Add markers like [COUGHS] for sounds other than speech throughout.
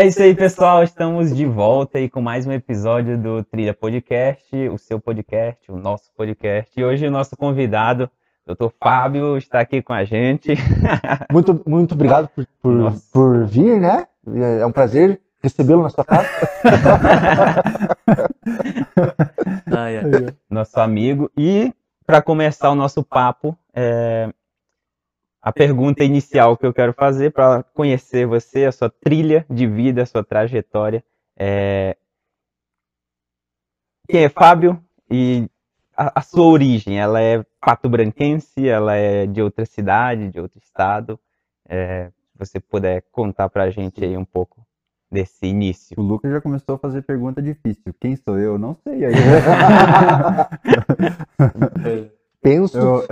É isso aí, pessoal. Estamos de volta aí com mais um episódio do Trilha Podcast, o seu podcast, o nosso podcast. E hoje o nosso convidado, Dr. Fábio, está aqui com a gente. [LAUGHS] Muito, muito obrigado por, por, por vir, né? É um prazer recebê-lo na sua casa. [LAUGHS] ah, é. Nosso amigo. E para começar o nosso papo, é, a pergunta inicial que eu quero fazer para conhecer você, a sua trilha de vida, a sua trajetória. É... Quem é Fábio e a, a, sua origem? Ela é pato-branquense? Ela é de outra cidade, de outro estado? É... Se você puder contar para a gente aí um pouco desse início. O Lucas já começou a fazer pergunta difícil. Quem sou eu? Não sei aí. [LAUGHS] [LAUGHS] penso. Eu... [LAUGHS]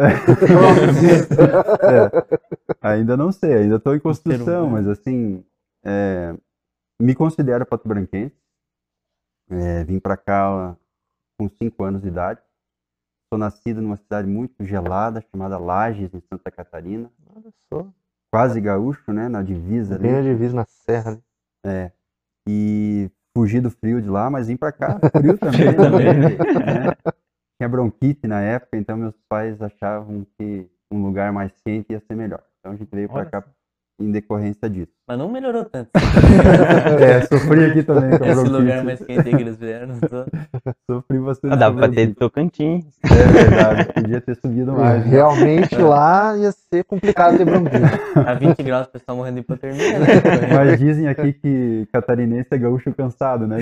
é, ainda não sei, ainda estou em construção, mas assim, é, me considero pato-branquense. É, vim para cá com 5 anos de idade. Sou nascido numa cidade muito gelada chamada Lages, em Santa Catarina. Olha só. Quase gaúcho, né? Na divisa. Bem na divisa, na serra, né? É. E fugi do frio de lá, mas vim para cá, frio [LAUGHS] também. também né? Tinha bronquite na época, então meus pais achavam que um lugar mais quente ia ser melhor. Então a gente veio para cá em decorrência disso. Mas não melhorou tanto. [LAUGHS] é, sofri aqui também com [LAUGHS] Esse lugar mais quente que eles vieram. [LAUGHS] Sofri bastante. Ah, dava pra ter Tocantins. É verdade, podia ter subido mais. Né? Realmente lá ia ser complicado ter bronquite. A 20 graus o pessoal morrendo de hipotermia, né? Mas dizem aqui que catarinense é gaúcho cansado, né?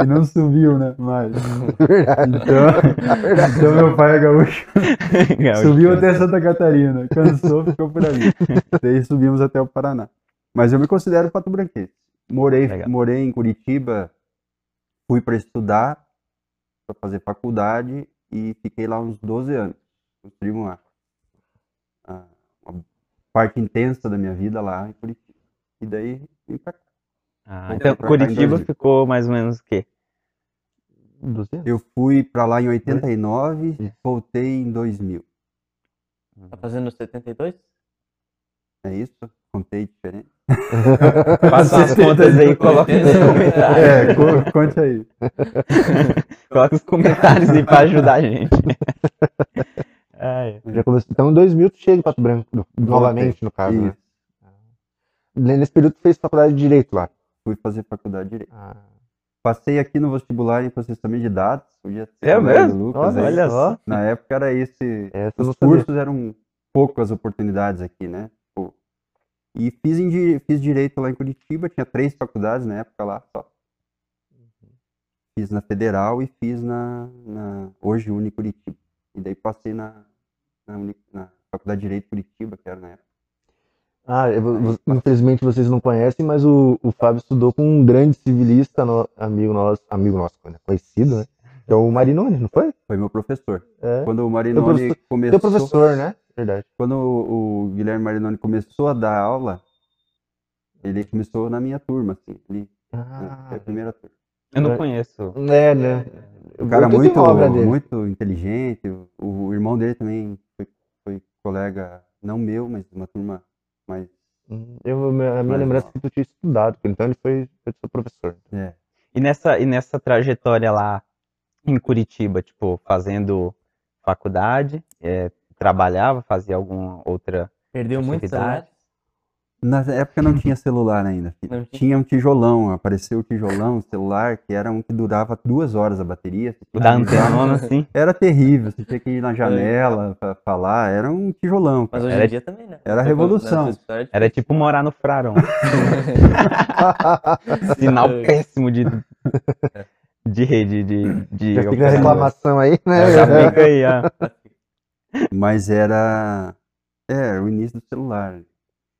e não subiu, né? Mas. Verdade. Então, verdade. então meu pai é gaúcho. gaúcho subiu até Santa Catarina. Cansou, ficou por ali. Daí subimos até o Paraná. Mas eu me considero pato branquense. Morei, morei em Curitiba, fui para estudar, para fazer faculdade e fiquei lá uns 12 anos. Construí uma, uma parte intensa da minha vida lá em Curitiba. E daí vim para cá. Ah, então Curitiba ficou mais ou menos o quê? 200? Eu fui para lá em 89 e voltei em 2000. Tá fazendo 72? É isso? Contei diferente? [LAUGHS] Faça as contas aí e coloca nos comentários. É, conte aí. [LAUGHS] coloca os comentários aí para ajudar a gente. [LAUGHS] Ah, Já comecei, então em 2000 tu chega em Pato Branco, novamente no caso, né? Nesse período tu fez faculdade de Direito lá? Fui fazer faculdade de Direito. Ah. Passei aqui no vestibular em processamento de dados. Podia é mesmo? Lucas, olha, só. Na época era esse. Essa os cursos eram poucas oportunidades aqui, né? E fiz, em, fiz direito lá em Curitiba, tinha três faculdades na época lá só. Fiz na Federal e fiz na, na hoje Uni Curitiba. E daí passei na, na, na Faculdade de Direito Curitiba, que era na época. Ah, eu, infelizmente vocês não conhecem, mas o, o Fábio estudou com um grande civilista, no, amigo nosso, amigo nosso, né, conhecido, né? Que é o Marinoni, não foi? Foi meu professor. É. Quando o Marinoni começou. Teu professor, né? Verdade. Quando o, o, Guilherme Marinoni começou a dar aula, ele começou na minha turma, assim. Ele, ah. Foi a primeira turma. Eu não conheço. É, né? O cara muito, muito inteligente. O, o, irmão dele também foi, foi colega, não meu, mas uma turma mais. Eu, a minha mais lembrança é que tu tinha estudado, então ele foi, foi seu professor. É. E nessa, e nessa trajetória lá em Curitiba, tipo, fazendo faculdade, é, trabalhava, fazia alguma outra. Perdeu muito celular? Na época não tinha celular ainda. Tinha. tinha. um tijolão, apareceu o tijolão, o celular, que era um que durava duas horas a bateria. O da antena, assim? Era terrível, você tinha que ir na janela é. pra falar, era um tijolão. Mas hoje era, em dia também, né? Era revolução. Era tipo morar no Frarão. [LAUGHS] Sinal péssimo de, de rede, de... de Já fica a reclamação aí, né? Já fica aí, ó. [LAUGHS] Mas era... É, o início do celular.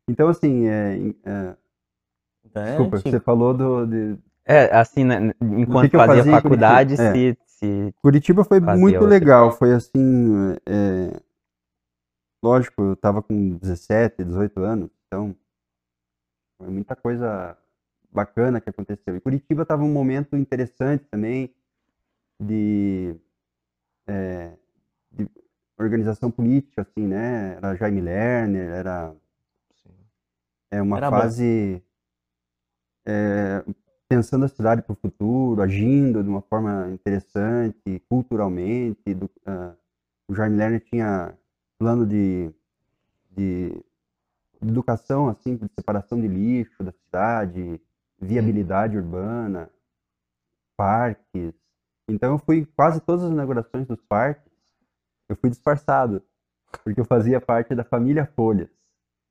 Então, assim, é, é... Então, é desculpa, você falou do... De... É, assim, né, enquanto que que fazia, fazia faculdade, Curitiba? se, é. se... Curitiba foi muito legal, foi assim... É... Lógico, eu tava com 17, 18 anos, então... Foi muita coisa bacana que aconteceu. E Curitiba tava um momento interessante também de... É, de organização política, assim, né? Era Jaime Lerner, era é uma era fase. é, pensando a cidade para o futuro, agindo de uma forma interessante, culturalmente. Do, uh, o Jaime Lerner tinha plano de, de, de, educação, assim, de separação de lixo da cidade, viabilidade urbana, parques. Então eu fui quase todas as inaugurações dos parques, eu fui disfarçado, porque eu fazia parte da família Folhas.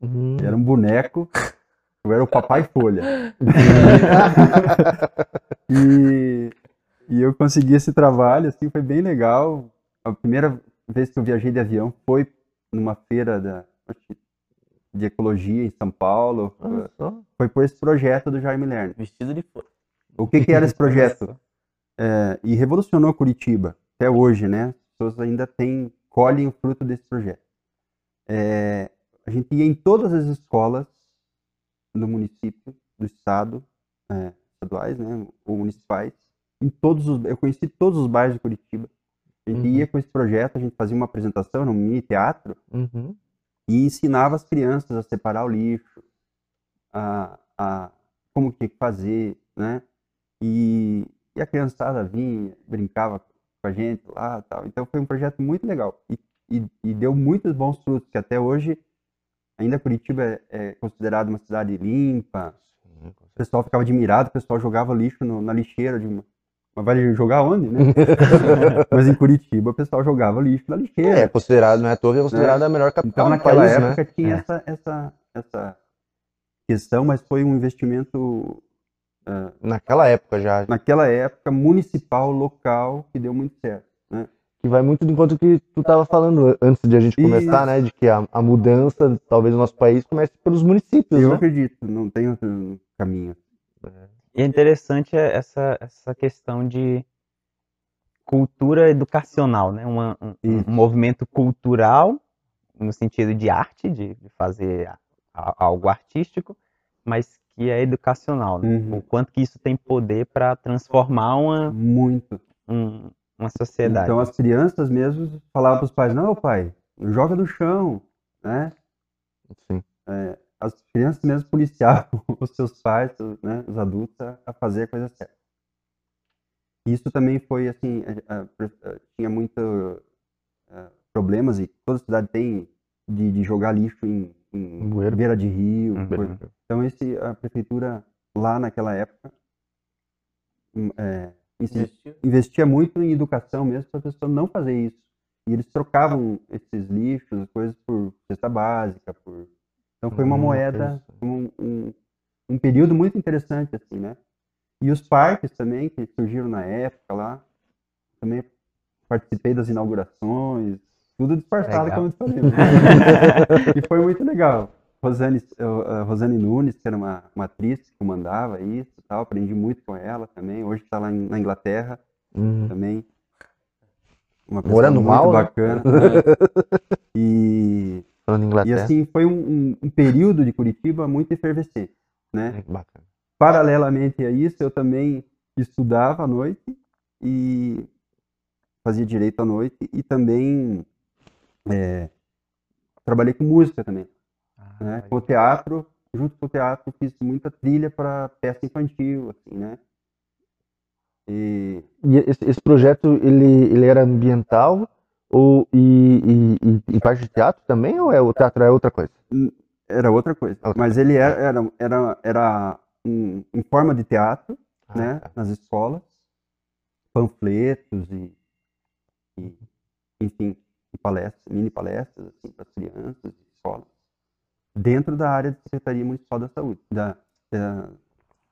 Uhum. Era um boneco eu era o papai folha. [LAUGHS] e, e eu consegui esse trabalho, assim, foi bem legal. A primeira vez que eu viajei de avião foi numa feira da, de ecologia em São Paulo. Foi por esse projeto do Jaime Lerner. Vestido de folha. O que, que era esse [LAUGHS] projeto? É, e revolucionou Curitiba, até hoje, né? As pessoas ainda têm, colhem o fruto desse projeto. É, a gente ia em todas as escolas do município, do estado, é, estaduais, né, ou municipais, em todos os, eu conheci todos os bairros de Curitiba. A gente uhum. ia com esse projeto, a gente fazia uma apresentação no mini teatro uhum. e ensinava as crianças a separar o lixo, a, a como que fazer, né? E, e a criançada vinha, brincava com a gente lá, tal. Então foi um projeto muito legal e, e, e deu muitos bons frutos que até hoje Ainda Curitiba é, é considerada uma cidade limpa. Sim, o pessoal ficava admirado, o pessoal jogava lixo no, na lixeira de uma. Mas vai jogar onde, né? [LAUGHS] Mas em Curitiba o pessoal jogava lixo na lixeira. É, considerado, não é torre, é considerada é. a melhor capital Então naquela país, época né? tinha é. essa, essa, essa questão, mas foi um investimento. Uh, naquela época já. Naquela época, municipal, local, que deu muito certo. Né? que vai muito do encontro que tu estava falando antes de a gente começar, né? De que a, a, mudança, talvez, no nosso país comece pelos municípios. Eu né? acredito, não tem outro caminho. E é interessante essa, essa questão de cultura educacional, né? Uma, um, um, movimento cultural, no sentido de arte, de, de fazer algo artístico, mas que é educacional. Né? Uhum. O quanto que isso tem poder para transformar uma. Muito. Um, uma sociedade. Então as crianças mesmo falavam para os pais, não, pai, joga no chão, né? Sim. É, as crianças mesmo policiavam [LAUGHS] os seus pais, né, os adultos, a, fazer a coisa certa. Isso também foi, assim, a, a, tinha muito problemas, e toda cidade tem, de, de jogar lixo em, em beira de rio. Uhum. Então esse, a prefeitura, lá naquela época, hum, é, investia. investia muito em educação mesmo para a pessoa não fazer isso. E eles trocavam esses lixos, coisas por cesta básica, por... Então foi uma hum, moeda, um, um, um, período muito interessante, assim, né? E os parques também, que surgiram na época lá, também participei das inaugurações, tudo disfarçado, legal. como eu falei. Né? [LAUGHS] e foi muito legal. Rosane, uh, Rosane Nunes, que era uma, uma atriz que comandava isso tal, aprendi muito com ela também. Hoje está lá na Inglaterra uhum. também. Uma pessoa Morando muito mal, né? bacana. Né? [LAUGHS] E, e assim, foi um, um, um, período de Curitiba muito efervescente, né? Bacana. Paralelamente a isso, eu também estudava à noite e fazia direito à noite e também é, trabalhei com música também né? Com o teatro, junto com o teatro, fiz muita trilha para peça infantil, assim, né? E, e esse, esse, projeto, ele, ele era ambiental ou, e, e, e, parte de teatro também, ou é, o teatro é outra coisa? Era outra coisa, outra mas ele era, era, era, era um, em forma de teatro, ah, né? Tá. Nas escolas, panfletos e, e enfim, palestras, mini palestras, assim, para as crianças, escolas dentro da área da Secretaria Municipal da Saúde, da, da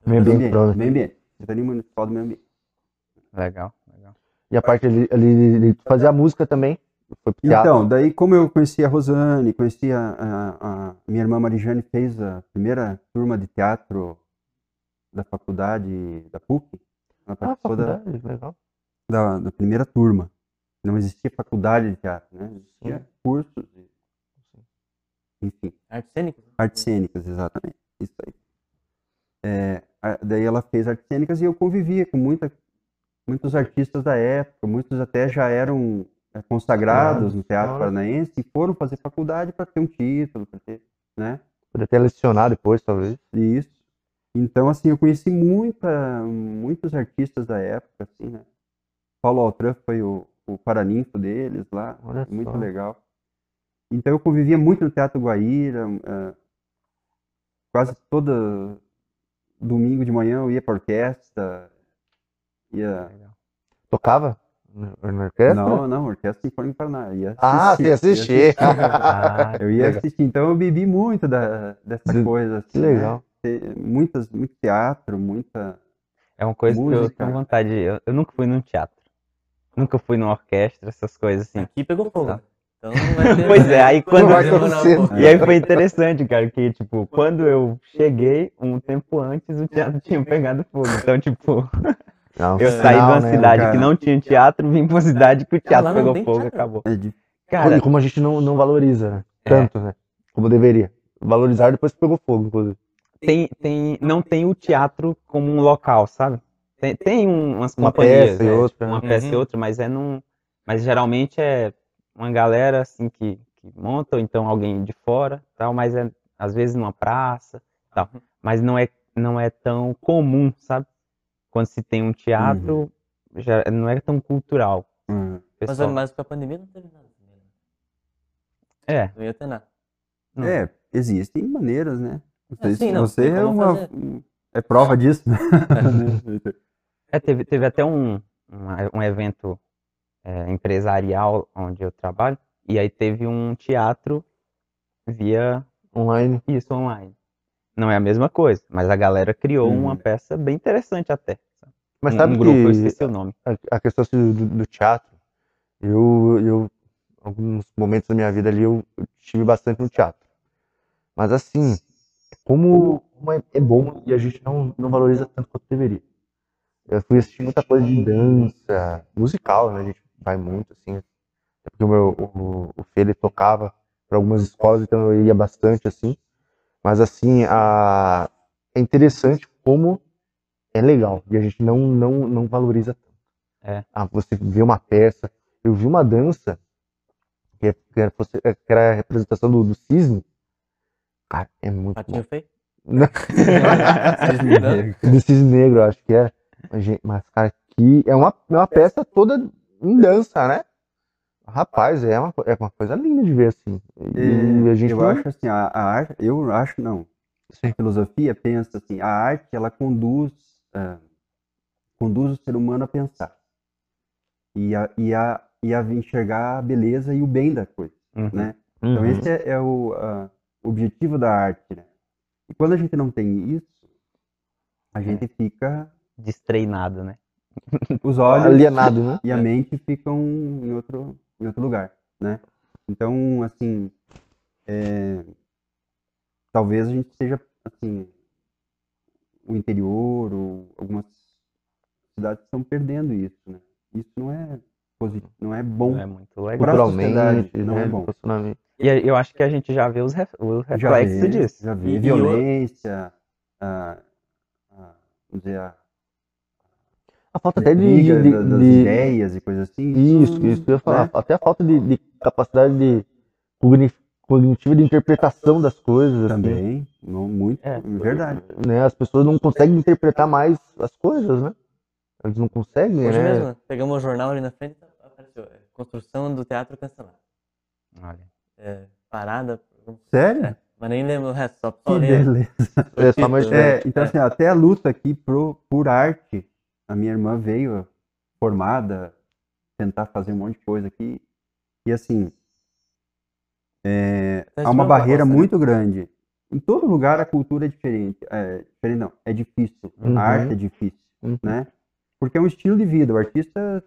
meio ambiente, meio ambiente, Secretaria Municipal do Meio Ambiente. Legal, legal. E a parte ali, ali de fazer a música também? então, daí como eu conheci a Rosane, conheci a, a, a, minha irmã Marijane fez a primeira turma de teatro da faculdade da PUC. Ela ah, faculdade, da, legal. Da, da primeira turma. Não existia faculdade de teatro, né? Existia Sim. cursos enfim. Artes cênicas? Artes cênicas, exatamente. Isso aí. É, daí ela fez artes cênicas e eu convivia com muita, muitos artistas da época, muitos até já eram é, consagrados no Teatro Paranaense e foram fazer faculdade para ter um título, para ter, né? Poder ter lecionado depois, talvez. Isso. Então, assim, eu conheci muita, muitos artistas da época, assim, né? Paulo Altran foi o, o paraninfo deles lá, Olha muito só. legal. Então eu convivia muito no Teatro Guaíra, eh, quase todo domingo de manhã eu ia pra orquestra, ia... Tocava na orquestra? Não, não, Orquestra Sinfônica Paraná, ia Ah, você ia assistir. [LAUGHS] Ah, [LAUGHS] Eu ia Legal. assistir, então eu bebi muito da, dessa De- coisa, assim, Que legal. né? Muitas, muito teatro, muita... É uma coisa que eu Música. tenho vontade. Eu, eu nunca fui num teatro. Nunca fui numa orquestra, essas coisas assim. Aqui pegou fogo. Tá. Então não vai ter. [LAUGHS] Pois é, aí quando-. E aí foi interessante, cara, que, tipo, quando eu cheguei, um tempo antes, o teatro tinha pegado fogo. Então, tipo, [LAUGHS] Não, eu saí de uma né, cidade cara? que não tinha teatro, vim pra uma cidade que o teatro lá não pegou fogo e teatro. acabou. É Cara, E como a gente não, não valoriza, né? É. Tanto, né? Como deveria. Valorizar depois que pegou fogo, inclusive. tem, tem, não tem o teatro como um local, sabe? Tem, tem um- umas Uma companhias, peça e é, outra, tipo, uma né? peça e Uhum. outra, mas é num, mas geralmente é uma galera assim que, que monta, ou então alguém de fora, tal, mas é às vezes numa praça, tal. Uhum. Mas não é não é tão comum, sabe? Quando se tem um teatro, já não é tão cultural. hum, Mas, Pessoal. mas com a pandemia não teve nada. também, né? É, Não ia ter nada. Não. É, existem maneiras, né? Você, É, sim, não, você é uma fazer. é prova disso, né? [LAUGHS] [LAUGHS] [LAUGHS] É, teve, teve até um, um, um evento é, empresarial onde eu trabalho, e aí teve um teatro via Online. isso online. Não é a mesma coisa, mas a galera criou Uhum. uma peça bem interessante até. Mas um, sabe um grupo, eu que esqueci o nome. a, a questão assim, do, do teatro, eu, eu, alguns momentos da minha vida ali, eu, eu estive bastante no teatro. Mas assim, como, como é, é bom e a gente não, não valoriza tanto quanto deveria. Eu fui assistir muita coisa de dança, musical, né? A gente vai muito, assim. Porque o meu, o, o Fê, ele tocava para algumas escolas, então eu ia bastante, assim. Mas assim, a, é interessante como é legal e a gente não, não, não valoriza tanto. É. Ah, você vê uma peça, eu vi uma dança que, é- era, fosse- que era a representação do, do cisne. Cara, é muito Patinho bom. feio? Não. [LAUGHS] Cisne [LAUGHS] branco? do cisne negro, acho que é. Mas, cara, que é uma, é uma peça toda em dança, né? Rapaz, é uma, é uma coisa linda de ver assim. E a gente eu não- acho assim, a, a arte, eu acho não. Sim. A filosofia pensa assim, a arte ela conduz, ah, conduz o ser humano a pensar e a, e a, e a enxergar a beleza e o bem da coisa, Uhum. né? Então Uhum. esse é, é o ah, objetivo da arte, né? E quando a gente não tem isso, a gente fica, Destreinado, né? os olhos alienado, né? e a mente ficam em outro, em outro lugar, né? Então, assim, é, talvez a gente seja, assim, o interior ou algumas cidades estão perdendo isso, né? Isso não é positivo, não é bom. Não é muito legal. Sociedade, não né? é bom. E eu acho que a gente já vê os, ref, os Já reflexos vê, disso. já vê E- e violência, a, a, vamos dizer, a A falta até de, briga de- da- das de- ideias e coisas assim. Isso, isso que eu ia falar. né? Até a falta de, de capacidade de cogni- cognitiva de interpretação das coisas. assim, Também, não, muito, É. verdade. né? As pessoas não conseguem interpretar mais as coisas, né? Eles não conseguem, Hoje né? mesmo, pegamos o jornal ali na frente apareceu. é, Construção do teatro cancelada. Olha. É, parada. Sério? É, mas nem lembro o resto, só Que só li. beleza. É, só mais- É, então, assim, até a luta aqui pro, por arte, a minha irmã veio formada, tentar fazer um monte de coisa aqui. E, assim, é, há uma barreira né? muito grande. Em todo lugar a cultura é diferente. É, diferente não, é difícil. Uhum. A arte é difícil, Uhum. né? Porque é um estilo de vida. O artista,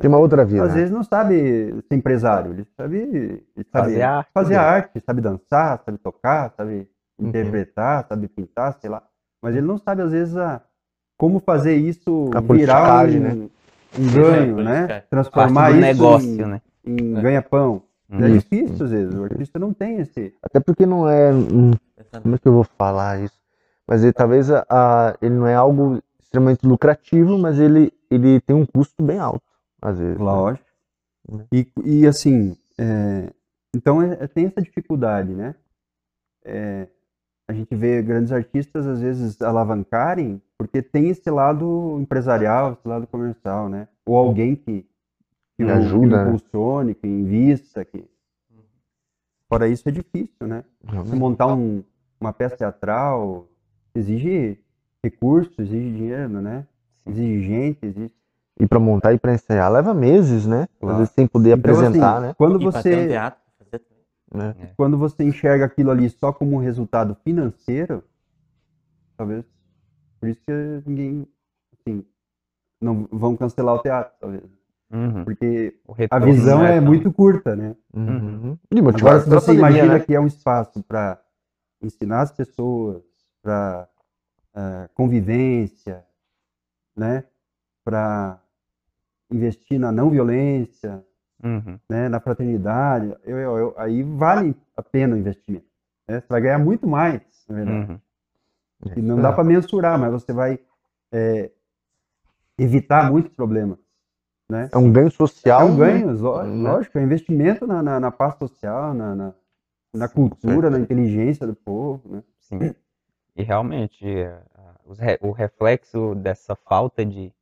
Tem uma outra vida. às né? vezes, não sabe ser empresário. Ele sabe, ele sabe Fazer arte. fazer arte, sabe dançar, sabe tocar, sabe Uhum. interpretar, sabe pintar, sei lá. Mas ele não sabe, às vezes, a, como fazer isso A virar um, né? um ganho, É, né? Transformar isso negócio, né? em, em ganha-pão. É Uhum. difícil, às vezes. O artista não tem esse... Até porque não é. hum, Como é que eu vou falar isso? Mas ele, talvez a, a- ele não é algo extremamente lucrativo, mas ele, ele tem um custo bem alto, às vezes. né? Lógico. Né? E, e assim, é, então é- é- tem essa dificuldade, né? É, a gente vê grandes artistas às vezes alavancarem porque tem esse lado empresarial, esse lado comercial, né? Ou alguém que, que, que ajuda, que impulsione, que invista, que Fora isso é difícil, né? Você montar um, uma peça teatral exige recursos, exige dinheiro, né? Exige gente, exige. E para montar e para ensaiar leva meses, né? Claro. Às vezes sem poder então, apresentar, assim, né? Quando você um teatro, né? quando você enxerga aquilo ali só como um resultado financeiro, talvez por isso que ninguém assim não vão cancelar o teatro, talvez. Uhum. Porque a visão é, é muito curta, né? Uhum. Agora, se você imagina né? que é um espaço para ensinar as pessoas, para uh, eh, convivência, né? Para investir na não violência, uhum. né? na fraternidade, eu, eu, eu, aí vale a pena o investimento. Né? Você vai ganhar muito mais, na verdade. Uhum. E não dá para mensurar, mas você vai é, evitar muitos problemas. Né? É um ganho social. É um ganho, né? lógico, é um investimento na, na, na paz social, na, na, na cultura, na inteligência do povo. Né? Sim. E realmente, é, o reflexo dessa falta de.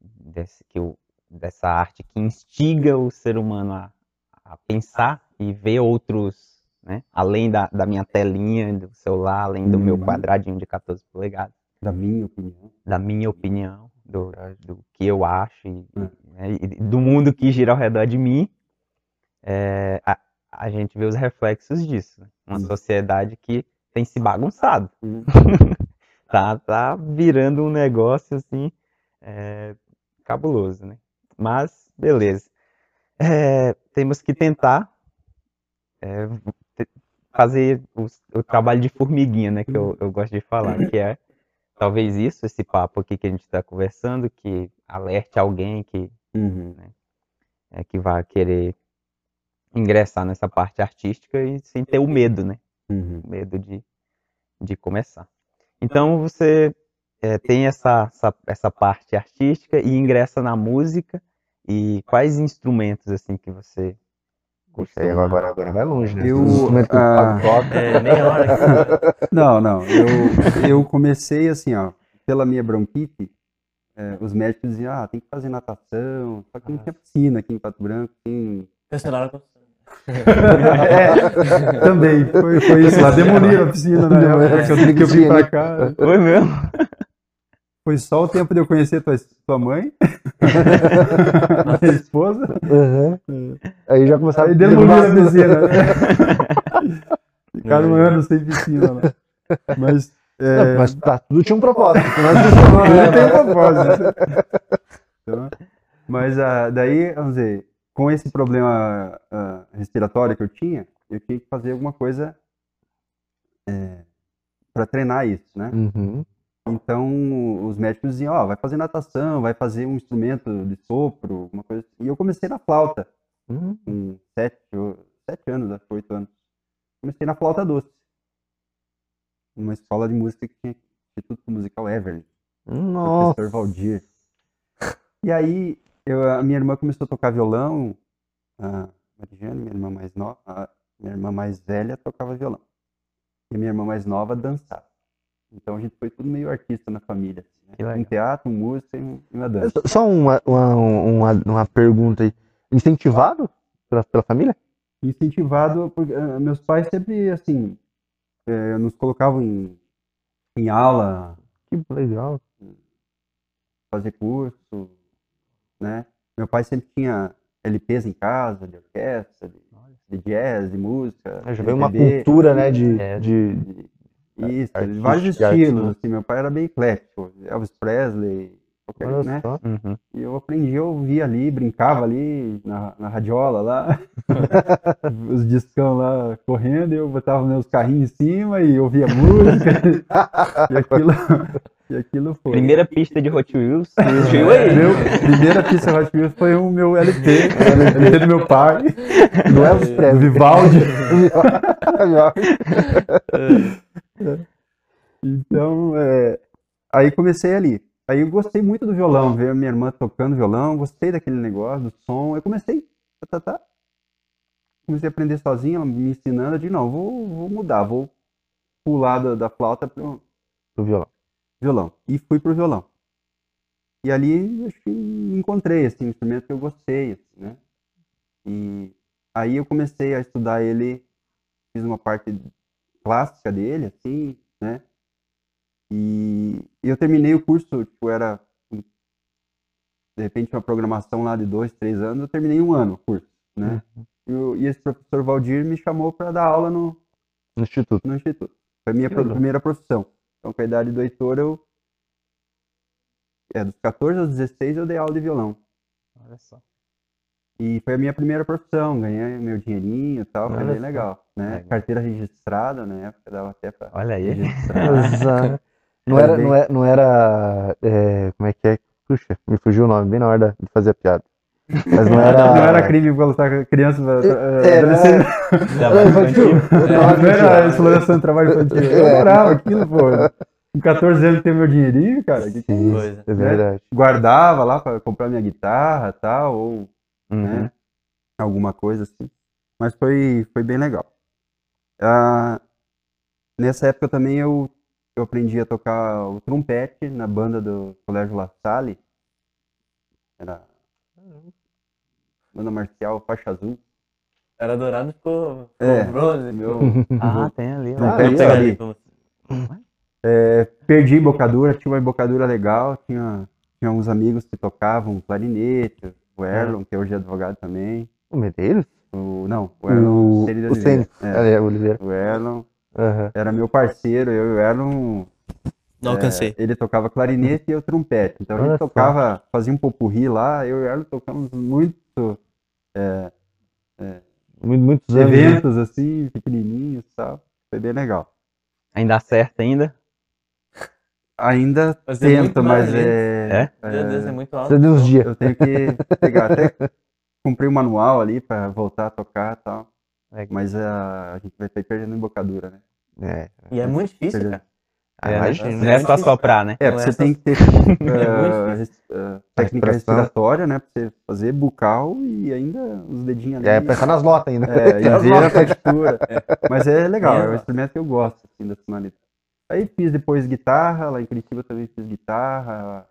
Desse, que o, dessa arte que instiga o ser humano a, a pensar e ver outros, né? além da, da minha telinha do celular, além do uhum. meu quadradinho de 14 polegadas. Da minha opinião. Da minha opinião, do, do que eu acho e, uhum né, do mundo que gira ao redor de mim, é, a, a, gente vê os reflexos disso. Né? Uma sociedade que tem se bagunçado. [LAUGHS] tá, tá virando um negócio assim é, cabuloso, né? Mas, beleza. É, temos que tentar é, fazer o, o, trabalho de formiguinha, né? Que eu, eu gosto de falar, que é talvez isso, esse papo aqui que a gente está conversando, que alerte alguém que Uhum. Né? É que vai querer ingressar nessa parte artística e sem ter o medo, né? Uhum. O medo de, de começar. Então você é, tem essa, essa, essa parte artística e ingressa na música. E quais instrumentos assim que você Gostei, agora, agora vai longe, né? Eu, ah, é, nem hora. [LAUGHS] não, não. Eu, eu comecei assim, ó, pela minha bronquite, é, os médicos diziam, ah, tem que fazer natação, só que não tinha piscina aqui em Pato Branco. Tem... Cancelaram a [LAUGHS] é, também, foi, foi isso lá, demoliram a piscina na época que eu, que eu vim pra cá. Foi mesmo? Foi só o tempo de eu conhecer tua, tua mãe, [LAUGHS] minha esposa. Uhum. Aí já começaram a demolir a piscina. Né? [LAUGHS] Ficaram um ano sem piscina lá. Mas é... Não, mas tá, tudo tinha um propósito. tudo tem um [LAUGHS] propósito. Então, mas uh, daí, vamos dizer, com esse problema uh, respiratório que eu tinha, eu tinha que fazer alguma coisa é, para treinar isso, né? Uhum. Então, os médicos diziam, ó, oh, vai fazer natação, vai fazer um instrumento de sopro, alguma coisa assim. E eu comecei na flauta, uhum. com sete, sete anos, acho que oito anos. Comecei na flauta doce numa escola de música que tinha Instituto Musical Everly. Nossa. Professor Valdir. E aí, eu, a minha irmã começou a tocar violão, a Mariane, minha irmã mais nova, minha irmã mais velha tocava violão. E a minha irmã mais nova dançava. Então a gente foi tudo meio artista na família. Assim, né? Um teatro, música e uma dança. Só uma, uma, uma, uma pergunta aí. Incentivado pela, pela família? Incentivado, porque uh, meus pais sempre, assim, é, nos colocavam em, em aula. Que legal. Fazer curso, né? Meu pai sempre tinha LPs em casa, de orquestra, de, de jazz, de música. Já veio uma cultura, né, de... É, de, de, isso, de vários estilos. Assim, meu pai era bem eclético. Elvis Presley, qualquer, né? Uhum. E eu aprendi eu ouvir ali, brincava ali na, na radiola lá, [LAUGHS] os discão lá correndo, eu botava meus carrinhos em cima e ouvia música. e aquilo. E aquilo foi. Primeira pista de Hot Wheels. É, meu, primeira pista de Hot Wheels foi o meu LP, o LP do meu pai. Do Elvis Presley. Vivaldi. [LAUGHS] [LAUGHS] então, é, aí comecei ali. Aí eu gostei muito do violão, ver a minha irmã tocando violão, gostei daquele negócio, do som. Eu comecei, tá, tá, tá. comecei a aprender sozinho, ela me ensinando. Eu disse, não, vou, vou mudar, vou pular da, da flauta pro, pro violão. Violão. E fui pro violão. E ali encontrei assim, um instrumento que eu gostei, assim, né? E aí eu comecei a estudar ele, fiz uma parte clássica dele, assim, né? E eu terminei o curso, tipo, era de repente uma programação lá de dois, três anos, eu terminei um ano o curso, né? Uhum. E, e, esse professor Valdir me chamou para dar aula no, no instituto. No instituto. Foi a minha pro, primeira profissão. Então, com a idade do Heitor, eu é, dos 14 aos 16 eu dei aula de violão. Olha só. E foi a minha primeira profissão, ganhei meu dinheirinho e tal, foi bem legal, né? Carteira registrada na época, dava até pra Olha aí. [LAUGHS] não, era, não era, não era é, como é que é? Puxa, me fugiu o nome, bem na hora de fazer a piada. Mas não [LAUGHS] era. não era crime colocar criança. É, é, adolescente. Trabalho [LAUGHS] infantil. Não era exploração de trabalho infantil. Eu adorava aquilo, pô. Com 14 anos tem meu dinheirinho, cara. Que coisa. É verdade. Né? Guardava lá para comprar minha guitarra e tal, ou uhum. né, alguma coisa assim. Mas foi, foi bem legal. Ah, nessa época também eu, eu aprendi a tocar o trompete na banda do Colégio La Salle. Era banda marcial, faixa azul. Era dourado, ficou, ficou é, bronze. Meu... [LAUGHS] ah, [LAUGHS] tem ali. Ah, ali. ali. É, perdi embocadura, tinha uma embocadura legal, tinha, tinha uns amigos que tocavam clarinete, o Erlon, que hoje é advogado também. O Medeiros? O, não, o Erlon o, o Oliveira. É, é, Oliveira. O Erlon uhum. era meu parceiro, eu e o Erlon... Não alcancei. É, ele tocava clarinete e eu trompete. Então a gente tocava, fazia um popurri lá, eu e o Erlon tocamos muito... É, é, muitos né? eventos assim, pequenininhos e tal. Foi bem legal. Ainda acerta ainda? Ainda mas é tento, mas é. É? Meu Deus, é muito alto. Você deu uns dias. Eu tenho que pegar. Até comprei um manual ali pra voltar a tocar e tal. É. Mas a, a gente vai ter perdendo embocadura, né? É. E é muito difícil, cara. Ah, é, Não é só soprar, né? É, você tem que ter [LAUGHS] uh, uh, técnica respiratória, né? Pra você fazer bucal e ainda os dedinhos ali. É, pensar nas notas ainda. É, e ver [LAUGHS] a partitura. [LAUGHS] É. Mas é legal, é um instrumento que eu gosto, assim, da tonalidade. Aí fiz depois guitarra, lá em Curitiba também fiz guitarra.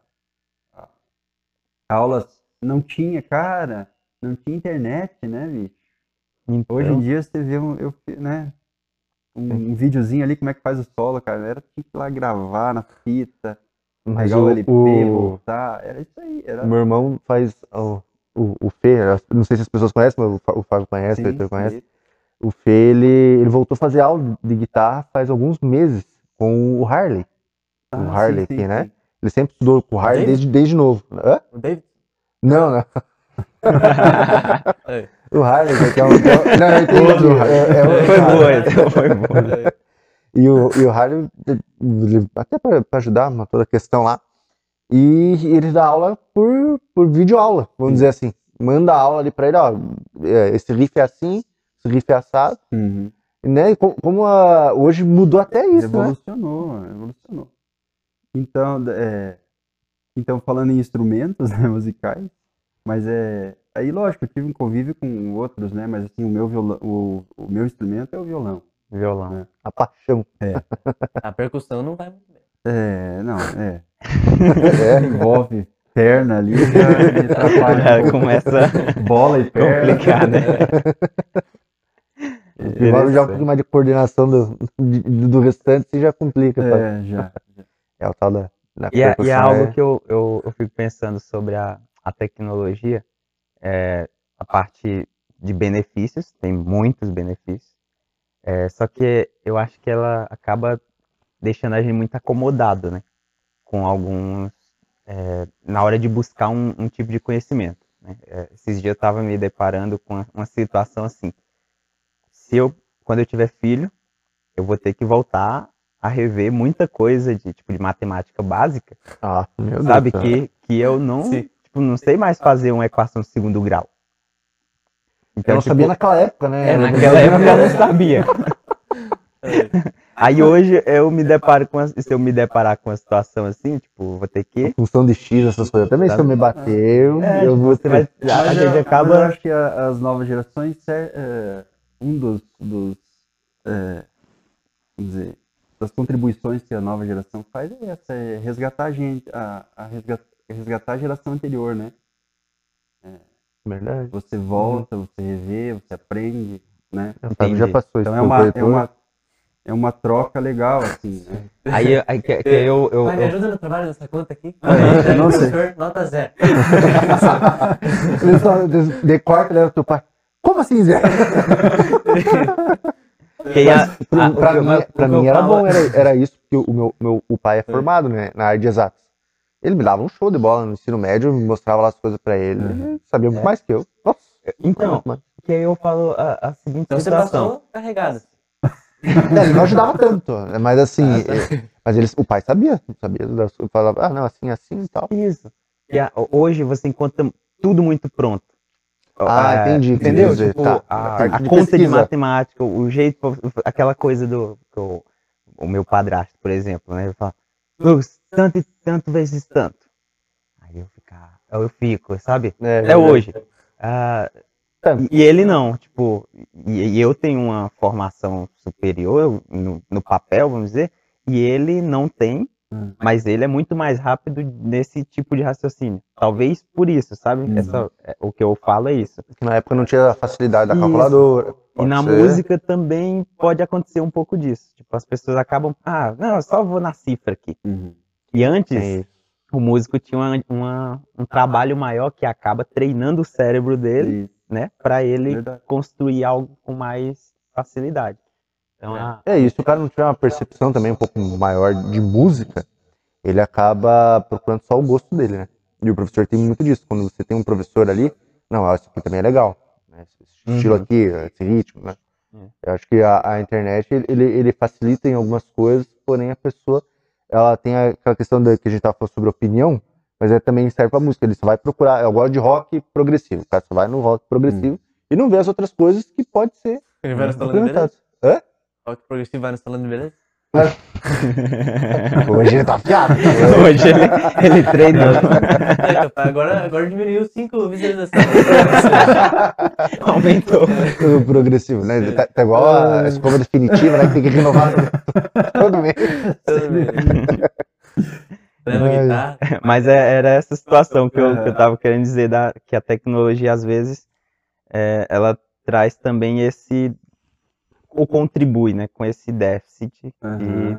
Aulas não tinha, cara, não tinha internet, né, bicho? Então... Hoje em dia você vê um, eu, né, um, um videozinho ali, como é que faz o solo, cara. Era tinha que ir lá gravar na fita, Mas pegar o, o LP, voltar. Era isso aí. Era... Meu irmão faz o, o, o Fê, não sei se as pessoas conhecem, mas o Fábio conhece, sim, o Heitor conhece. O Fê, ele, ele voltou a fazer aula de guitarra faz alguns meses com o Harley. Ah, o Harley sim, aqui, sim, né? Sim. Ele sempre estudou com o Harley desde, desde novo. Hã? O David? Não, não. [LAUGHS] o Harley, que é um. É, não, eu entendi. É, é, foi boa, foi boa. E o, e o Harley, até para ajudar toda a questão lá, e ele dá aula por, por videoaula, vamos dizer assim. Manda aula ali para ele, ó, é, esse riff é assim, esse riff é assado. Uhum né? Como a, hoje mudou até isso, né? evolucionou, né? evolucionou. Então, é, então falando em instrumentos [LAUGHS] né, musicais, mas é aí lógico, eu tive um convívio com outros, né? Mas assim, o meu violão, o, o meu instrumento é o violão. Violão, né? a paixão. É. [LAUGHS] a percussão não vai muito bem. É, não, é. [LAUGHS] é. Envolve perna ali, já me atrapalha. Um começa bola e perna. Complicar, né? Envolve já um pouco mais de coordenação do, do, do restante e já complica. É, já. [LAUGHS] É o tal da. da e, é, e é algo é... que eu, eu, eu, fico pensando sobre a, a tecnologia, é, a parte de benefícios, tem muitos benefícios, é, só que eu acho que ela acaba deixando a gente muito acomodado, né? Com alguns. É, na hora de buscar um, um tipo de conhecimento. Né? É, esses dias eu estava me deparando com uma situação assim se eu, quando eu tiver filho, eu vou ter que voltar a rever muita coisa de tipo de matemática básica. Ah, meu sabe Deus. que que eu não, tipo, não sei mais fazer uma equação de segundo grau. Então, eu não tipo, sabia naquela época, né? É, naquela [LAUGHS] época eu não sabia. [LAUGHS] Aí hoje eu me deparo com se eu me deparar com uma situação assim, tipo, vou ter que. Função de X, essas coisas. Também se eu me bateu, é, eu vou ter. Mas, a gente acaba. Eu acho que as novas gerações é, um dos, dos é, vamos dizer, das contribuições que a nova geração faz é essa, é resgatar a gente, a, a resgatar, resgatar a geração anterior, né? É, Verdade. Você volta, uhum. você revê, você aprende, né? Entendi. Já passou então isso. Então é uma, é uma, é uma troca legal, assim, né? [LAUGHS] Aí, aí que, que eu, eu, Pai, me ajuda no trabalho dessa conta aqui? Ah, não sei. Nota zero. [LAUGHS] Decorta, leva pro pai. Como assim, Zé? [LAUGHS] Pra, mim, pra mim era bom, era, era isso, porque o meu, meu o pai é formado né, na área de exatas. Ele me dava um show de bola no ensino médio, me mostrava lá as coisas pra ele, ele sabia muito é. mais que eu. Nossa, então, que aí eu falo a, a seguinte então situação. Você passou carregado. É, ele não ajudava tanto, mas assim, ah, tá. mas ele, o pai sabia, sabia, falava, ah, não, assim, assim e tal. Isso. E a, hoje você encontra tudo muito pronto. Ah, é, entendi. Entendeu? Tipo, tá. a, a conta de matemática, o jeito, aquela coisa do. O, o meu padrasto, por exemplo, né? Ele fala, Lucas, tanto e tanto vezes tanto. Aí eu fico, eu fico, sabe? É, Até é, hoje. Ah, e ele não, tipo, e, e, eu tenho uma formação superior no, no papel, vamos dizer, e ele não tem, Hum. Mas ele é muito mais rápido nesse tipo de raciocínio. Talvez por isso, sabe? Uhum. Essa, é, o que eu falo é isso. Na época não tinha a facilidade da isso. calculadora. E na ser. música também pode acontecer um pouco disso. Tipo, as pessoas acabam, ah, não, eu só vou na cifra aqui. Uhum. E antes, é o músico tinha uma, uma, um trabalho maior que acaba treinando o cérebro dele, isso. né? Para ele Verdade. construir algo com mais facilidade. Então, é. A... é isso, se o cara não tiver uma percepção também um pouco maior de música, ele acaba procurando só o gosto dele, né? E o professor tem muito disso. Quando você tem um professor ali, não, isso aqui também é legal. Né? Esse estilo uhum. aqui, esse ritmo, né? Uhum. Eu acho que a, a internet, ele, ele facilita em algumas coisas, porém a pessoa, ela tem aquela questão da, que a gente estava falando sobre opinião, mas é também serve para música. Ele só vai procurar, eu gosto de rock progressivo. O cara só vai no rock progressivo uhum. e não vê as outras coisas que pode ser implementadas. Hã? Rock progressivo vai no salão de beleza? Hoje ele tá afiado. [LAUGHS] Hoje ele, ele treinou. É, agora, agora diminuiu 5 visualizações. [LAUGHS] Aumentou. O progressivo, né? Tá, tá, igual a escova definitiva, né? Que tem que renovar todo mês. Todo mês. Leva guitarra. Mas é, era essa situação que eu, que eu tava querendo dizer, da, que a tecnologia, às vezes, é, ela traz também esse ou contribui né, com esse déficit uhum. e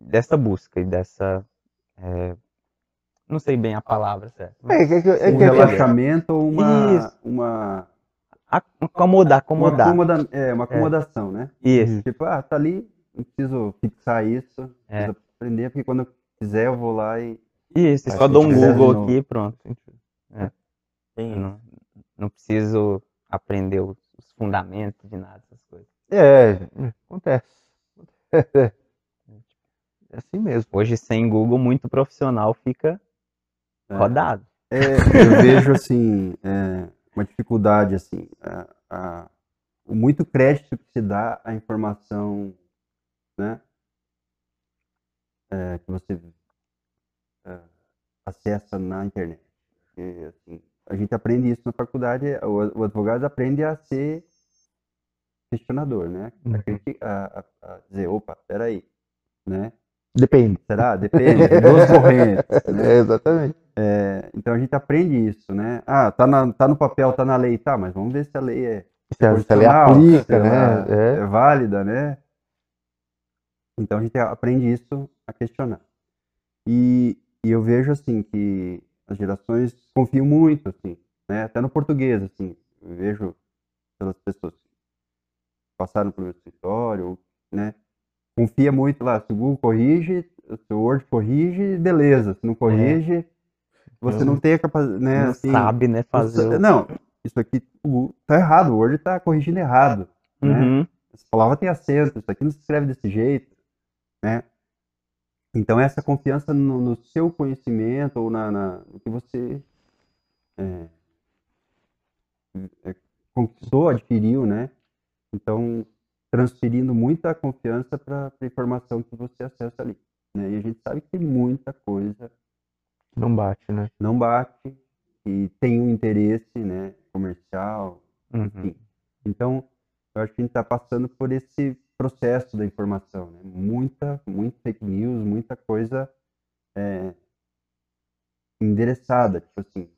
dessa busca e dessa. É, não sei bem a palavra certo É, é, é, um relaxamento ou uma. uma... Acomodar, acomodar. Uma acomoda, é, uma acomodação, é. né? Isso. Tipo, ah, tá ali, não preciso fixar isso, é. preciso aprender, porque quando eu quiser eu vou lá e. Isso, só dou um Google aqui e pronto. É. Não, não preciso aprender os fundamentos de nada, essas coisas. É, acontece. [LAUGHS] É assim mesmo. Hoje, sem Google, muito profissional fica é. rodado. É, eu vejo, assim, é, uma dificuldade, assim, a, a, o muito crédito que se dá à informação, né, é, que você é, acessa na internet. E, assim, a gente aprende isso na faculdade, o, o advogado aprende a ser questionador, né? Uhum. A, a, a, dizer, opa, peraí, né? Depende. Será? Depende. Duas [LAUGHS] correntes. Né? É, exatamente. É, então a gente aprende isso, né? Ah, tá, na, tá no papel, tá na lei, tá, mas vamos ver se a lei é. Se a, se a lei aplica, né? É. é válida, né? Então a gente aprende isso a questionar. E, e eu vejo assim que as gerações confiam muito, assim, né? Até no português, assim, vejo pelas pessoas passaram pelo escritório, né? Confia muito lá, se o Google corrige, se o Word corrige, beleza. Se não corrige, é. você não tem a capacidade, né? Não assim, sabe, né, fazer. Você, não, isso aqui tá errado, o Word tá corrigindo errado, né? uhum. né? Essa palavra tem acento, isso aqui não se escreve desse jeito, né? Então essa confiança no, no seu conhecimento ou na, na, no que você é, é, conquistou, adquiriu, né? Então, transferindo muita confiança para a informação que você acessa ali. Né? E a gente sabe que tem muita coisa. Não bate, né? Não bate e tem um interesse né, comercial, uhum. enfim. Então, eu acho que a gente está passando por esse processo da informação, né? Muita, muita fake news, muita coisa é, endereçada, tipo assim,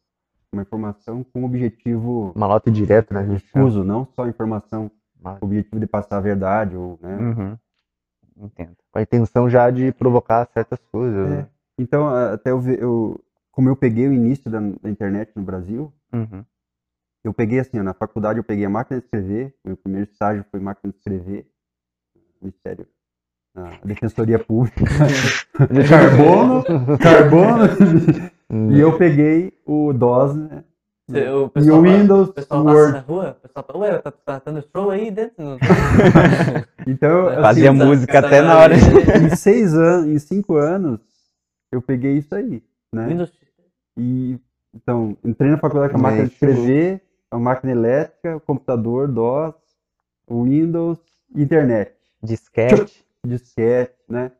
uma informação com objetivo uma nota direta, né? Difuso, não só informação com objetivo de passar a verdade ou, né? Uhum. Entendo. Com a intenção já de provocar certas coisas. É. Né? Então, até eu, eu, como eu peguei o início da, da internet no Brasil, uhum. eu peguei assim, na faculdade eu peguei a máquina de escrever, meu primeiro estágio foi máquina de escrever, Ministério na Defensoria Pública. [LAUGHS] carbono, [LAUGHS] carbono. [LAUGHS] e eu peguei o DOS, né? O e o Windows, o pessoal Word. na rua, o pessoal fala, ué, tá, tá dando show aí dentro? [LAUGHS] então, assim, Fazia música até na hora. em seis anos, em cinco anos, eu peguei isso aí, né? Windows. E, então, entrei na faculdade com a máquina de escrever, a máquina elétrica, o computador, DOS, o Windows, internet. Disquete. Disquete, né?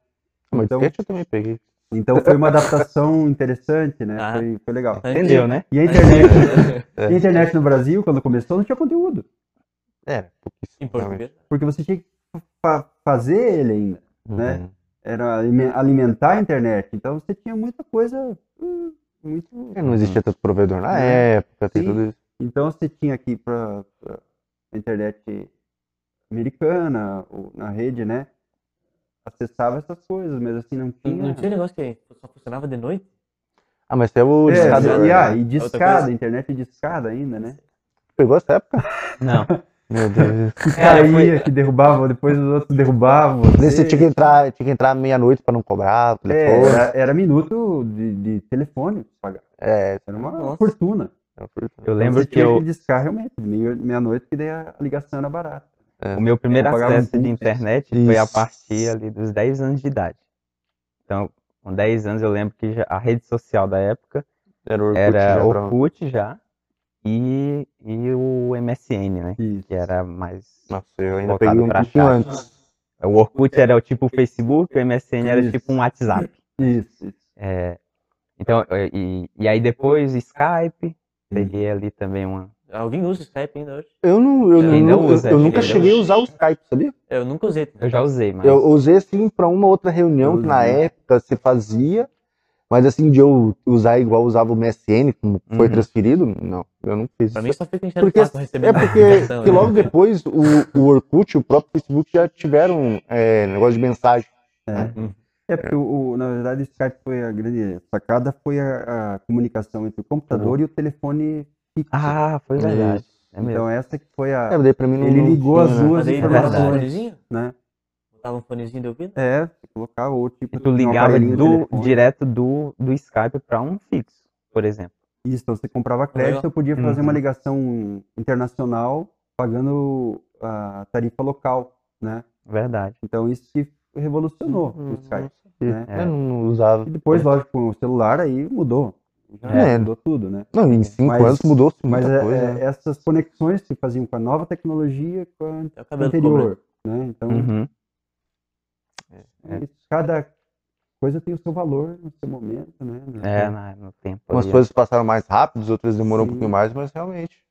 Mas então, disquete eu também peguei. Então foi uma adaptação [LAUGHS] interessante, né? Ah. Foi, foi legal. Entendeu, né? E a internet, [LAUGHS] e a internet no Brasil, quando começou, não tinha conteúdo. Em português. Porque você tinha que fa fazer ele ainda, uhum. né? Era alimentar a internet. Então você tinha muita coisa hum, muito... É, não existia tanto provedor na é. época, tem tudo isso. Então você tinha aqui para a internet americana, ou na rede, né? Acessava essas coisas, mas assim, não tinha. Não tinha negócio que só funcionava de noite? Ah, mas tem o é, discador. E, ah, e discada, internet discada ainda, né? Pegou essa época? Não. [LAUGHS] Meu Deus. Que caía, que derrubava, depois os outros derrubavam. Você, você tinha que entrar, tinha que entrar meia-noite para não cobrar. É, era, era, minuto de, de telefone pagar. É, era uma Nossa. fortuna. Eu lembro então, que eu. Que discar realmente, meia-noite que daí a ligação era barata. É. O meu primeiro acesso de internet Isso. foi a partir ali dos 10 anos de idade. Então, com 10 anos eu lembro que já, a rede social da época era Orkut, era já, Orkut já e, e o MSN, né? Isso. Que era mais Nossa, eu ainda peguei um pouquinho antes. O Orkut era o tipo Facebook, o MSN era Isso. tipo um WhatsApp. Isso. isso. É, então, e, e aí depois Skype, peguei ali também uma, Alguém usa o Skype ainda hoje? Eu, não, eu, ainda não, usa, eu, eu nunca cheguei a usa. usar o Skype, sabia? Eu nunca usei. Eu já usei, mas. Eu usei assim para uma outra reunião que na época você fazia, mas assim, de eu usar igual usava o MSN, como foi Uhum. transferido, não, eu não fiz. Pra mim só fica enchendo Porque, o saco recebendo é porque, [LAUGHS] né? logo depois o, o Orkut, o próprio Facebook já tiveram é, negócio de mensagem. É, porque o, o- na verdade o Skype foi a grande sacada, foi a, a comunicação entre o computador e o telefone fixo. Ah, foi verdade. É então essa que foi a. É, daí pra mim não, Ele ligou as né? duas aí informações. botava um né? Botava um fonezinho de ouvido? É, você colocava ou tipo. E tu um ligava do, telefone. direto do, do Skype para um fixo, por exemplo. Isso, então você comprava crédito, eu podia fazer Uhum. uma ligação internacional pagando a tarifa local, né? Verdade. Então isso que revolucionou Hum, o Skype. né? Eu não usava. E depois, lógico, com o celular aí mudou. Já É. mudou tudo, né? Não, em cinco Mas- anos mudou Mas muita é- coisa. é- né? essas conexões se faziam com a nova tecnologia com a É anterior, né? Então, Uhum. é cada coisa tem o seu valor no seu momento, né? É, na- no tempo. Umas ali, coisas passaram mais rápido, outras demoraram um pouquinho mais, mas realmente.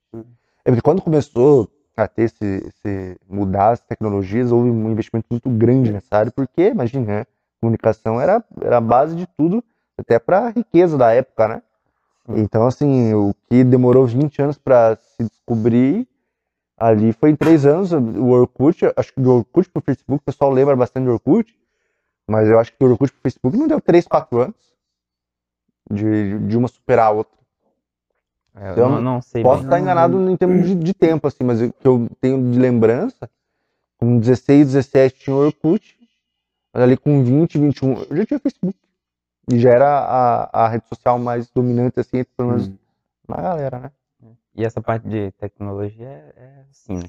É porque quando começou a ter esse, esse mudar as tecnologias, houve um investimento muito grande nessa área, porque, imagina, né? comunicação era, era a base de tudo, até para a riqueza da época, né? Então, assim, o que demorou 20 anos para se descobrir, ali foi em três anos, o Orkut, acho que do Orkut pro Facebook, o pessoal lembra bastante do Orkut, mas eu acho que do Orkut pro Facebook não deu 3, 4 anos de, de uma superar a outra. É, eu Então, não, não sei Posso bem. estar enganado em termos de, de tempo, assim, mas o que eu tenho de lembrança, com 16, 17 tinha o Orkut, mas ali com 20, 21, eu já tinha Facebook. E já era a, a rede social mais dominante, assim, entre, pelo menos Hum. na galera, né? E essa parte de tecnologia é, é assim, né?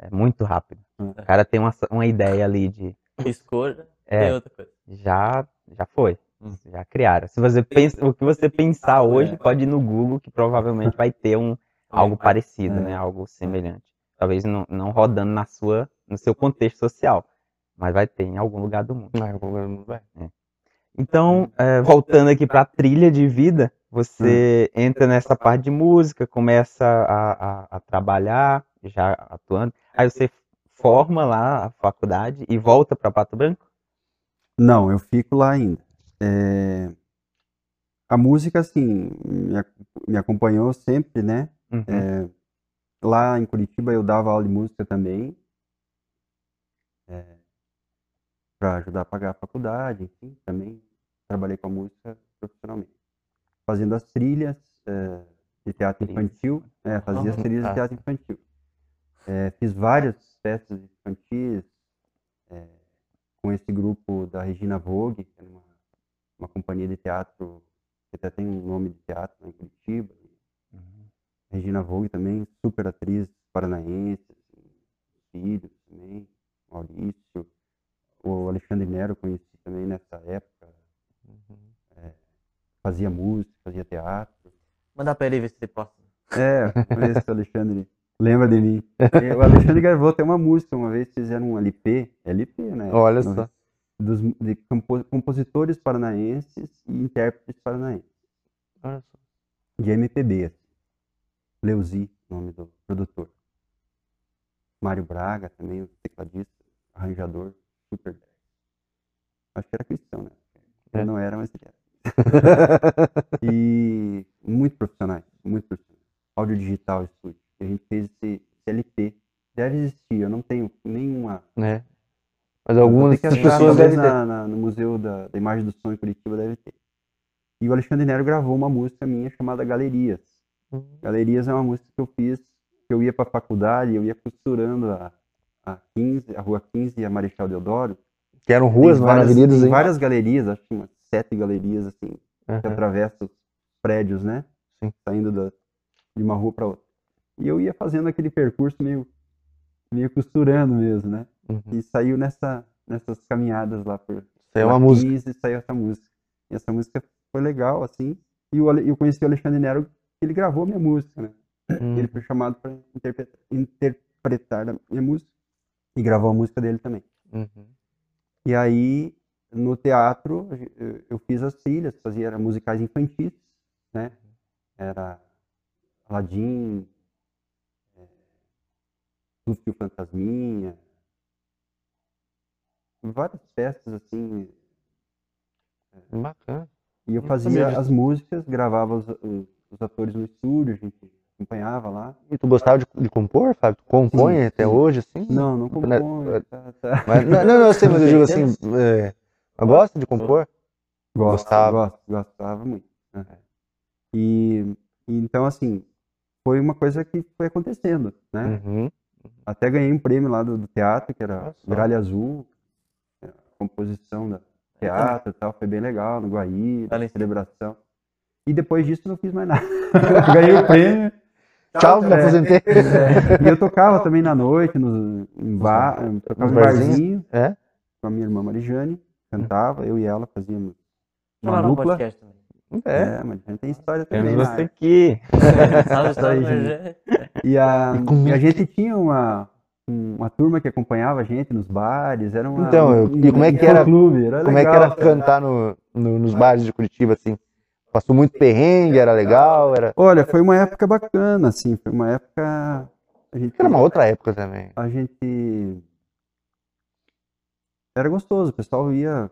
É muito rápido. Hum. O cara tem uma, uma ideia ali de Escolha, É. tem outra coisa. já já foi. Hum. Já criaram. Se você pensa, o que você pensar hoje, É. pode ir no Google que provavelmente vai ter um [LAUGHS] algo parecido, É. né? Algo semelhante. Talvez não, não rodando na sua, no seu contexto social, mas vai ter em algum lugar do mundo. Mas algum lugar não vai. Então, é, voltando aqui para a trilha de vida, você entra nessa parte de música, começa a, a, a trabalhar, já atuando. Aí você forma lá a faculdade e volta para Pato Branco? Não, eu fico lá ainda. É... A música, assim, me, me acompanhou sempre, né? Uhum. É... Lá em Curitiba eu dava aula de música também. É... Para ajudar a pagar a faculdade, enfim, também trabalhei com a música profissionalmente. Fazendo as trilhas é... de teatro infantil, é, fazia as trilhas de teatro infantil. É, fiz várias festas infantis, é, com esse grupo da Regina Vogue, que é uma, uma companhia de teatro que até tem um nome de teatro em Curitiba. Uhum. Regina Vogue também, super atriz paranaense, assim, filhos também, Maurício. O Alexandre Nero conheci também nessa época. Uhum. É, fazia música, fazia teatro. Manda pra ele ver se ele posta. É, conheço o Alexandre. Lembra de mim. o Alexandre gravou até uma música, uma vez fizeram um LP, LP, né? Olha só. Dos, de compositores paranaenses e intérpretes paranaenses. Olha só. De MPB. Assim. Leuzi, nome do produtor. Mário Braga, também, o tecladista, arranjador, super 10. Acho que era cristão, né? Ele é. não era, mas ele era. [LAUGHS] e muito profissionais, muito profissionais. Áudio digital, estúdio a gente fez esse, LP. Deve existir, eu não tenho nenhuma. Né? Mas algumas pessoas devem ter. Na, na, no Museu da, da, Imagem do Som em Curitiba deve ter. E o Alexandre Nero gravou uma música minha chamada Galerias. Uhum. Galerias é uma música que eu fiz, que eu ia para a faculdade, eu ia costurando a, a 15, a Rua 15 e a Marechal Deodoro. Que eram ruas, não eram avenidas, hein? várias galerias, acho que umas sete galerias, assim, uhum. que atravessam os prédios, né? Sim. Saindo da, de uma rua para outra. E eu ia fazendo aquele percurso meio, meio costurando mesmo, né? Uhum. E saiu nessa, nessas caminhadas lá por saiu uma música. e saiu essa música. E essa música foi legal, assim. E eu, eu conheci o Alexandre Nero, ele gravou minha música, né? Uhum. Ele foi chamado para interpretar, interpretar a minha música e gravou a música dele também. Uhum. E aí, no teatro, eu fiz as trilhas, fazia musicais infantis, né? Era Aladdin, Lúcio Fantasminha, várias peças assim. É. Bacana. E eu fazia as músicas, gravava os, os, os, atores no estúdio, a gente acompanhava lá. E tu gostava de, de compor, Fábio? Tu compõe sim, até sim. hoje, assim? Não, não compõe. Tá, tá. Mas, não, não, eu sei, [LAUGHS] mas eu digo assim, é, gosta de compor? Gosto, gostava. gosto, gostava muito. Né? E, então, assim, foi uma coisa que foi acontecendo, né? Uhum. Até ganhei um prêmio lá do, do teatro, que era Nossa. Gralha Azul, a composição da teatro e tal, foi bem legal, no Guaí, na celebração. E depois disso não fiz mais nada. [LAUGHS] [LAUGHS] ganhei o prêmio. Tchau, me aposentei. É, [LAUGHS] e eu tocava também na noite, no, em bar, tocava no barzinho, é? com a minha irmã Marijane, cantava, eu e ela fazíamos uma dupla. Podcast também. É, é, mas a gente tem história também. Temos você aqui. [LAUGHS] Sabe história e, a, e, a gente tinha uma, uma turma que acompanhava a gente nos bares. Era uma, então, eu, um, e como é que era, clube, era como legal, é que era cantar no, no, nos bares de Curitiba, assim? Passou muito perrengue, era legal? Era... Olha, foi uma época bacana, assim, foi uma época... A gente, era uma outra época também. A gente... Era gostoso, o pessoal ia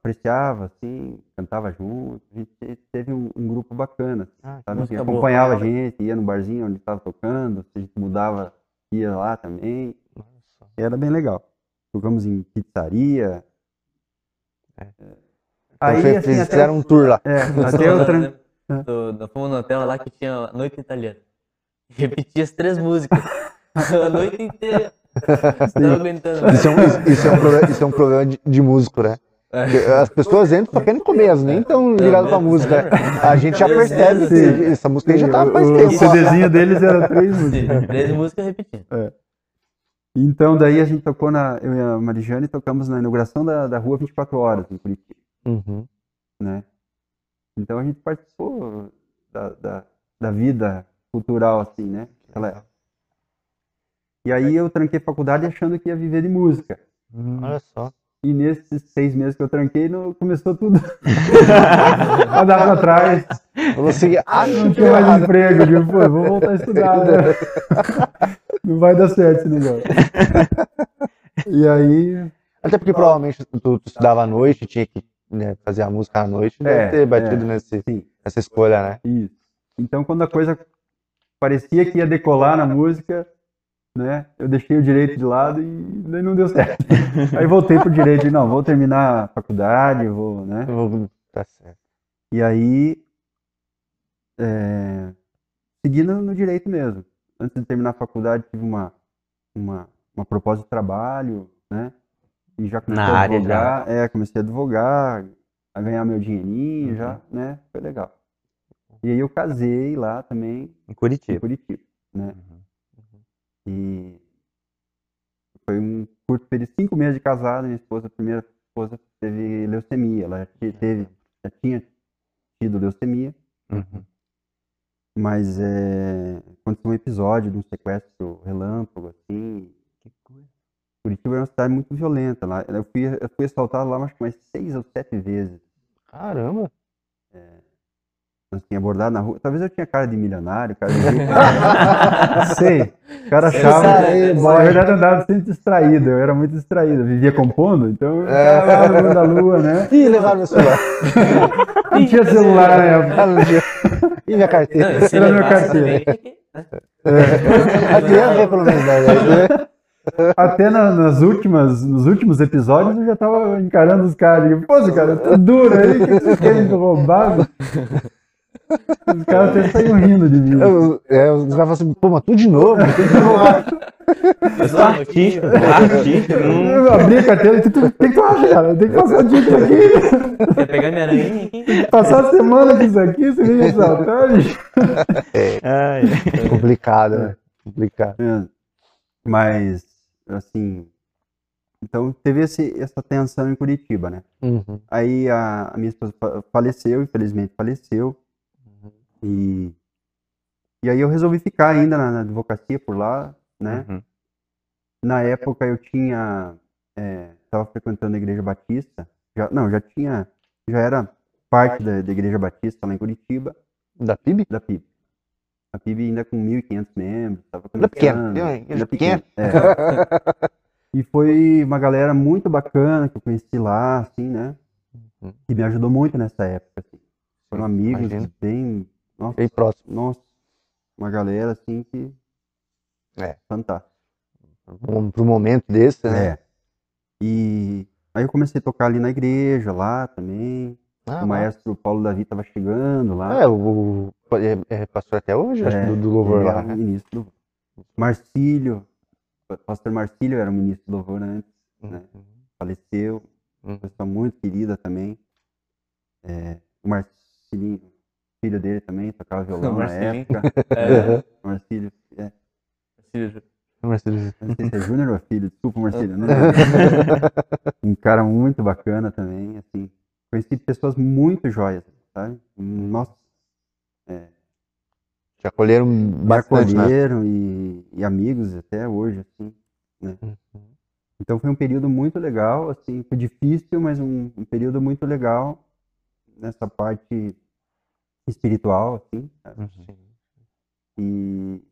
apreciava, assim, cantava junto. A gente teve um, um grupo bacana, ah, sabe? Assim, acompanhava boa, a gente, ia no barzinho onde estava tocando, a gente mudava, ia lá também. Nossa. Era bem legal. Tocamos em pizzaria. É. Aí, então, assim, fizeram até, um tour lá. É, até eu [LAUGHS] tran... do, fomos no hotel lá que tinha noite italiana. [LAUGHS] Repetia as três músicas. [LAUGHS] a noite inteira. aguentando. Isso é, um, isso, é um problema, isso é um problema de, de músico, né? As pessoas entram só querem comer, elas nem estão ligadas pra música. A gente já percebe que essa música aí já tá faz tempo. O CDzinho deles era três músicas. Três músicas repetindo. É. Então daí a gente tocou na. Eu e a Marijane tocamos na inauguração da, da rua 24 horas em Curitiba. Uhum. Né? Então a gente participou da, da, da vida cultural, assim, né? Ela... E aí eu tranquei faculdade achando que ia viver de música. Hum. Olha só. E nesses seis meses que eu tranquei, não, começou tudo [LAUGHS] a dar pra trás. Você, ah, não tinha mais emprego. Eu digo, pô, vou voltar a estudar. Né? [LAUGHS] Não vai dar certo esse negócio. [LAUGHS] e aí. Até porque provavelmente tu, tu estudava à noite, tinha que né, fazer a música à noite, é, deve ter batido é, nesse, nessa escolha, né? Isso. Então quando a coisa parecia que ia decolar na música, né? Eu deixei o direito de lado e não deu certo. [LAUGHS] Aí voltei pro direito e não, vou terminar a faculdade, vou, né? Tá certo. E aí é, segui no, no, direito mesmo. Antes de terminar a faculdade tive uma uma, uma proposta de trabalho, né? E já comecei Na a advogar, é, comecei a advogar, a ganhar meu dinheirinho uhum. já, né? Foi legal. E aí eu casei lá também. Em Curitiba. Em Curitiba, né? Uhum. E foi um curto período, cinco meses de casado, minha esposa, a primeira esposa, teve leucemia. Ela teve, já tinha tido leucemia. Uhum. Mas é, aconteceu um episódio de um sequestro relâmpago, assim. Que coisa. Curitiba é uma cidade muito violenta lá. Eu fui, eu fui assaltado lá acho que mais seis ou sete vezes. Caramba! É, nós tinha abordado na rua. Talvez eu tinha cara de milionário, cara de rico. [LAUGHS] sei. O cara achava. Na verdade, eu andava sempre distraído. Eu era muito distraído. Eu vivia compondo, então eu é. no mundo da lua, né? [LAUGHS] Ih, levaram meu celular. [LAUGHS] não tinha celular na época. E minha carteira? Não, Era minha carteira. É. Aqui pelo menos, né? Até na, nas últimas, nos últimos episódios eu já tava encarando os caras. Pô, cara, tá duro aí, que vocês querem roubar? Os caras até saíram rindo de mim. Eu, é, os caras falam assim, pô, mas tudo de novo. Eu sou artista, artista. Eu abri a carteira e tu, o que tu acha, cara? Tem que passar disso aqui. Quer pegar minha aranha aqui? Passar a semana com isso aqui, você vem ressaltar, É, é complicado, né? Complicado. É. Mas, assim, então teve esse, essa tensão em Curitiba, né? Uhum. Aí a, a, minha esposa faleceu, infelizmente faleceu. E, e aí eu resolvi ficar ainda na, na advocacia por lá, né? Uhum. Na época eu tinha, estava é, frequentando a Igreja Batista, já, não, já tinha, já era parte da, da Igreja Batista lá em Curitiba. Da PIB? Da PIB. A PIB ainda com 1.500 membros, estava começando. Ainda pequeno. É. e foi uma galera muito bacana que eu conheci lá, assim, né? Uhum. Que me ajudou muito nessa época. Assim. Foram amigos Imagina. bem nossa, bem próximo. Nossa, uma galera assim que. É. Fantástico. Para um momento desse, né? É. E aí eu comecei a tocar ali na igreja, lá também. Ah, o maestro Paulo Davi estava chegando lá. É, o, o é, é pastor até hoje, é, acho, do, do louvor lá. Né? ministro do Marcílio, pastor Marcílio era o ministro do louvor antes, uhum. né? Faleceu, uhum. pessoa muito querida também. É, o Marcilinho, filho dele também tocava [LAUGHS] violão na época. [LAUGHS] É. Marcílio. É. Marcílio. Marcílio. Não sei se é Júnior ou filho, desculpa, Marcílio. [LAUGHS] Um cara muito bacana também, assim. Conheci pessoas muito joias, sabe? Nossa. É. Te acolheram bastante, Me né? acolheram né? e, e, amigos até hoje, assim, né? Uhum. Então foi um período muito legal, assim, foi difícil, mas um, um período muito legal nessa parte espiritual, assim. Uhum. E,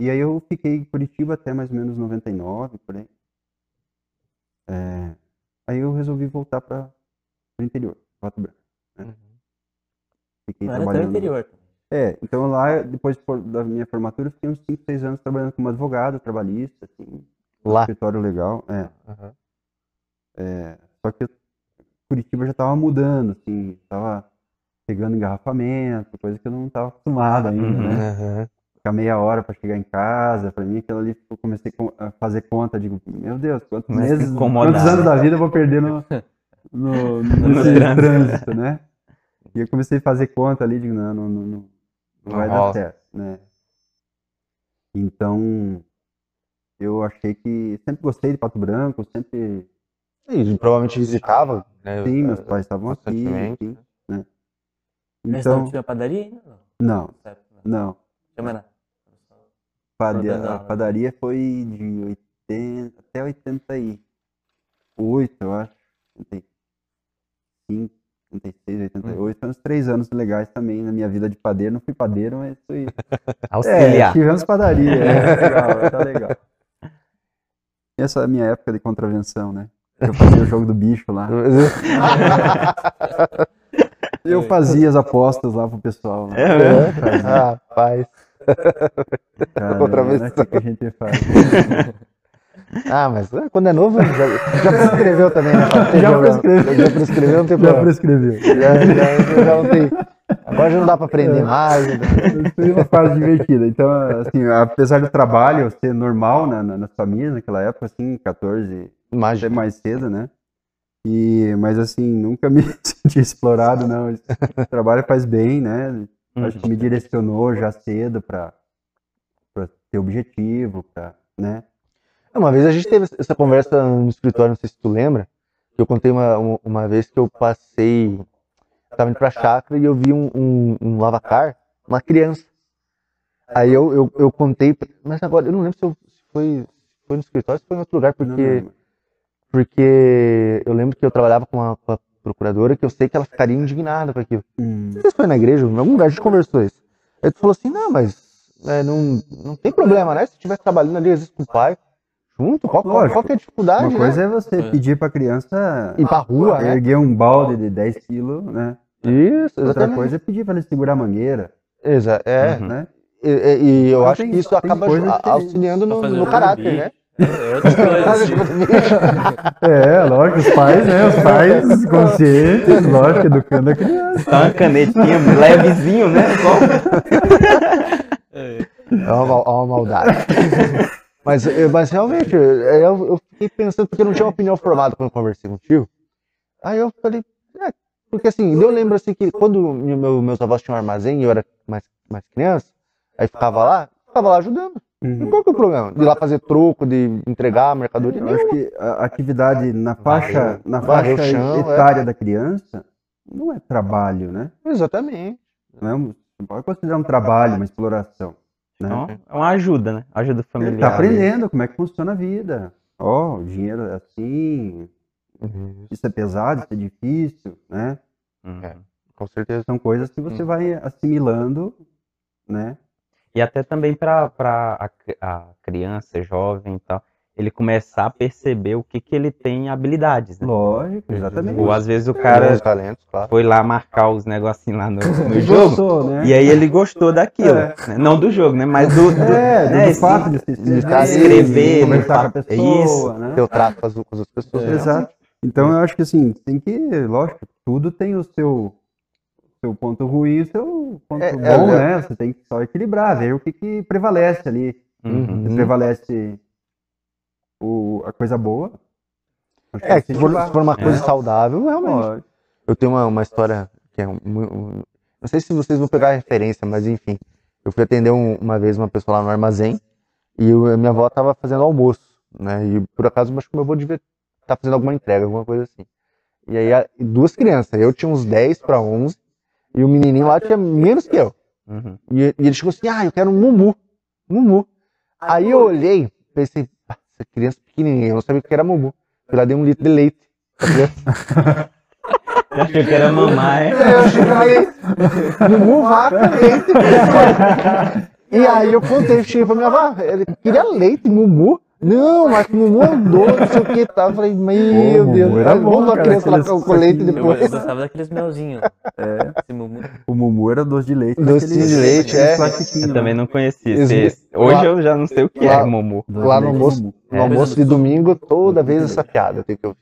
e aí eu fiquei em Curitiba até mais ou menos 99, por aí. É, aí eu resolvi voltar para o interior, Pato Branco. Né? Uhum. Fiquei Não trabalhando. interior. É, então lá, depois da minha formatura, fiquei uns 5, 6 anos trabalhando como advogado, trabalhista, assim. Lá? escritório legal, é. Uhum. é só que Curitiba já estava mudando, assim, estava pegando engarrafamento, coisa que eu não estava acostumado ainda, uhum. né? Ficar meia hora para chegar em casa, para mim aquilo ali eu comecei a fazer conta, digo, meu Deus, quantos Mas meses, quantos anos da vida eu vou perder no, [LAUGHS] [LAUGHS] no, no, no trânsito. né? E eu comecei a fazer conta ali, digo, não, não, não, não, não vai dar certo, né? Então, eu achei que sempre gostei de Pato Branco, sempre. E provavelmente visitava, né? Sim, meus pais estavam aqui, sim, né? Mas não tinha padaria ainda? Não. Não. Padaria, a padaria foi de 80 até 88, eu acho. 85. 86, 88, foi uns três anos legais também na minha vida de padeiro. Não fui padeiro, mas fui. [LAUGHS] Auxiliar. É, tivemos padaria, é, [LAUGHS] legal, tá legal. E essa é a minha época de contravenção, né? Eu fazia o jogo do bicho lá. [LAUGHS] Eu fazia as apostas lá pro pessoal. Né? É, Rapaz. Cara, contravenção. O que a gente faz? Ah, mas é, quando é novo, já, já prescreveu também, né? Já prescreveu. Já prescreveu, não tem problema. Já prescreveu. Já, já, já não tem. Agora já não dá para aprender é. mais. Foi uma fase divertida. Então, assim, apesar do trabalho ser normal né, nas famílias naquela época, assim, 14, mais, até mais cedo, né? E, mas assim, nunca me [LAUGHS] senti explorado, não. O trabalho faz bem, né? Acho que me direcionou já cedo para ter objetivo, para, né? Uma vez a gente teve essa conversa no escritório, não sei se tu lembra, que eu contei uma, uma vez que eu passei, estava indo pra chácara e eu vi um, um, um lavacar, uma criança. Aí eu, eu, eu contei, mas agora eu não lembro se, eu, se foi, foi no escritório ou se foi em outro lugar, porque, porque eu lembro que eu trabalhava com uma, com a procuradora que eu sei que ela ficaria indignada com aquilo. Hum. Não sei se foi na igreja, em algum lugar a gente conversou isso. Aí tu falou assim, não, mas é, não, não tem problema, né? Se estivesse trabalhando ali, às vezes com o pai, junto? Qual, qual, qual que é a dificuldade? Uma coisa né? é você é. pedir pra criança ir pra rua, né? erguer um balde de 10 quilos, né? Isso, exatamente. Outra coisa é pedir pra ele segurar a mangueira. Exato, é. Uhum. Né? E, e, e eu acho tem, que isso acaba auxiliando no, no caráter, né? É, [LAUGHS] [LAUGHS] é, lógico, os pais, né? Os pais conscientes, lógico, educando a criança. Dá uma canetinha levezinho, né? [LAUGHS] É uma, é uma maldade. Mas, mas realmente, eu, eu fiquei pensando, porque eu não tinha uma opinião formada quando eu conversei contigo. Aí eu falei, é, porque assim, eu lembro assim que quando meu, meus avós tinham um armazém e eu era mais, mais criança, aí ficava lá, ficava lá ajudando. Uhum. Qual que é o problema? De ir lá fazer troco, de entregar a mercadoria? Eu acho que a atividade na faixa, na faixa chão, é. etária é. da criança não é trabalho, né? Exatamente. Não, é, pode considerar um trabalho, uma exploração. Né? Então, é uma ajuda, né? Ajuda familiar. Ele tá aprendendo como é que funciona a vida. Ó, oh, o dinheiro é assim, uhum. isso é pesado, isso é difícil, né? Uhum. É, com certeza. São coisas que você uhum. vai assimilando, né? E até também para a, a criança, jovem e tal, ele começar a perceber o que, que ele tem habilidades. Né? Lógico, exatamente. Ou às vezes o cara talentos, claro. foi lá marcar os negocinhos lá no, no [LAUGHS] jogo gostou, né? e aí ele gostou daquilo. É. Né? Não do jogo, né? Mas do, do, é, né? do fato de, de escrever, conversar com a pessoa, isso, né? ter o trato com as, com as pessoas. É. Exato. Então eu acho que assim, tem que, lógico, tudo tem o seu seu ponto ruim e o seu ponto é, é bom, né? Você tem que só equilibrar, ver o que, que prevalece ali. Uhum. Se prevalece o, a coisa boa. É, se for, se for, uma coisa é. saudável, realmente. Eu tenho uma, uma história que é um, um, Não sei se vocês vão pegar a referência, mas enfim. Eu fui atender um, uma vez uma pessoa lá no armazém e eu, minha avó estava fazendo almoço, né? E por acaso acho que meu avô devia estar tá fazendo alguma entrega, alguma coisa assim. E aí duas crianças, eu tinha uns 10 para 11 e o menininho lá tinha menos que eu. Uhum. E, e, ele chegou assim: ah, eu quero um mumu. Mumu. Aí eu olhei, pensei, essa criança pequenininha, eu não sabia o que era mumu. Fui lá, dei um litro de leite pra criança. Eu achei que era mamãe. É, eu achei que era leite. Mumu, vaca, leite. [LAUGHS] E aí eu contei, cheguei pra minha avó, ele queria leite, mumu. Não, mas o Mumu andou, não sei o que tal. Eu falei, meu Pô, Deus, era bom, vamos a criança lá com leite depois. Eu gostava daqueles melzinhos. [LAUGHS] É. Mumu. O Mumu era doce de leite. Doce de leite, é. Eu também não conhecia. Esse. Hoje eu já não sei o que lá, é Mumu. Lá no almoço, no almoço de domingo, toda vez essa piada eu tenho que ouvir.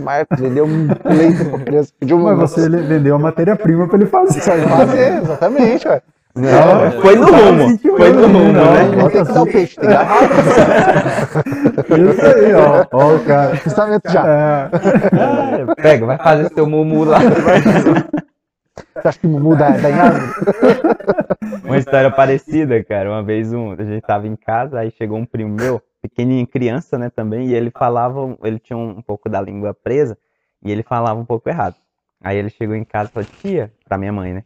Marcos vendeu um leite pra criança. Pediu Mas você vendeu a matéria-prima pra ele fazer. Fazer, exatamente, ué. Não, foi no rumo. Foi no rumo, né? Que dar o peixe, tem Isso aí, ó. Ó o cara. Pensamento já. É. É, pega, vai fazer seu mumu lá. Você acha que mumu dá, dá em árvore? Uma história parecida, cara. Uma vez um, a gente tava em casa, aí chegou um primo meu, pequenininho, criança, né, também, e ele falava, ele tinha um, um pouco da língua presa, e ele falava um pouco errado. Aí ele chegou em casa e falou, tia, pra minha mãe, né?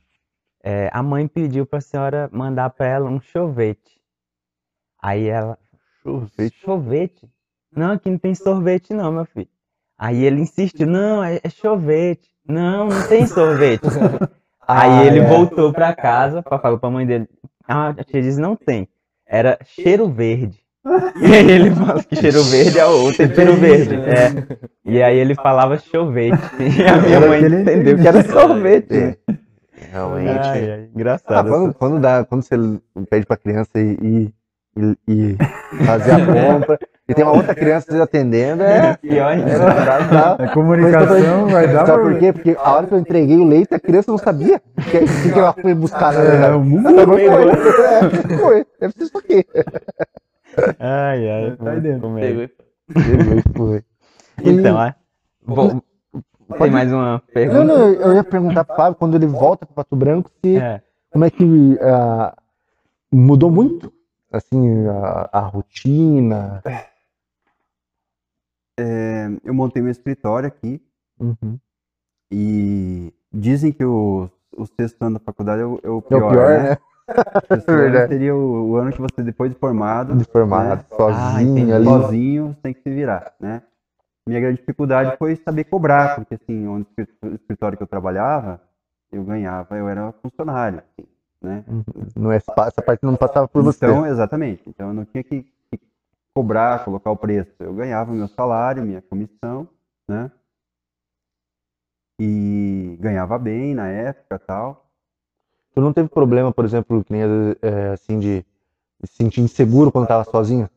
É, a mãe pediu para a senhora mandar para ela um sorvete. Aí ela, sorvete? sorvete? Não, aqui não tem sorvete não, meu filho. Aí ele insiste, não, é, é sorvete. Não, não tem sorvete. [LAUGHS] Aí ah, ele é. voltou pra casa, falou pra mãe dele. Ah, a tia disse, não tem. Era cheiro verde. [LAUGHS] E aí ele falou que cheiro verde é o tempero verde. É. E aí ele falava sorvete. [LAUGHS] E a minha mãe entendeu que era sorvete. É. Realmente. Ai, ai, engraçado. Ah, quando, quando, dá, quando você pede pra criança ir, ir, ir fazer a [LAUGHS] compra, e tem uma outra criança atendendo, é. [LAUGHS] Pior ainda. É, a comunicação vai dar Sabe por quê? Porque a hora que eu entreguei o leite, a criança não sabia o que, que, ela foi buscar. Né? É, o mundo foi. [LAUGHS] É, foi. Deve ser isso aqui. Ai, ai. Vai dentro. foi. Então, é. Bom, tem mais uma pergunta? Não, não, eu ia perguntar pro Fábio, quando ele volta pro Pato Branco, se, é. como é que uh, mudou muito, assim, a, a rotina? É, eu montei meu escritório aqui uhum. e dizem que o, o sexto ano da faculdade é o, é o pior, é o pior né? né? [LAUGHS] Verdade. seria o, o, ano que você, depois de formado, de formado né? sozinho, ah, ali. sozinho, tem que se virar, né? Minha grande dificuldade foi saber cobrar, porque assim, onde o escritório que eu trabalhava, eu ganhava, eu era funcionário, assim, né? Uhum. Não é, essa parte não passava por você. Então, exatamente. Então eu não tinha que, que cobrar, colocar o preço. Eu ganhava meu salário, minha comissão, né? E ganhava bem na época tal. Tu não teve problema, por exemplo, que nem é, assim, de se sentir inseguro quando estava sozinho?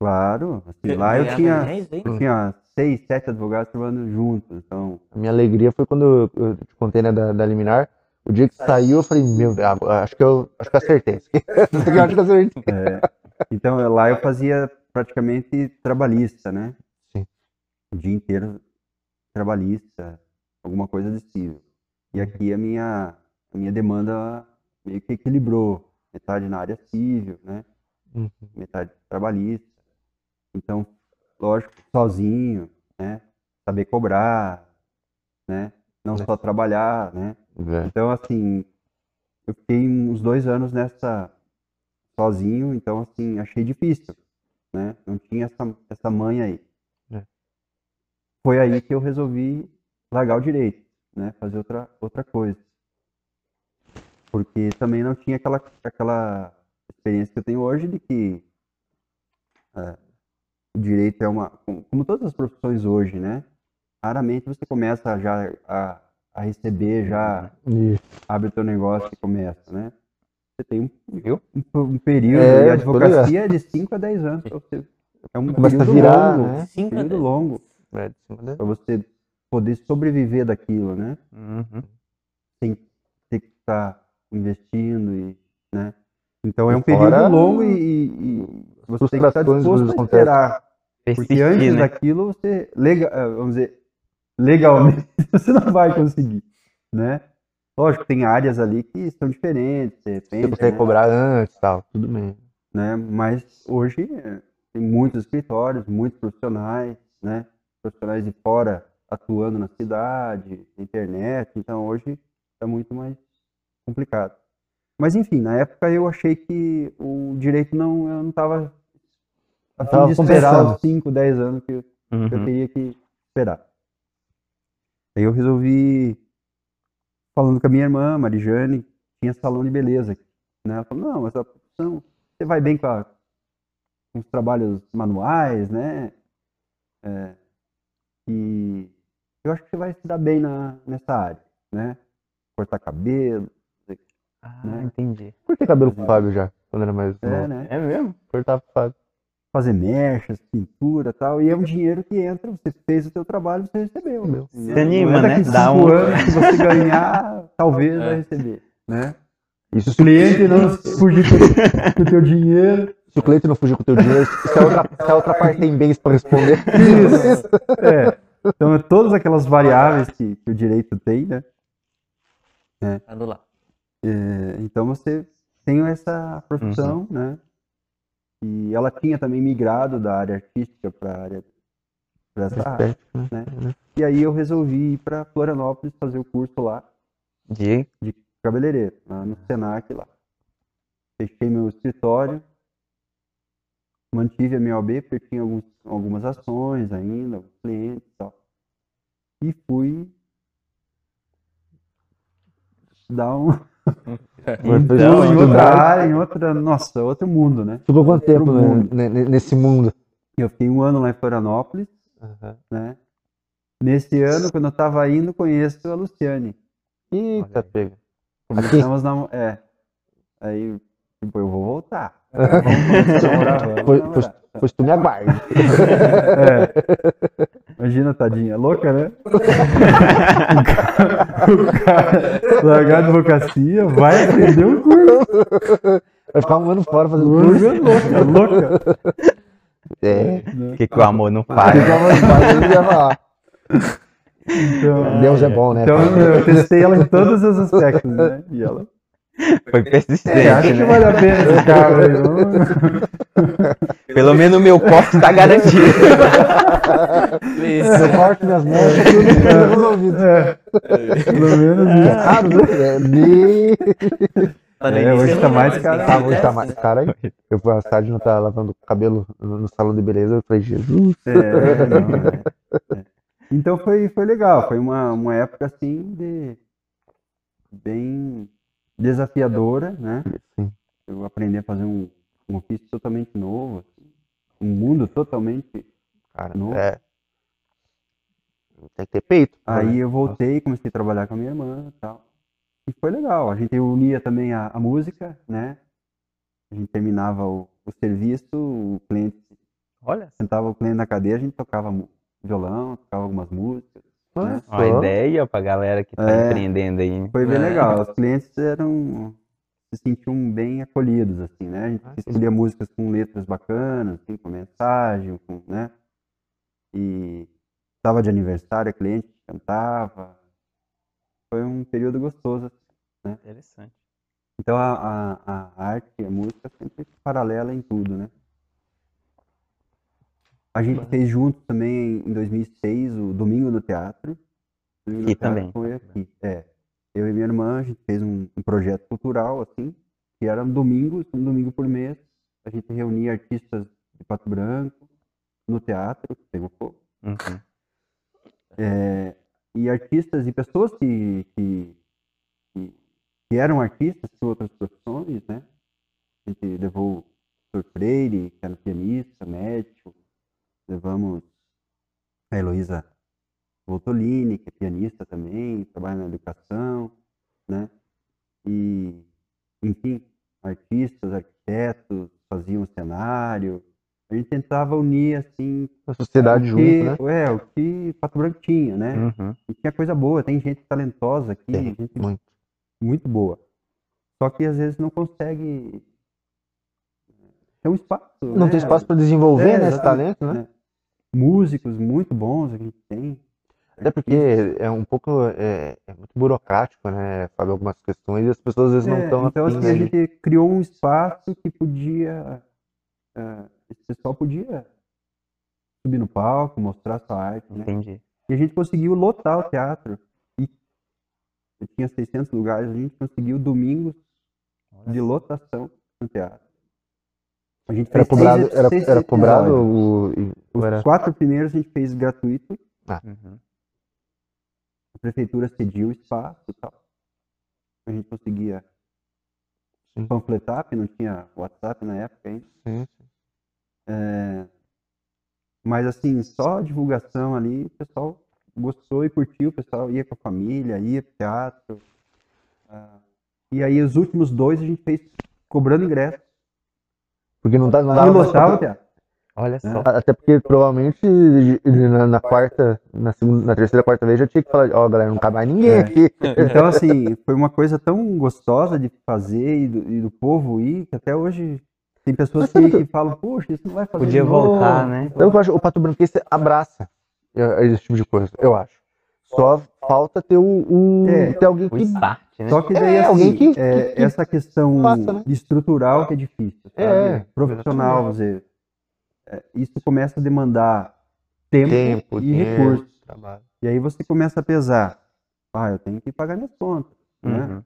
Claro. Assim, lá eu tinha, eu tinha seis, sete advogados trabalhando juntos. Então... A minha alegria foi quando eu, eu te contei né, da, da liminar. O dia que saiu, eu falei, meu Deus, acho que eu, acho que eu acertei. acho que [LAUGHS] acertei. É. Então lá eu fazia praticamente trabalhista, né? Sim. O dia inteiro trabalhista, alguma coisa desse tipo. E aqui a minha a minha demanda meio que equilibrou. Metade na área civil, né? Uhum. Metade trabalhista. Então, lógico, sozinho, né? Saber cobrar, né? Não é. só trabalhar, né? É. Então, assim, eu fiquei uns dois anos nessa sozinho, então, assim, achei difícil, né? Não tinha essa, essa manha aí. É. Foi aí que eu resolvi largar o direito, né? Fazer outra, outra coisa porque também não tinha aquela, aquela experiência que eu tenho hoje de que é, o direito é uma. Como todas as profissões hoje, né? Raramente você começa já a, a receber, já Isso. abre o teu negócio e começa, né? Você tem um, um, um período, é, e a advocacia é de 5 a 10 anos. Você, é um começa período virar, longo, né? um período longo. É, para você poder sobreviver daquilo, né? Uhum. Sem ter que estar investindo e, né? Então é um período Fora longo e, e, você tem que estar disposto a esperar. Porque antes né? daquilo você, legal, eh, vamos dizer, legalmente [LAUGHS] você não vai conseguir, né? Lógico, tem áreas ali que são diferentes, de repente, Você consegue né? cobrar antes tal, tudo bem. Né? Mas hoje eh, tem muitos escritórios, muitos profissionais, né? Profissionais de fora atuando na cidade, na internet, então hoje é muito mais complicado. Mas enfim, na época eu achei que o direito não, eu não estava a fim de esperar os 5, 10 anos que, uhum. que eu uhum. teria que esperar. Aí eu resolvi, falando com a minha irmã, Marijane, tinha salão de beleza. Né? Ela falou, não, essa profissão, você vai bem com, a, com os trabalhos manuais, né? É, e eu acho que você vai se dar bem na, nessa área, né? Cortar cabelo, ah, né? entendi. Cortei cabelo pro Fábio já, quando era mais é, novo. Né? É mesmo? Cortava pro Fábio. Fazer mechas, pintura tal. E é um dinheiro que entra, você fez o seu trabalho, você recebeu. Meu. Você anima, é né? Dá um... anos que você ganhar, [LAUGHS] talvez é. vai receber, né? Isso, se o cliente não fugir com o [LAUGHS] teu dinheiro. Se o cliente não fugir com o teu dinheiro, se a outra, se a outra parte tem bens para responder. Isso. É. Então, todas aquelas variáveis que, que o direito tem, né? É. É, então você tem essa profissão, uhum. né? E ela tinha também migrado da área artística para a área essa área, né? né? E aí eu resolvi ir para Florianópolis fazer o curso lá de, de cabeleireiro, lá no Senac lá. Fechei meu escritório, mantive a minha OB, porque tinha alguns, algumas ações ainda, clientes e tal. E fui dá um. [LAUGHS] então, em outra área, em outra. Nossa, outro mundo, né? Ficou quanto tempo né, nesse mundo? Eu fiquei um ano lá em Florianópolis, uhum. né? Nesse ano, quando eu tava indo, conheço a Luciane. Eita, pega. Começamos na. É. Aí, tipo, eu vou voltar. Vamos vamos pois, pois, pois tu me aguarde. É. Imagina, tadinha, louca, né? o, cara, largar a advocacia, vai aprender um curso. Vai ficar um ano fora fazendo curso. Louca, louca. É. O que, que o amor não faz? O que, o amor não faz? Eu ia falar. Então, Deus é bom, né? Então eu testei ela em todos os aspectos, né? E ela. Foi persistente. É, acho né? que vale a pena esse [LAUGHS] carro aí. Pelo menos o meu corte está garantido. Isso. Meu corte, minhas mãos, tudo é. resolvido. É. Pelo menos isso. É caro, né? É, é, hoje tá mais caro. Tá, hoje tá mais caro aí. Eu fui à tarde, não tá lavando o cabelo no salão de beleza, eu falei, Jesus. É, não, é. Então foi, foi legal, foi uma, uma época assim de bem desafiadora, né? Sim. Eu aprendi a fazer um, um ofício totalmente novo, assim, um mundo totalmente Cara, novo. É. Tem que ter peito. Aí né? eu voltei, comecei a trabalhar com a minha irmã e tal. E foi legal. A gente unia também a, a música, né? A gente terminava o, o serviço, o cliente Olha. sentava o cliente na cadeira, a gente tocava violão, tocava algumas músicas. Né? Uma ideia pra galera que tá é, empreendendo aí. Foi bem é. legal. Os clientes eram se sentiam bem acolhidos, assim, né? A gente ah, escolhia músicas com letras bacanas, assim, com mensagem, com, né? E estava de aniversário, a cliente cantava. Foi um período gostoso, assim, né? Interessante. Então a, a, a arte e a música sempre paralela em tudo, né? A gente fez junto também em 2006 o Domingo no Teatro. Domingo aqui também. Foi aqui, é. Eu e minha irmã, a gente fez um, um projeto cultural, assim, que era um domingo, um domingo por mês. A gente reunia artistas de Pato Branco no teatro, que pegou fogo. Uhum. É, e artistas e pessoas que, que, que, que eram artistas de outras profissões, né? A gente levou o Sr. Freire, que era pianista, médico, levamos a Heloísa Voltolini, que é pianista também, trabalha na educação, né? E, enfim, artistas, arquitetos faziam cenário. A gente tentava unir, assim... A sociedade junto, né? É, o que Pato Branco tinha, né? Uhum. E tinha coisa boa, tem gente talentosa aqui, tem, gente muito. muito boa. Só que às vezes não consegue ter um espaço. Não né? tem espaço para desenvolver é, né, esse talento, né? É músicos muito bons a gente tem. Até porque é um pouco é, é muito burocrático, né? Fazer algumas questões e as pessoas às vezes é, não estão Então assim, a gente criou um espaço que podia. Uh, esse pessoal podia subir no palco, mostrar sua arte. Né? Entendi. E a gente conseguiu lotar o teatro. E tinha 600 lugares, a gente conseguiu domingos de lotação no teatro. A gente era cobrado, seis, era, seis, era cobrado o, Os era... quatro primeiros a gente fez gratuito. Ah. Uhum. A prefeitura cediu o espaço e tal. A gente conseguia sim. panfletar, porque não tinha WhatsApp na época ainda. Sim, sim. É, mas assim, só a divulgação ali, o pessoal gostou e curtiu, o pessoal ia com a família, ia pro teatro. Uh, e aí os últimos dois a gente fez cobrando ingresso. Porque não dá, não dá lotava, pra... Olha só. É. Até porque provavelmente na, na, quarta, na, segunda, na terceira, quarta vez já tinha que falar, ó, oh, galera, não cabe mais ninguém é. aqui. [LAUGHS] Então, assim, foi uma coisa tão gostosa de fazer e do, e do povo ir, que até hoje tem pessoas que, que, falam, poxa, isso não vai fazer Podia voltar, né? Eu acho o Pato Branquense abraça esse tipo de coisa, eu acho. Só falta ter o, o é, ter alguém que start, né? Só que daí é, assim, alguém que, é, que, essa questão passa, né? estrutural que é difícil, sabe? É, profissional, você é, isso começa a demandar tempo, tempo e recursos. Trabalho. E aí você começa a pesar, ah, eu tenho que pagar minhas contas, né? uhum. né?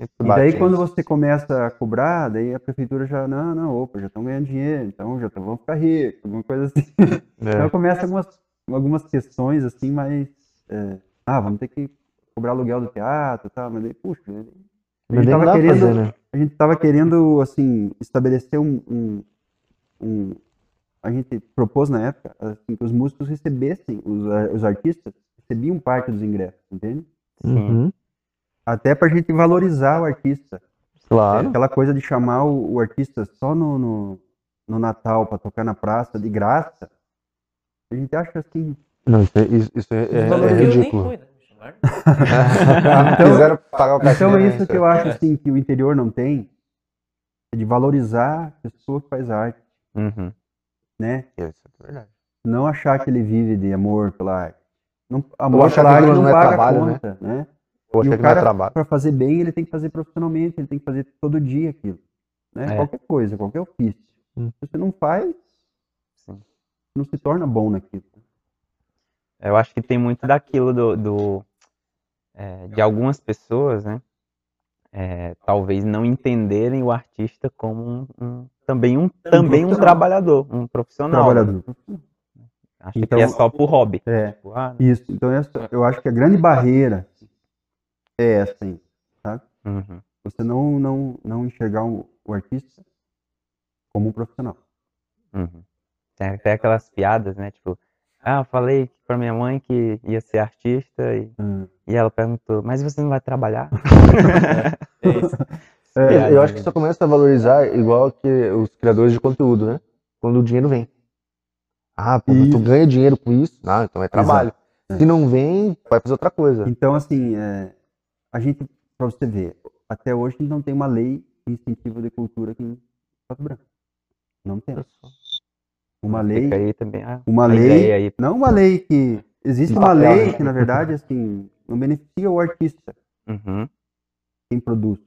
E daí quando você começa a cobrar, daí a prefeitura já, não, não, opa, já estão ganhando dinheiro, então já tão, vamos ficar ricos, alguma coisa assim. [LAUGHS] É. Então começa algumas, algumas questões assim, mas, é, ah, vamos ter que cobrar aluguel do teatro e tal, mas aí, puxa, a gente tava querendo, fazer, né? a gente tava querendo, assim, estabelecer um, um, um, a gente propôs na época, assim, que os músicos recebessem, os, os artistas recebiam parte dos ingressos, entende? Uhum. Até pra gente valorizar o artista. Claro. Aquela coisa de chamar o, o artista só no, no, no Natal para tocar na praça de graça, a gente acha assim. Não, isso é, isso é, é, é ridículo. Foi, né? [LAUGHS] então, pagar então é isso que eu acho assim que o interior não tem, é de valorizar a pessoa que faz arte, uhum. né? Isso é verdade. Não achar que ele vive de amor pela arte. Não, amor pela arte não, não é paga trabalho, né? conta, né? né? Eu e o cara, para fazer bem, ele tem que fazer profissionalmente, ele tem que fazer todo dia aquilo. Né? É. Qualquer coisa, qualquer ofício. Hum. Se você não faz, Sim. não se torna bom naquilo. Eu acho que tem muito daquilo do, do é, de algumas pessoas, né? É, talvez não entenderem o artista como um, um também um também um trabalhador, um profissional. Trabalhador. Acho então, que é só por hobby. É. Tipo, ah, isso. Então eu acho que a grande barreira é essa, hein, sabe? Uhum. Você não, não, não enxergar o, o artista como um profissional. Uhum. Tem até aquelas piadas, né? Tipo, ah, eu falei pra minha mãe que ia ser artista e, uhum. e ela perguntou, mas você não vai trabalhar? é, [LAUGHS] é isso. É, eu acho que só começa a valorizar igual que os criadores de conteúdo, né? Quando o dinheiro vem. Ah, pô, tu ganha dinheiro com isso? Não, então é trabalho. Exato. Se não vem, vai fazer outra coisa. Então, assim, é, a gente, para você ver, até hoje a gente não tem uma lei de incentivo de cultura aqui em Pato Branco. Não tem. Uma lei. Aí também, ah, uma lei. Aí. Não uma lei que. Existe uma lei que, na verdade, assim, não beneficia o artista. Uhum. Quem produz.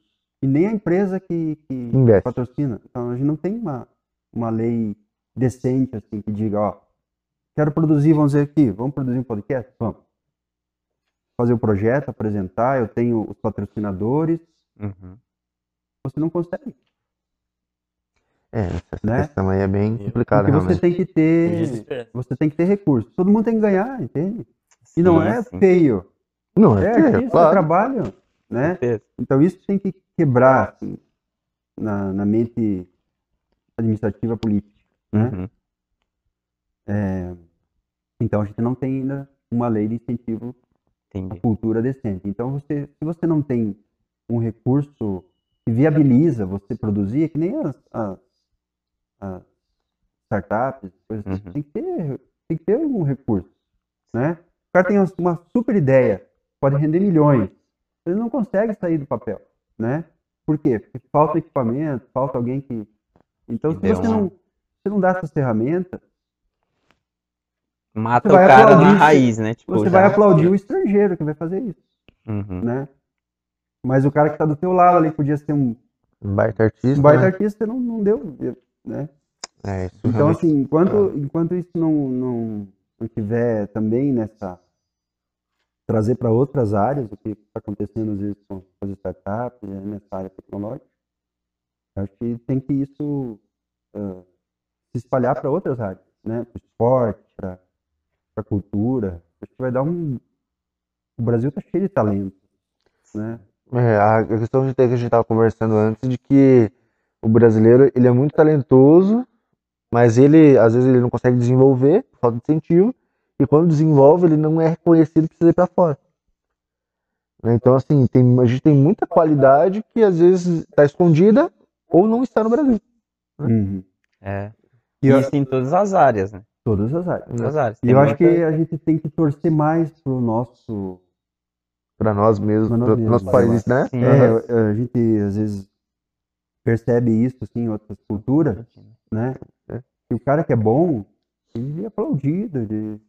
E nem a empresa que, que patrocina. Então a gente não tem uma, uma lei decente, assim, que diga, ó, quero produzir, vamos dizer aqui, vamos produzir um podcast? Vamos fazer o projeto, apresentar, eu tenho os patrocinadores. Uhum. Você não consegue. É, essa né? questão aí é bem complicada. Porque você tem que ter. Você tem que ter recursos. Todo mundo tem que ganhar, entende? E não é sim. feio. Não é, é feio, artista, claro. é trabalho. Né? Então isso tem que quebrar assim, na, na mente administrativa política. Né? Uhum. É, então a gente não tem ainda uma lei de incentivo Entendi. a cultura decente. Então, você, se você não tem um recurso que viabiliza você produzir, é que nem as, as, as startups, coisas uhum. tem, que ter, tem que ter um recurso. Né? O cara tem uma super ideia, pode render milhões, ele não consegue sair do papel. Né? Por quê? Porque falta equipamento, falta alguém que. Então, se você não, se não dá essas ferramentas, Mata o cara na raiz, né? Tipo, você já... vai aplaudir o estrangeiro que vai fazer isso. Uhum. Né? Mas o cara que tá do teu lado ali podia ser um, um baita artista. Um baita né? artista não, não deu, né? É, então, assim, enquanto, é. enquanto isso não, não, não tiver também nessa. trazer para outras áreas, o que está acontecendo às vezes com as startups, né, nessa área tecnológica, acho que tem que isso uh, se espalhar para outras áreas, né? Para o esporte, para para cultura, acho que vai dar um. O Brasil tá cheio de talento, né? É, a questão de ter que a gente estava conversando antes de que o brasileiro ele é muito talentoso, mas ele às vezes ele não consegue desenvolver por falta de incentivo e quando desenvolve ele não é reconhecido precisa ir para fora. Então assim tem, a gente tem muita qualidade que às vezes está escondida ou não está no Brasil. Né? Uhum. É. E isso em todas as áreas, né? Todas as áreas. Todas as áreas. E eu acho que a gente tem que torcer mais pro nosso. Para nós mesmos, para nosso país, né? Sim, é, a gente às vezes percebe isso assim, em outras culturas, né? Que o cara que é bom, ele é aplaudido, ele,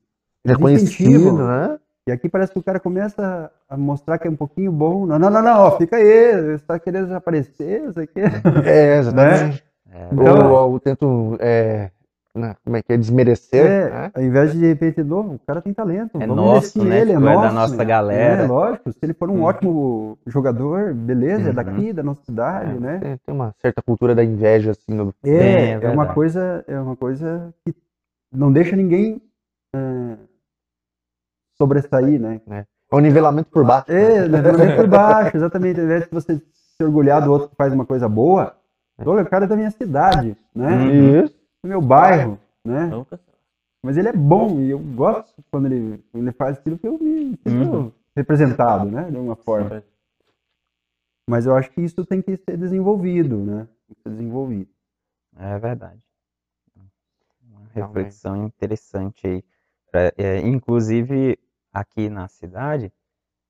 ele é conhecido, né? E aqui parece que o cara começa a mostrar que é um pouquinho bom. Não, não, não, não, ó, fica aí, você está querendo aparecer, isso aqui. É, exatamente. [LAUGHS] Né? É. Então, ou, ou tento é, né? como é que é, desmerecer. É, né? Ao invés de, de repente, novo, o cara tem talento. É nosso, né? Ele, é, tipo, nosso, é da nossa galera. É, lógico. Se ele for um uhum. ótimo jogador, beleza, é uhum. é daqui, da nossa cidade, é, né? Tem, tem, uma certa cultura da inveja, assim. No... É, é, é, uma coisa, é uma coisa que não deixa ninguém sobressair, né? É o nivelamento por baixo. É, nivelamento por baixo, exatamente. Ao invés de você se orgulhar do outro que faz uma coisa boa, o cara é da minha cidade, né? Isso. Do meu bairro, né? Mas ele é bom e eu gosto quando ele, quando ele faz aquilo que eu me sinto uhum. representado, né? De uma forma. Mas eu acho que isso tem que ser desenvolvido, né? Tem que ser desenvolvido. É verdade. Uma reflexão interessante aí. É, inclusive, aqui na cidade,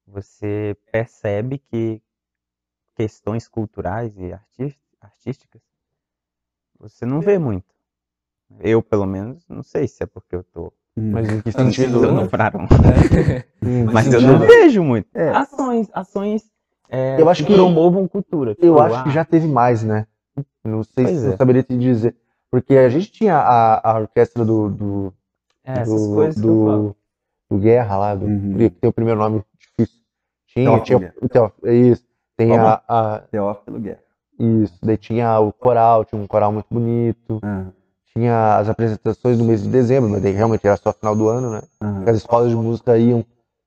você percebe que questões culturais e artísticas você não vê muito. Eu, pelo menos, não sei se é porque eu tô. Hum. Mas em que sentido? Não para [LAUGHS] um. Mas eu não vejo muito. É. Ações, ações é, eu acho que promovam cultura. Eu acho que já teve mais, né? Não sei pois se é. eu saberia te dizer. Porque a gente tinha a, a orquestra do. do é, essas do, coisas do, do Guerra lá, do, uhum. que tem o primeiro nome difícil. Tinha, tinha o Teófilo, é isso. Tem a, a. Teófilo Guerra. Isso. Daí tinha o coral, tinha um coral muito bonito. Uhum. Tinha as apresentações do mês de dezembro, mas daí realmente era só final do ano, né? Uhum. As escolas de música iam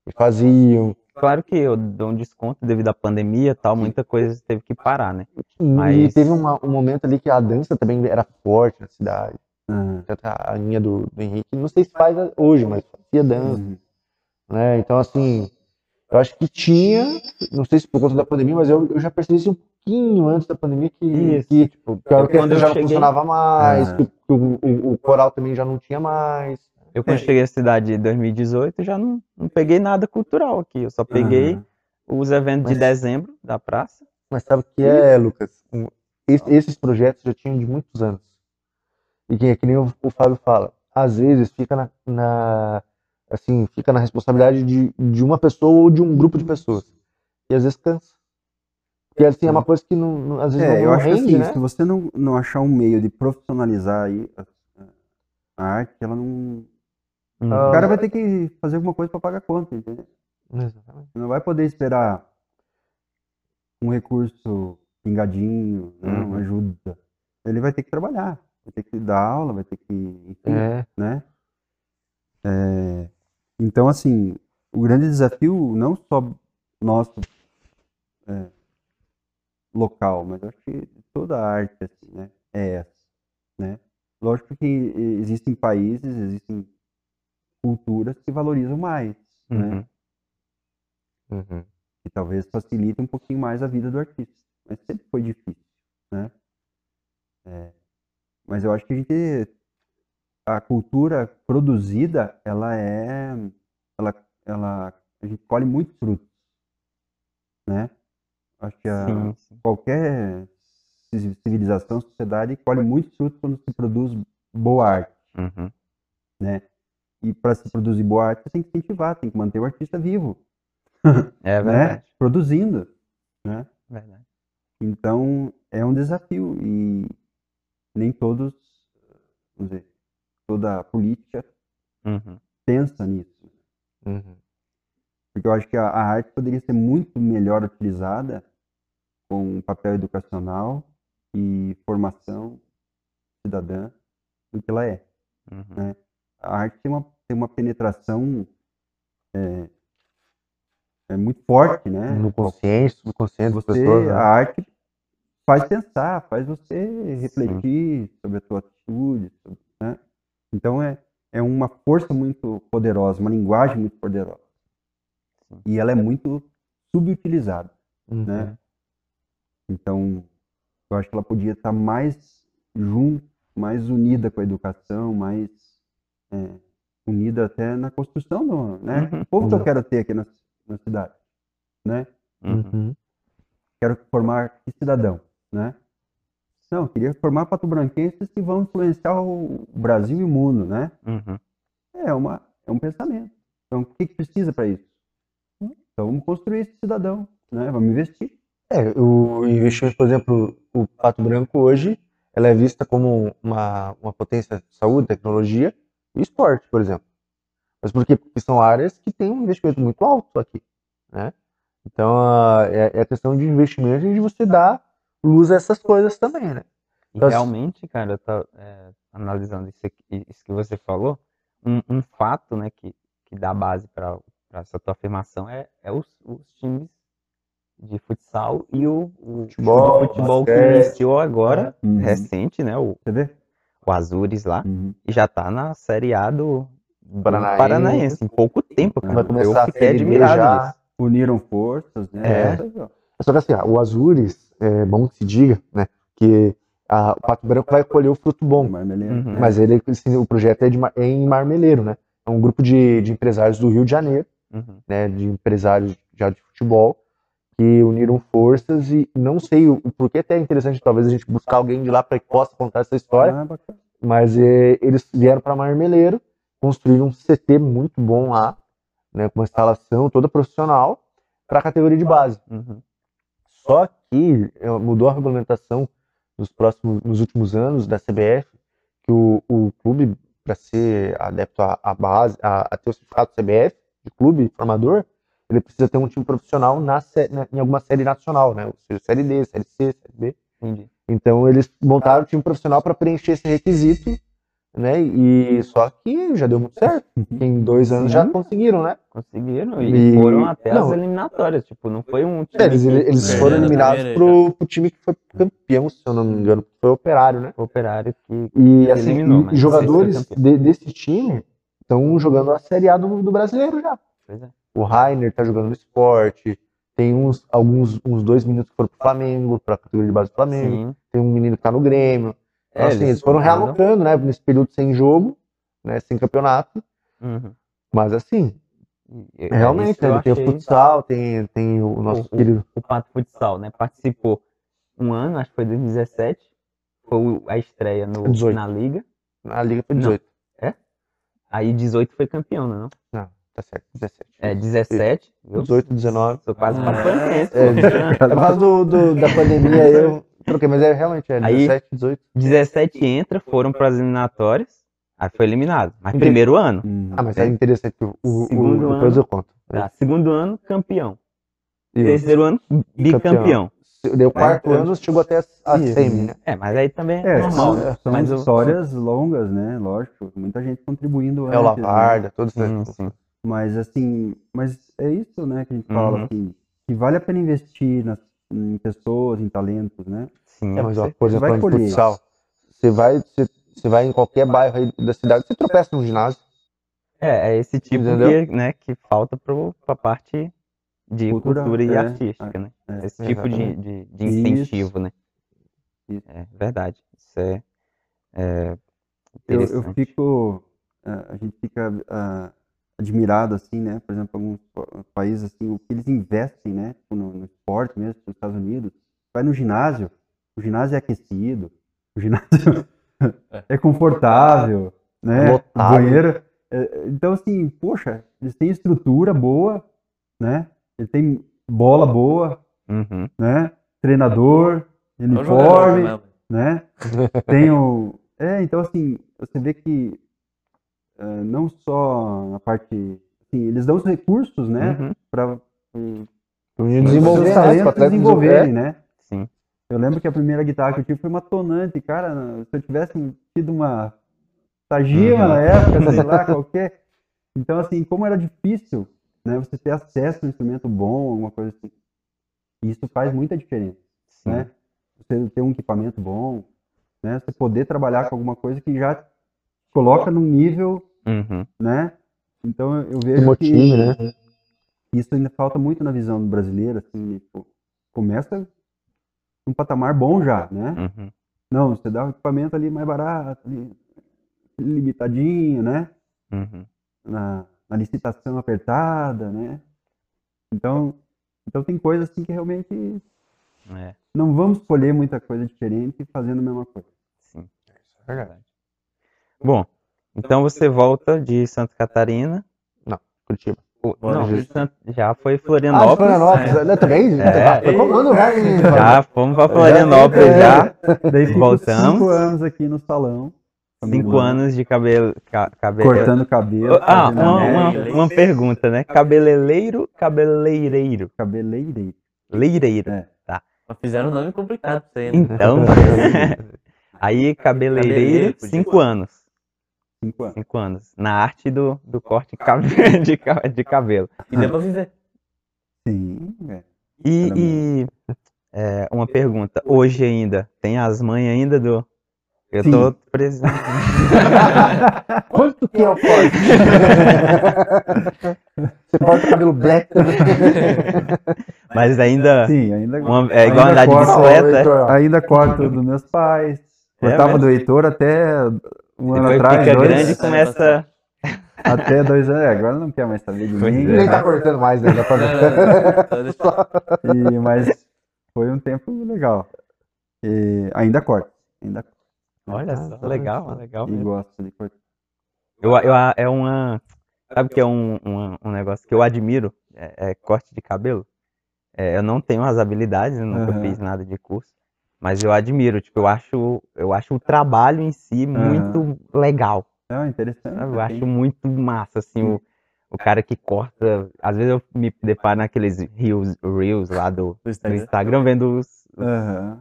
e faziam. Claro que eu dou um desconto devido à pandemia tal, muita coisa teve que parar, né? Mas... E teve uma, um momento ali que a dança também era forte na cidade. Uhum. A linha do, do, Henrique, não sei se faz hoje, mas fazia dança. Uhum. Né? Então, assim, eu acho que tinha, não sei se por conta da pandemia, mas eu, eu já percebi isso um pouquinho antes da pandemia que, que, tipo, que a orquestra já cheguei... não funcionava mais, que, que o, o, o, coral também já não tinha mais. Eu quando é. cheguei à cidade em 2018 já não, não peguei nada cultural aqui, eu só peguei os eventos mas, de dezembro da praça. Mas sabe o que é, Lucas? Esses projetos já tinham de muitos anos. E que, é que nem o, o Fábio fala, às vezes fica na, na, assim, fica na responsabilidade de, de uma pessoa ou de um grupo de pessoas. E às vezes cansa. Porque assim, é uma coisa que não, não às vezes é, não, eu não acho rende, que assim, né? se você não, não achar um meio de profissionalizar aí a, arte, ela não, Hum. O cara vai ter que fazer alguma coisa para pagar conta, entendeu? Exatamente. Não vai poder esperar um recurso pingadinho, né, uhum. uma ajuda. Ele vai ter que trabalhar, vai ter que dar aula, vai ter que. Enfim, é. né? É, então, assim, o grande desafio, não só nosso é, local, mas acho que toda a arte assim, né, é essa. Né? Lógico que existem países, existem culturas que valorizam mais, né? uhum. né? Uhum. E talvez facilite um pouquinho mais a vida do artista. Mas sempre foi difícil, né? É, mas eu acho que a gente a cultura produzida ela é ela ela a gente colhe muitos frutos né acho que a, sim, sim. qualquer civilização sociedade colhe muitos frutos quando se produz boa arte uhum. né e para se produzir boa arte, você tem que incentivar, tem que manter o artista vivo. [LAUGHS] É né? verdade. Né? Produzindo. Né? Verdade. Então, é um desafio e nem todos, vamos dizer, toda a política uhum. pensa nisso. Uhum. Porque eu acho que a, a, arte poderia ser muito melhor utilizada com um papel educacional e formação cidadã do que ela é. Uhum. Né? a arte tem uma, tem uma penetração é, é muito forte, né? No consciente, no consciente você, pessoas, né? A arte faz pensar, faz você refletir Sim. sobre a sua atitude, sobre, né? Então é, é uma força muito poderosa, uma linguagem muito poderosa. Sim. E ela é muito subutilizada, uhum. né? Então, eu acho que ela podia estar mais junto, mais unida com a educação, mais é, unida até na construção do, né? Uhum. O povo que eu quero ter aqui na, na cidade, né? Uhum. Quero formar que cidadão, né? Não, queria formar pato-branquenses que vão influenciar o Brasil e o mundo, né? Uhum. É, uma, é um pensamento. Então, o que, que precisa para isso? Então, vamos construir esse cidadão, né? Vamos investir. É, o investimento, por exemplo, o Pato Branco hoje, ela é vista como uma, uma potência de saúde, tecnologia, e esporte, por exemplo. Mas por quê? Porque são áreas que têm um investimento muito alto aqui, né? Então, é, é a questão de investimento e de você dar luz a essas coisas também, né? Então, realmente, cara, eu tô é, analisando isso, aqui, isso, que você falou, um, um, fato, né, que, que dá base para essa tua afirmação é, é os, os times de futsal e o, o Futebol, futebol que iniciou agora, Uhum. recente, né? O, o Azures lá, Uhum. e já tá na Série A do, do Paranaense. Paranaense. Em pouco tempo, cara. Vai começar Eu a fiquei admirado já. Uniram forças, né? É. Só que assim, ó, o Azures, é bom que se diga, né? Que a, o Pato Branco vai colher o fruto bom. Marmeleiro. Uhum. Mas ele, assim, o projeto é, de, é em Marmeleiro, né? É um grupo de, de empresários do Rio de Janeiro, Uhum. né? De empresários já de futebol, que uniram forças e não sei o, o porquê até é interessante talvez a gente buscar alguém de lá para que possa contar essa história, Ah, mas é, eles vieram para Marmeleiro, construíram um CT muito bom lá, né? Com uma instalação toda profissional para a categoria de base. Uhum. Só que eh, mudou a regulamentação nos próximos, nos últimos anos da CBF, que o, o clube, para ser adepto à, à base, a, a ter o certificado CBF, de clube formador, ele precisa ter um time profissional na, na- em alguma série nacional, né? Ou seja, série D, série C, série B. Entendi. Então eles montaram o time profissional para preencher esse requisito, né? E só que já deu muito certo. Em dois anos já Sim. conseguiram, né? Conseguiram e, E- foram até não. as eliminatórias. Tipo, não foi um time É, Eles, que- eles foram na eliminados pro, pro time que foi campeão, se eu não me engano, foi o Operário, né? operário que E assim, Eliminou, e jogadores de- desse time estão jogando a Série A do, do brasileiro já. Pois é. O Rainer tá jogando no esporte, tem uns, alguns uns dois meninos que foram pro Flamengo, pra categoria de base do Flamengo, Sim. tem um menino que tá no Grêmio. Então, É, assim, eles eles foram realocando, né, nesse período sem jogo, né, sem campeonato, Uhum. mas assim, é, realmente, né, tem o futsal, tem, tem o nosso o, querido o Pato Futsal, né? Participou um ano, acho que foi 2017. Foi o- a estreia no, 18. na Liga. na Liga foi Não. 18. Aí 18 foi campeão, né? Não? Não, tá certo, 17. É, 17. viu? 18, 19. Sou quase Ah, papanense. É, pô. é por causa do, do- da pandemia eu troquei, mas é realmente é Aí- 17, 18. 17 entra, foram para as eliminatórias. Aí foi eliminado. Mas Entendi. primeiro ano. Uhum. Ah, mas é interessante. O, o, o- depois ano. eu conto. Tá, segundo ano, campeão. E Terceiro ano, bicampeão. Deu quarto É, ano, chegou até a, a Isso. semi, né? É, mas aí também é, É, normal, são, né? são Mas o- histórias longas, né? Lógico, muita gente contribuindo É o antes, né? Lavarda, todos Sim, esses. sim. Mas assim, mas é isso, né, que a gente fala, Uhum. assim, que vale a pena investir nas, em pessoas, em talentos, né? Sim, É, mas você- por exemplo, de colher. futsal, você vai, você, você vai em qualquer bairro aí da cidade, você tropeça num ginásio. É, é esse tipo Entendeu? que, né, que falta para a parte de Cultura, cultura, e é, artística, né? é, esse tipo de, de, de Isso. incentivo, né? Isso. É verdade. Isso é, é Eu, eu fico, eh, a gente fica ah, admirado, assim, né? Por exemplo, alguns pa- países, assim, o que eles investem, né? No, no esporte mesmo, nos Estados Unidos. Vai no ginásio, o ginásio é aquecido, o ginásio é [LAUGHS] confortável, né? O Lotado. banheiro. é, então, assim, poxa, eles têm estrutura boa, né? Ele tem bola boa, Uhum. né? Treinador, É um uniforme, mesmo. né? [LAUGHS] Tem o... É, então assim, você vê que eh, não só a parte... Assim, eles dão os recursos, né? Uhum. Para Desenvolver, né? talentos desenvolverem, né? Sim. Eu lembro que a primeira guitarra que eu tive foi uma tonante, cara, se eu tivesse tido uma Tajima Uhum. na época, sei lá, [LAUGHS] qualquer... Então, assim, como era difícil, né? Você ter acesso a um instrumento bom, alguma coisa assim. Isso faz muita diferença Sim. né? Você ter um equipamento bom, né? Você poder trabalhar com alguma coisa que já coloca num nível, Uhum. né? Então eu vejo motive, que né? isso ainda falta muito na visão do brasileiro, assim, tipo, começa um patamar bom já, né? Uhum. Não, você dá um equipamento ali mais barato, ali, limitadinho, né? Uhum. Na, na licitação apertada, né? Então, então tem coisas assim que realmente É, não vamos escolher muita coisa diferente fazendo a mesma coisa. sim. Verdade. Bom, então você volta de Santa Catarina. Curitiba. Não, Justo. Sant- já foi Ah, Florianópolis. Florianópolis. É. né, Também? É. Foi comando já, fomos para Florianópolis É. já. Daí Voltamos. cinco anos aqui no salão. Cinco anos de cabelo. ca- cabelo. Cortando cabelo. Ah, uma, uma, uma pergunta, né? Cabeleireiro, cabeleireiro. Cabeleireiro. Leireiro. É. Mas fizeram um nome complicado pra você, né? Então, [LAUGHS] [LAUGHS] aí cabeleireiro, cinco anos. Cinco anos. Cinco anos. Na arte do, do corte de, [LAUGHS] de cabelo. E deu pra viver. Sim, é. E, e é, uma pergunta, hoje ainda, tem as mães ainda do... Eu Sim. tô presente. [LAUGHS] Quanto que é o corte? [LAUGHS] Você corta o cabelo black também. [LAUGHS] Mas ainda. Sim, ainda. Uma, é igual andar de bicicleta. Ainda corto dos meus pais. Cortava é do Heitor até um ano atrás. Fica dois, grande começa. Até dois anos, é, agora não quer mais saber de mim. Nem tá cortando mais, né? e, mas foi um tempo legal. E ainda corto. Ainda Olha só, legal, legal. E gosto de cortar. Eu, eu, é uma. Sabe que é um, um, um negócio que eu admiro? É, é corte de cabelo. É, eu não tenho as habilidades, nunca uhum. fiz nada de curso. Mas eu admiro, tipo, eu acho, eu acho o trabalho em si muito uhum. legal. É interessante. Eu acho muito massa, assim, o, o cara que corta. Às vezes eu me deparo naqueles reels, reels lá do, do Instagram, Instagram vendo os, os, uhum.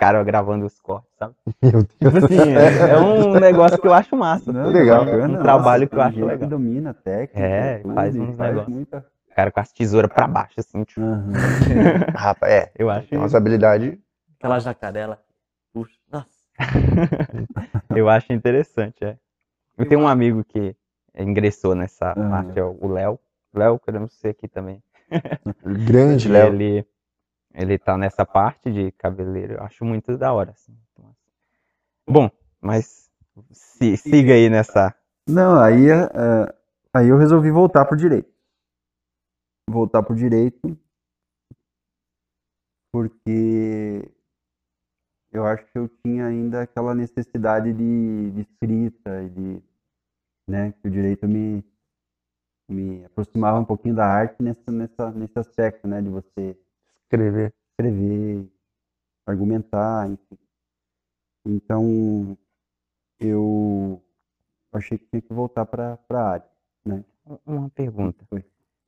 Os caras gravando os cortes, sabe? [LAUGHS] Meu Deus. Tipo assim, é, é, um negócio que eu acho massa. Não, legal. É um trabalho que eu acho legal. Que domina a técnica. É, tudo, faz uns negócios. Muita... O cara com as tesouras pra baixo, assim. Tipo. Uhum. [LAUGHS] Rapaz, é. Eu acho. Tem umas habilidades. Aquela jacarela. Puxa, nossa. [LAUGHS] eu acho interessante, é. Eu tenho um amigo que ingressou nessa uhum. parte, é o Léo. Léo, queremos ser aqui também. Grande Léo. Ele, ele tá nessa parte de cabeleiro. Eu acho muito da hora. Assim. Bom, mas se, siga aí nessa. Não, aí, uh, aí eu resolvi voltar pro direito. Voltar pro direito. Porque eu acho que eu tinha ainda aquela necessidade de, de escrita de, né, que o direito me, me aproximava um pouquinho da arte nessa, nessa, nesse aspecto, né, de você escrever, escrever, argumentar, enfim. Então, eu achei que tinha que voltar para a área, né. Uma pergunta.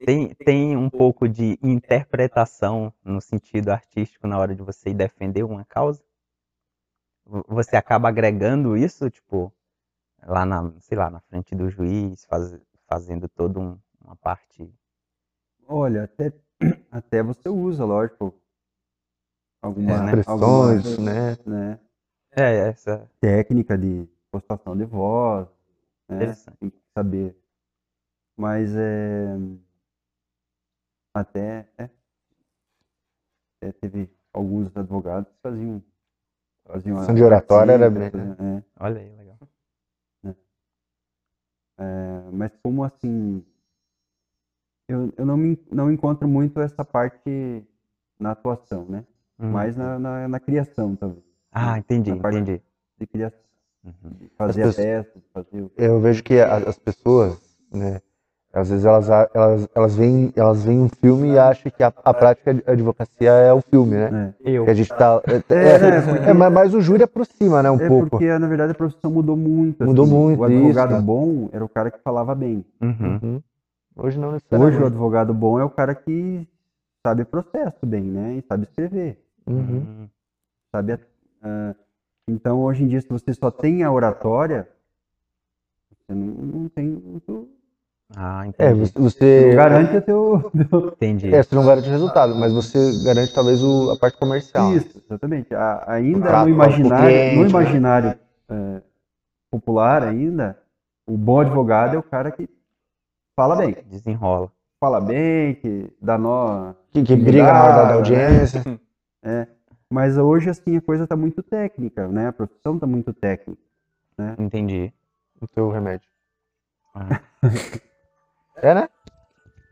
Tem, tem um pouco de interpretação no sentido artístico na hora de você defender uma causa? você acaba agregando isso, tipo, lá na, sei lá, na frente do juiz, faz, fazendo toda um, uma parte. Olha, até, até você usa, lógico, alguma, é, expressões, né? né? É, essa técnica de postação de voz, né? Tem que saber. Mas é até é, é, teve alguns advogados que faziam Fazia uma de oratória era bem. É. Olha aí, legal. É. É, mas como assim. Eu, eu não, me, não encontro muito essa parte na atuação, né? Uhum. Mais na, na, na, criação, talvez. Ah, entendi, entendi. De criação. Uhum. De fazer pessoas, a peça, fazer o... Eu vejo que as pessoas, né? Às vezes elas, elas, elas, veem, elas veem um filme e acham que a, a prática de advocacia é o filme, né? É. Eu. Que a gente tá. É, é, é, é mas, o júri aproxima, né? Um é pouco. porque, na verdade, a profissão mudou muito. Mudou assim. muito. O advogado isso, bom era o cara que falava bem. Uhum. Uhum. Hoje não necessariamente. Hoje o advogado bom é o cara que sabe processo bem, né? E sabe escrever. Uhum. Sabe. Uh, então, hoje em dia, se você só tem a oratória, você não, não tem muito ah, é, entendi. É, você. Não garante o teu. [LAUGHS] Entendi. É, você não garante o resultado, mas você garante talvez o, a parte comercial. Isso, exatamente. A, ainda no imaginário, cliente, no né? imaginário né? é, popular, ainda, o bom advogado é o cara que fala bem. Desenrola. Fala bem, que dá nó. Que, que briga na hora da né? audiência. [LAUGHS] É. Mas hoje, assim, a coisa está muito técnica, né? A profissão está muito técnica. Né? Entendi. O teu remédio. Ah. [LAUGHS] É, né?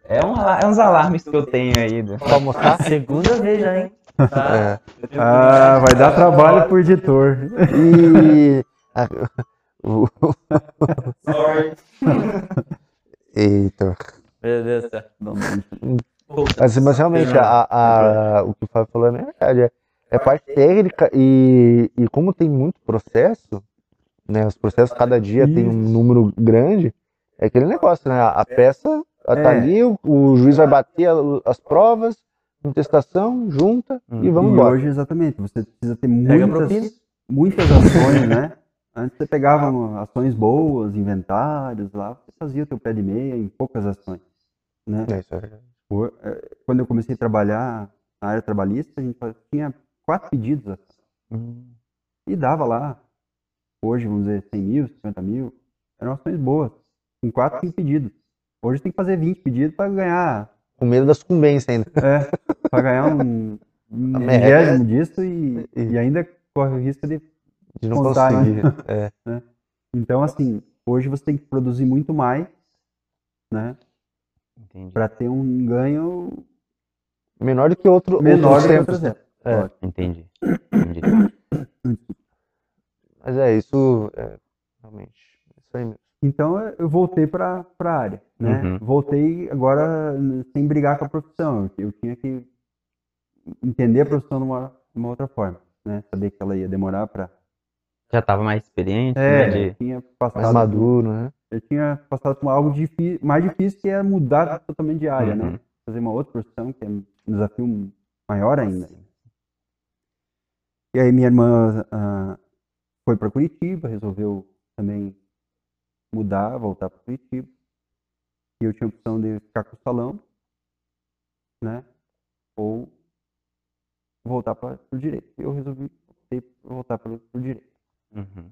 É, um, é uns alarmes que eu tenho aí. Né? Pra almoçar? [LAUGHS] Segunda vez já, hein? É. Ah, vai dar trabalho pro editor. E. Sorry. Eita. Meu Deus do céu. Mas, mas realmente, a, a, o que o Fábio falou é verdade. É, é parte técnica e, e como tem muito processo, né? Os processos cada dia tem um número grande. É aquele negócio, né? A peça tá é. ali, o, o, juiz vai bater as provas, contestação, junta hum. e vamos e embora. hoje, exatamente, você precisa ter muitas, muitas ações, né? Antes você pegava ações boas, inventários lá, você fazia o teu pé de meia em poucas ações, né? É, isso é verdade. É, quando eu comecei a trabalhar na área trabalhista, a gente tinha quatro pedidos. Hum. E dava lá, hoje, vamos dizer, 100 mil, 50 mil, eram ações boas, com quatro, cinco pedidos. Hoje tem que fazer 20 pedidos para ganhar. Com medo da sucumbência ainda. É, para ganhar um, um [LAUGHS] milésimo disso e, e ainda corre o risco de, de não contar, conseguir. [LAUGHS] Né? É. É. Então, assim, hoje você tem que produzir muito mais, né? Para ter um ganho menor do que outro menor do que tempos. É. Entendi. Entendi. [COUGHS] Mas é isso, é, realmente, é isso aí mesmo. Então eu voltei para a área, né? Uhum. Voltei agora sem brigar com a profissão. Eu tinha que entender a profissão de uma, de uma outra forma, né? Saber que ela ia demorar para já estava mais experiente, é, né? De... tinha passado mais maduro, né? Eu tinha passado por algo difícil, mais difícil que é mudar totalmente de área, né? uhum. né? Fazer uma outra profissão que é um desafio maior ainda. E aí minha irmã uh, foi para Curitiba, resolveu também mudar, voltar para Curitiba. E eu tinha a opção de ficar com o salão, né? Ou voltar para o direito. Eu resolvi voltar para o direito. Uhum.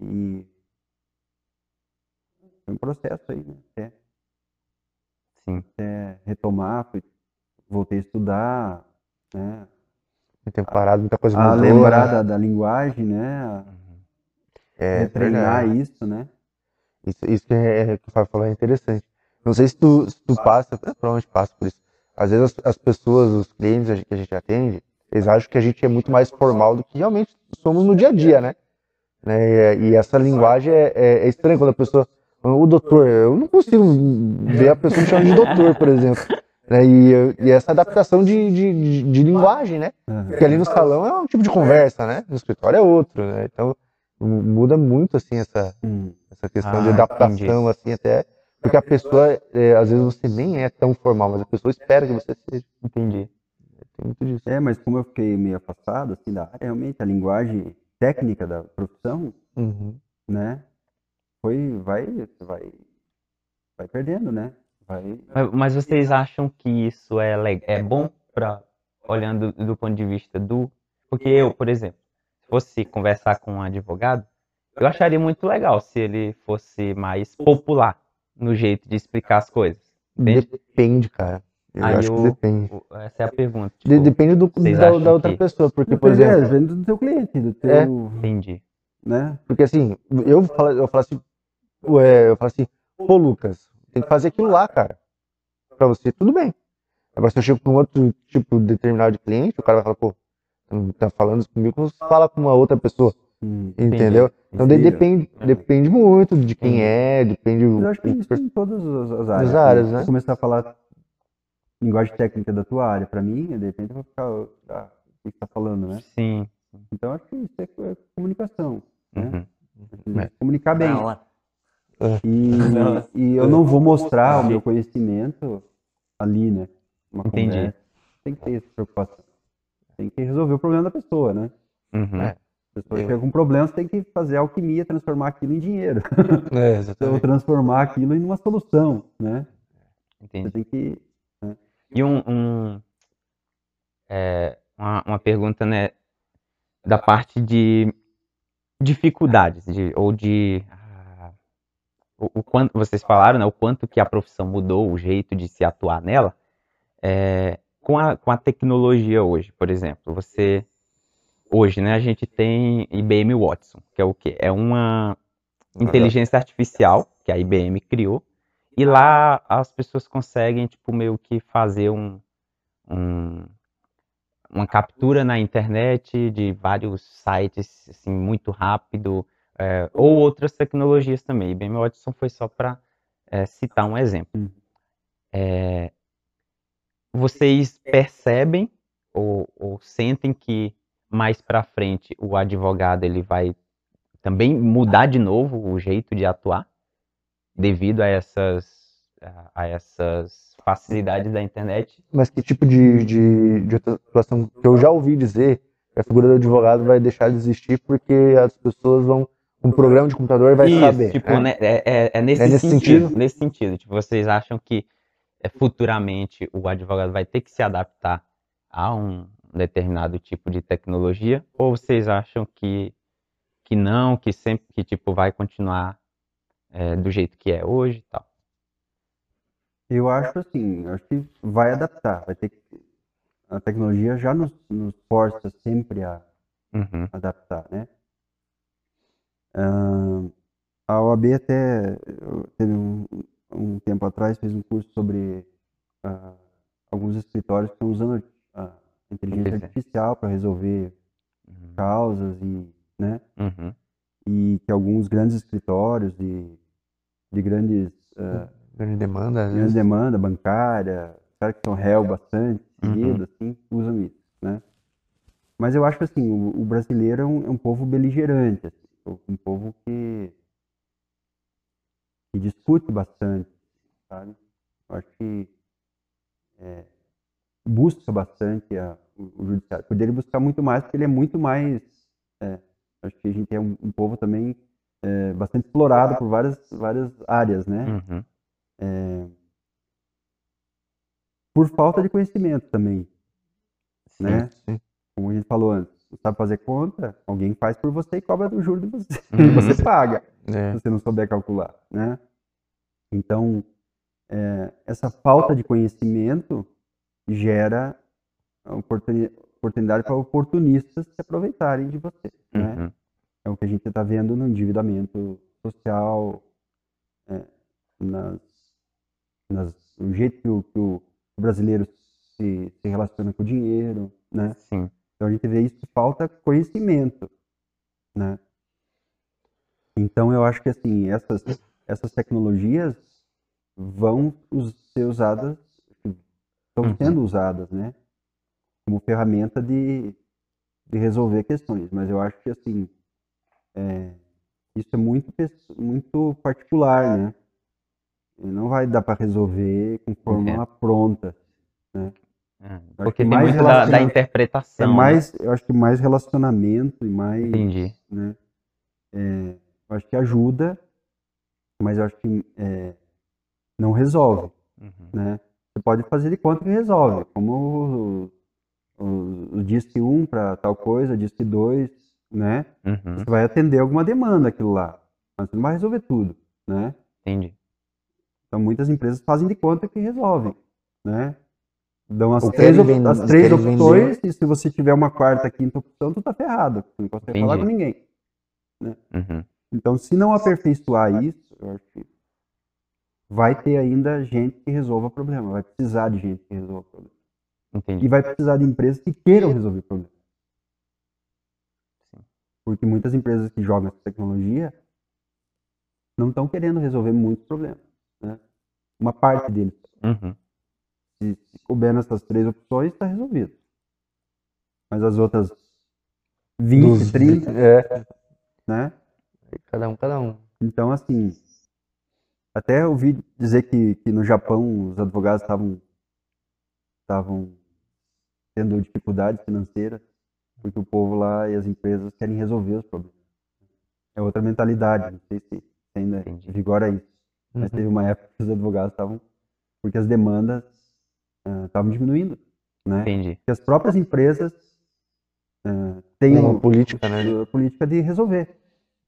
E foi um processo aí, né? Até, Sim. até retomar, fui, voltei a estudar, né? Muito tempo parado, muita coisa mudou. A lembrar né? da, da linguagem, né? Uhum. É, treinar isso, né? Isso, isso que, é, que o Fábio falou é interessante. Não sei se tu, se tu passa, provavelmente passa por isso. Às vezes as, as pessoas, os clientes que a gente atende, eles acham que a gente é muito mais formal do que realmente somos no dia a dia, né? né? E, essa linguagem é, é, é estranha quando a pessoa. O doutor, eu não consigo ver a pessoa me chamando de doutor, por exemplo. Né? E, e, essa adaptação de, de, de, de linguagem, né? Porque ali no salão é um tipo de conversa, né? No escritório é outro, né? Então muda muito assim essa, hum. essa questão ah, de adaptação, entendi. assim, até. Porque a pessoa, é, às vezes você nem é tão formal, mas a pessoa espera que você seja. Entendi. Tem muito disso. É, mas como eu fiquei meio afastado assim, da área, realmente a linguagem técnica da profissão, uhum. né? Foi, vai, vai, vai perdendo, né? Vai... Mas, mas vocês acham que isso é, é bom para olhando do ponto de vista do, porque eu, por exemplo, se fosse conversar com um advogado, eu acharia muito legal se ele fosse mais popular no jeito de explicar as coisas. Entende? Depende, cara. Eu Aí acho que depende. Essa é a pergunta. Tipo, depende do, da, da, outra que... pessoa, porque, por exemplo... Depende do teu cliente, do teu... É. Entendi. Né? Porque assim, eu falo, eu falo assim, eu falo assim, pô Lucas, tem que fazer aquilo lá, cara. Pra você, tudo bem. Agora se eu chego com outro tipo determinado de cliente, o cara vai falar, pô, tá falando isso comigo, você fala com uma outra pessoa. Hum, entendeu? Entendi. Então daí depende, depende muito de quem é, depende. Eu acho que isso em todas as áreas. As áreas, né? Começar a falar linguagem técnica da tua área. Para mim, de repente, eu vou ficar. Ah, o que está falando, né? Sim. Então, acho que isso é, é comunicação. Né? Uhum. É. Comunicar bem. E, e eu não vou mostrar o meu conhecimento ali, né? Uma Entendi. Conversa. Tem que ter essa preocupação. Tem que resolver o problema da pessoa, né? Uhum. É. A pessoa chega com problema, você tem que fazer alquimia, transformar aquilo em dinheiro. [LAUGHS] É, exatamente. Ou transformar aquilo em uma solução, né? Entendi. Você tem que e um, um é, uma, uma, pergunta, né, da parte de dificuldades, de, ou de ah, o, o, quanto vocês falaram, né, o quanto que a profissão mudou, o jeito de se atuar nela, é, com, a, com a tecnologia hoje, por exemplo, você hoje, né, a gente tem IBM Watson, que é o quê? É uma inteligência artificial que a IBM criou e lá as pessoas conseguem, tipo, meio que fazer um, um, uma captura na internet de vários sites, assim, muito rápido, é, ou outras tecnologias também. IBM Watson foi só para é, citar um exemplo. Uhum. É, vocês percebem ou, ou sentem que mais para frente o advogado ele vai também mudar de novo o jeito de atuar? Devido a essas, a essas facilidades da internet. Mas que tipo de, de, de atuação que eu já ouvi dizer A figura do advogado vai deixar de existir porque as pessoas vão um programa de computador vai Isso, saber. Tipo, é. Né, é, é, é, nesse, é nesse sentido, sentido, Nesse sentido. Tipo, vocês acham que é, futuramente o advogado vai ter que se adaptar a um determinado tipo de tecnologia? Ou vocês acham que, que não, que sempre que tipo, vai continuar é, do jeito que é hoje e tal? Eu acho assim, acho que vai adaptar, vai ter que, a tecnologia já nos, nos força sempre a uhum. adaptar, né? Uh, a OAB até teve um, um, tempo atrás fez um curso sobre uh, alguns escritórios que estão usando a inteligência artificial para resolver uhum. causas e, né? Uhum. E que alguns grandes escritórios de, de grandes uh, grande demanda, grande demanda bancária, cara que são réu bastante uhum. seguido, assim, usam isso, né? Mas eu acho que assim, o, o brasileiro é um, é um povo beligerante, assim um povo que, que discute bastante, sabe? Eu acho que é, busca bastante a, o, o, judiciário. Poderia buscar muito mais, porque ele é muito mais. É, acho que a gente é um, um povo também é, bastante explorado por várias, várias áreas, né? Uhum. É, por falta de conhecimento também, sim, né? Sim. Como a gente falou antes sabe fazer conta, alguém faz por você e cobra do juro de você. Uhum. [LAUGHS] você paga, é. se você não souber calcular, né? Então, é, essa falta de conhecimento gera oportunidade para oportunistas se aproveitarem de você, né? Uhum. É o que a gente está vendo no endividamento social, é, nas, nas, no jeito que o, que o brasileiro se, se relaciona com o dinheiro, né? Sim. Então a gente vê isso falta conhecimento, né? Então eu acho que assim essas essas tecnologias vão ser usadas, estão uhum. sendo usadas, né? Como ferramenta de, de resolver questões. Mas eu acho que assim é, isso é muito muito particular, né? Não vai dar para resolver com fórmula uhum. pronta, né? É, porque tem muito da, da, interpretação. É né? mais, né? Eu acho que mais relacionamento e mais. Entendi. Né, é, eu acho que ajuda, mas eu acho que é, não resolve. Uhum. Né? Você pode fazer de conta que resolve, como o, o, o DISC 1 para tal coisa, DISC 2, né? Uhum. Você vai atender alguma demanda aquilo lá, mas você não vai resolver tudo, né? Entendi. Então muitas empresas fazem de conta que resolvem, né? Dão as três, vende, as três opções vender. e se você tiver uma quarta, quinta opção, tu tá ferrado. Tu não consegue Entendi. falar com ninguém. Né? Uhum. Então, se não aperfeiçoar isso, eu acho que vai ter ainda gente que resolva o problema. Vai precisar de gente que resolva o problema. Entendi. E vai precisar de empresas que queiram resolver o problema. Porque muitas empresas que jogam essa tecnologia não estão querendo resolver muitos problemas. Né? Uma parte deles. Uhum. Se, se couber nessas três opções, está resolvido. Mas as outras 20, Dos, 30, é. né? Cada um, cada um. Então, assim, até ouvi dizer que, que no Japão os advogados estavam estavam tendo dificuldades financeiras porque o povo lá e as empresas querem resolver os problemas. É outra mentalidade, não sei se ainda Entendi. vigora isso. Mas uhum. teve uma época que os advogados estavam porque as demandas estavam uh, diminuindo, né? Entendi. Que as próprias empresas uh, têm uma política, né? política de resolver.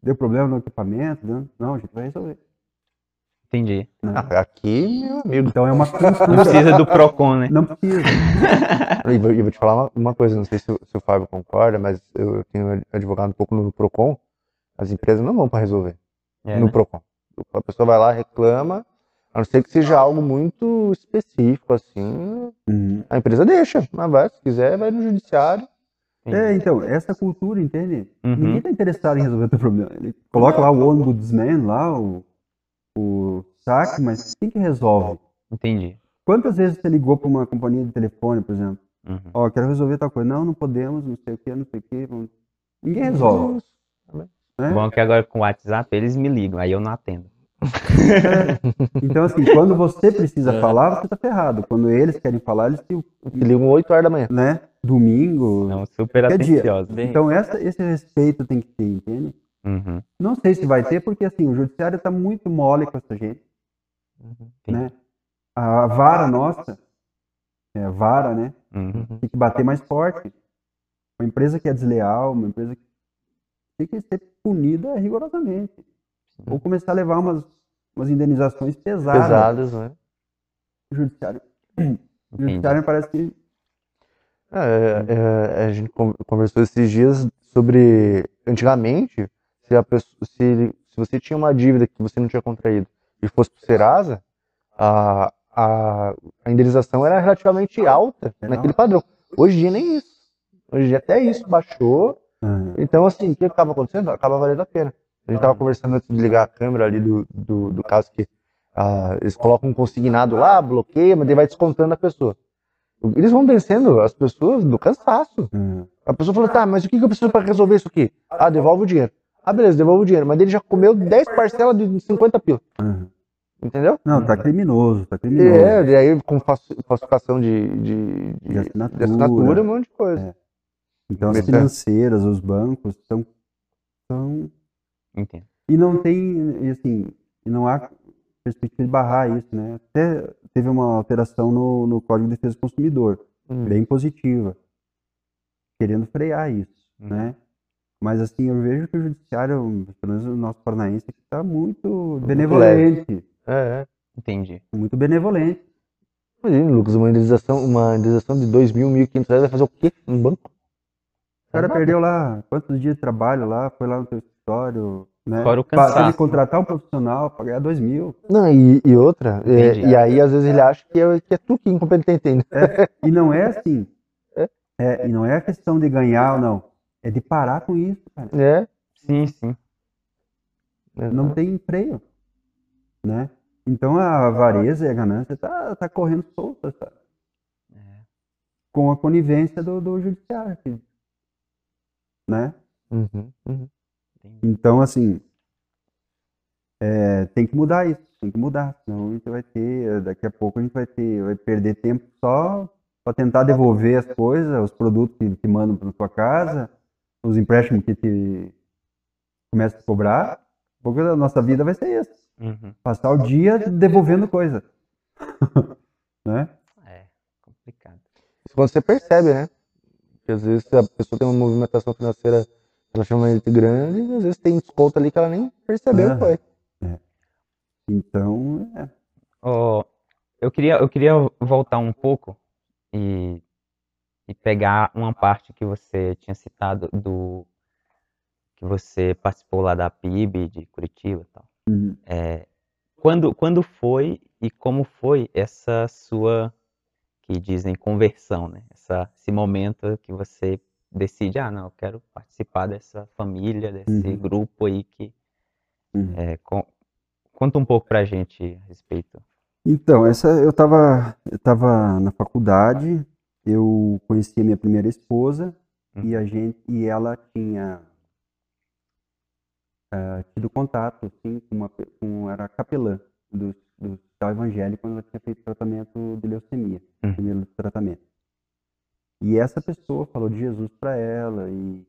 Deu problema no equipamento, não, a gente vai resolver. Entendi. Né? Ah, aqui, meu amigo. Então é uma [LAUGHS] Não precisa do PROCON, né? Não precisa. [LAUGHS] e vou, vou te falar uma, uma, coisa, não sei se, se o Fábio concorda, mas eu tenho advogado um pouco no PROCON. As empresas não vão para resolver é, no né? PROCON. A pessoa vai lá, reclama, a não ser que seja algo muito específico, assim, uhum. a empresa deixa, mas vai, se quiser, vai no judiciário. É, então, essa cultura, entende? Uhum. Ninguém está interessado em resolver o teu problema. Ele coloca lá o ombudsman, lá, o, o saque, mas quem que resolve? Entendi. Quantas vezes você ligou para uma companhia de telefone, por exemplo? Uhum. Ó, uhum. oh, quero resolver tal coisa. Não, não podemos, não sei o que, não sei o que. Ninguém resolve. É? Bom que agora com o WhatsApp eles me ligam, aí eu não atendo. então, assim, quando você precisa é. falar, você tá ferrado. Quando eles querem falar, eles te ligam 8 horas da manhã. Né? domingo. Não, super atencioso. Então essa, esse respeito tem que ter, entende? Uhum. Não sei se vai ter, porque assim, o judiciário está muito mole com essa gente. Uhum. Né? A vara nossa, é a vara, né? Uhum. Tem que bater mais forte. Uma empresa que é desleal, uma empresa que tem que ser punida rigorosamente. Ou começar a levar umas, umas indenizações pesadas. Pesadas, né? O judiciário. [CLEARS THROAT] O judiciário parece que. É, é, é, a gente conversou esses dias sobre. Antigamente, se, a pessoa, se, se você tinha uma dívida que você não tinha contraído e fosse para o Serasa, a, a, a indenização era relativamente alta naquele padrão. Hoje em dia nem isso. Hoje em dia até isso baixou. Uhum. Então, assim, o que acaba acontecendo? Acaba valendo a pena. A gente estava conversando antes de ligar a câmera ali do, do, do caso que ah, eles colocam um consignado lá, bloqueia, mas ele vai descontando a pessoa. Eles vão vencendo as pessoas do cansaço. Uhum. A pessoa fala, tá, mas o que eu preciso para resolver isso aqui? Ah, devolve o dinheiro. Ah, beleza, devolve o dinheiro. Mas ele já comeu 10 parcelas de 50 pila. Uhum. Entendeu? Não, tá criminoso, tá criminoso. É, e aí com falsificação de, de, de, De assinatura. de assinatura, um monte de coisa. É. Então as é. financeiras, os bancos estão. estão Entendo. E não tem, assim, e não há perspectiva de barrar isso, né? Até teve uma alteração no, no Código de Defesa do Consumidor, Hum. bem positiva, querendo frear isso, Hum. né? Mas assim, eu vejo que o judiciário, pelo menos o nosso paranaense, está muito benevolente, É, é. Entendi. muito benevolente. Imagina, Lucas, uma indenização, uma indenização de 2 mil, 1.500 reais vai fazer o quê? Um banco? O cara nada. perdeu lá quantos dias de trabalho lá, foi lá no teu escritório, né? Fora o cansaço. que contratar um profissional para ganhar dois mil. Não, e, e outra, é, e aí às vezes ele acha que é, que é tu que é incompetente ainda. É, e não é assim. [LAUGHS] É. É, e não é a questão de ganhar ou não. É de parar com isso, cara. É. Sim, sim. Não tem freio. Né? Então a avareza e a ganância tá, tá correndo solta, sabe? É. Com a conivência do, do judiciário. que- Né? Uhum, uhum. Então, assim, é, tem que mudar isso, tem que mudar, senão a gente vai ter, daqui a pouco a gente vai ter, vai perder tempo só para tentar devolver as coisas, os produtos que te mandam para tua casa, os empréstimos que te começam a cobrar, a pouco a nossa vida vai ser isso, Uhum. passar o dia devolvendo coisa, [LAUGHS] né? É, complicado. Isso quando você percebe, né? Porque às vezes a pessoa tem uma movimentação financeira relativamente grande e às vezes tem desconto ali que ela nem percebeu É. que foi. Então, é, Ó, eu queria, eu queria voltar um pouco e, e pegar uma parte que você tinha citado do que você participou lá da PIB de Curitiba e tal. uhum. É, quando, quando foi e como foi essa sua, que dizem conversão, né? Essa, esse momento que você decide, ah, não, eu quero participar dessa família, desse Uhum. grupo aí que Uhum. é, con- conta um pouco pra gente a respeito. Então, essa eu estava eu tava na faculdade, eu conheci a minha primeira esposa e a gente e ela tinha ah, tido contato assim com uma com era capelã do, do hospital evangélico quando ela tinha feito tratamento de leucemia, Uhum. primeiro tratamento. E essa pessoa falou de Jesus para ela e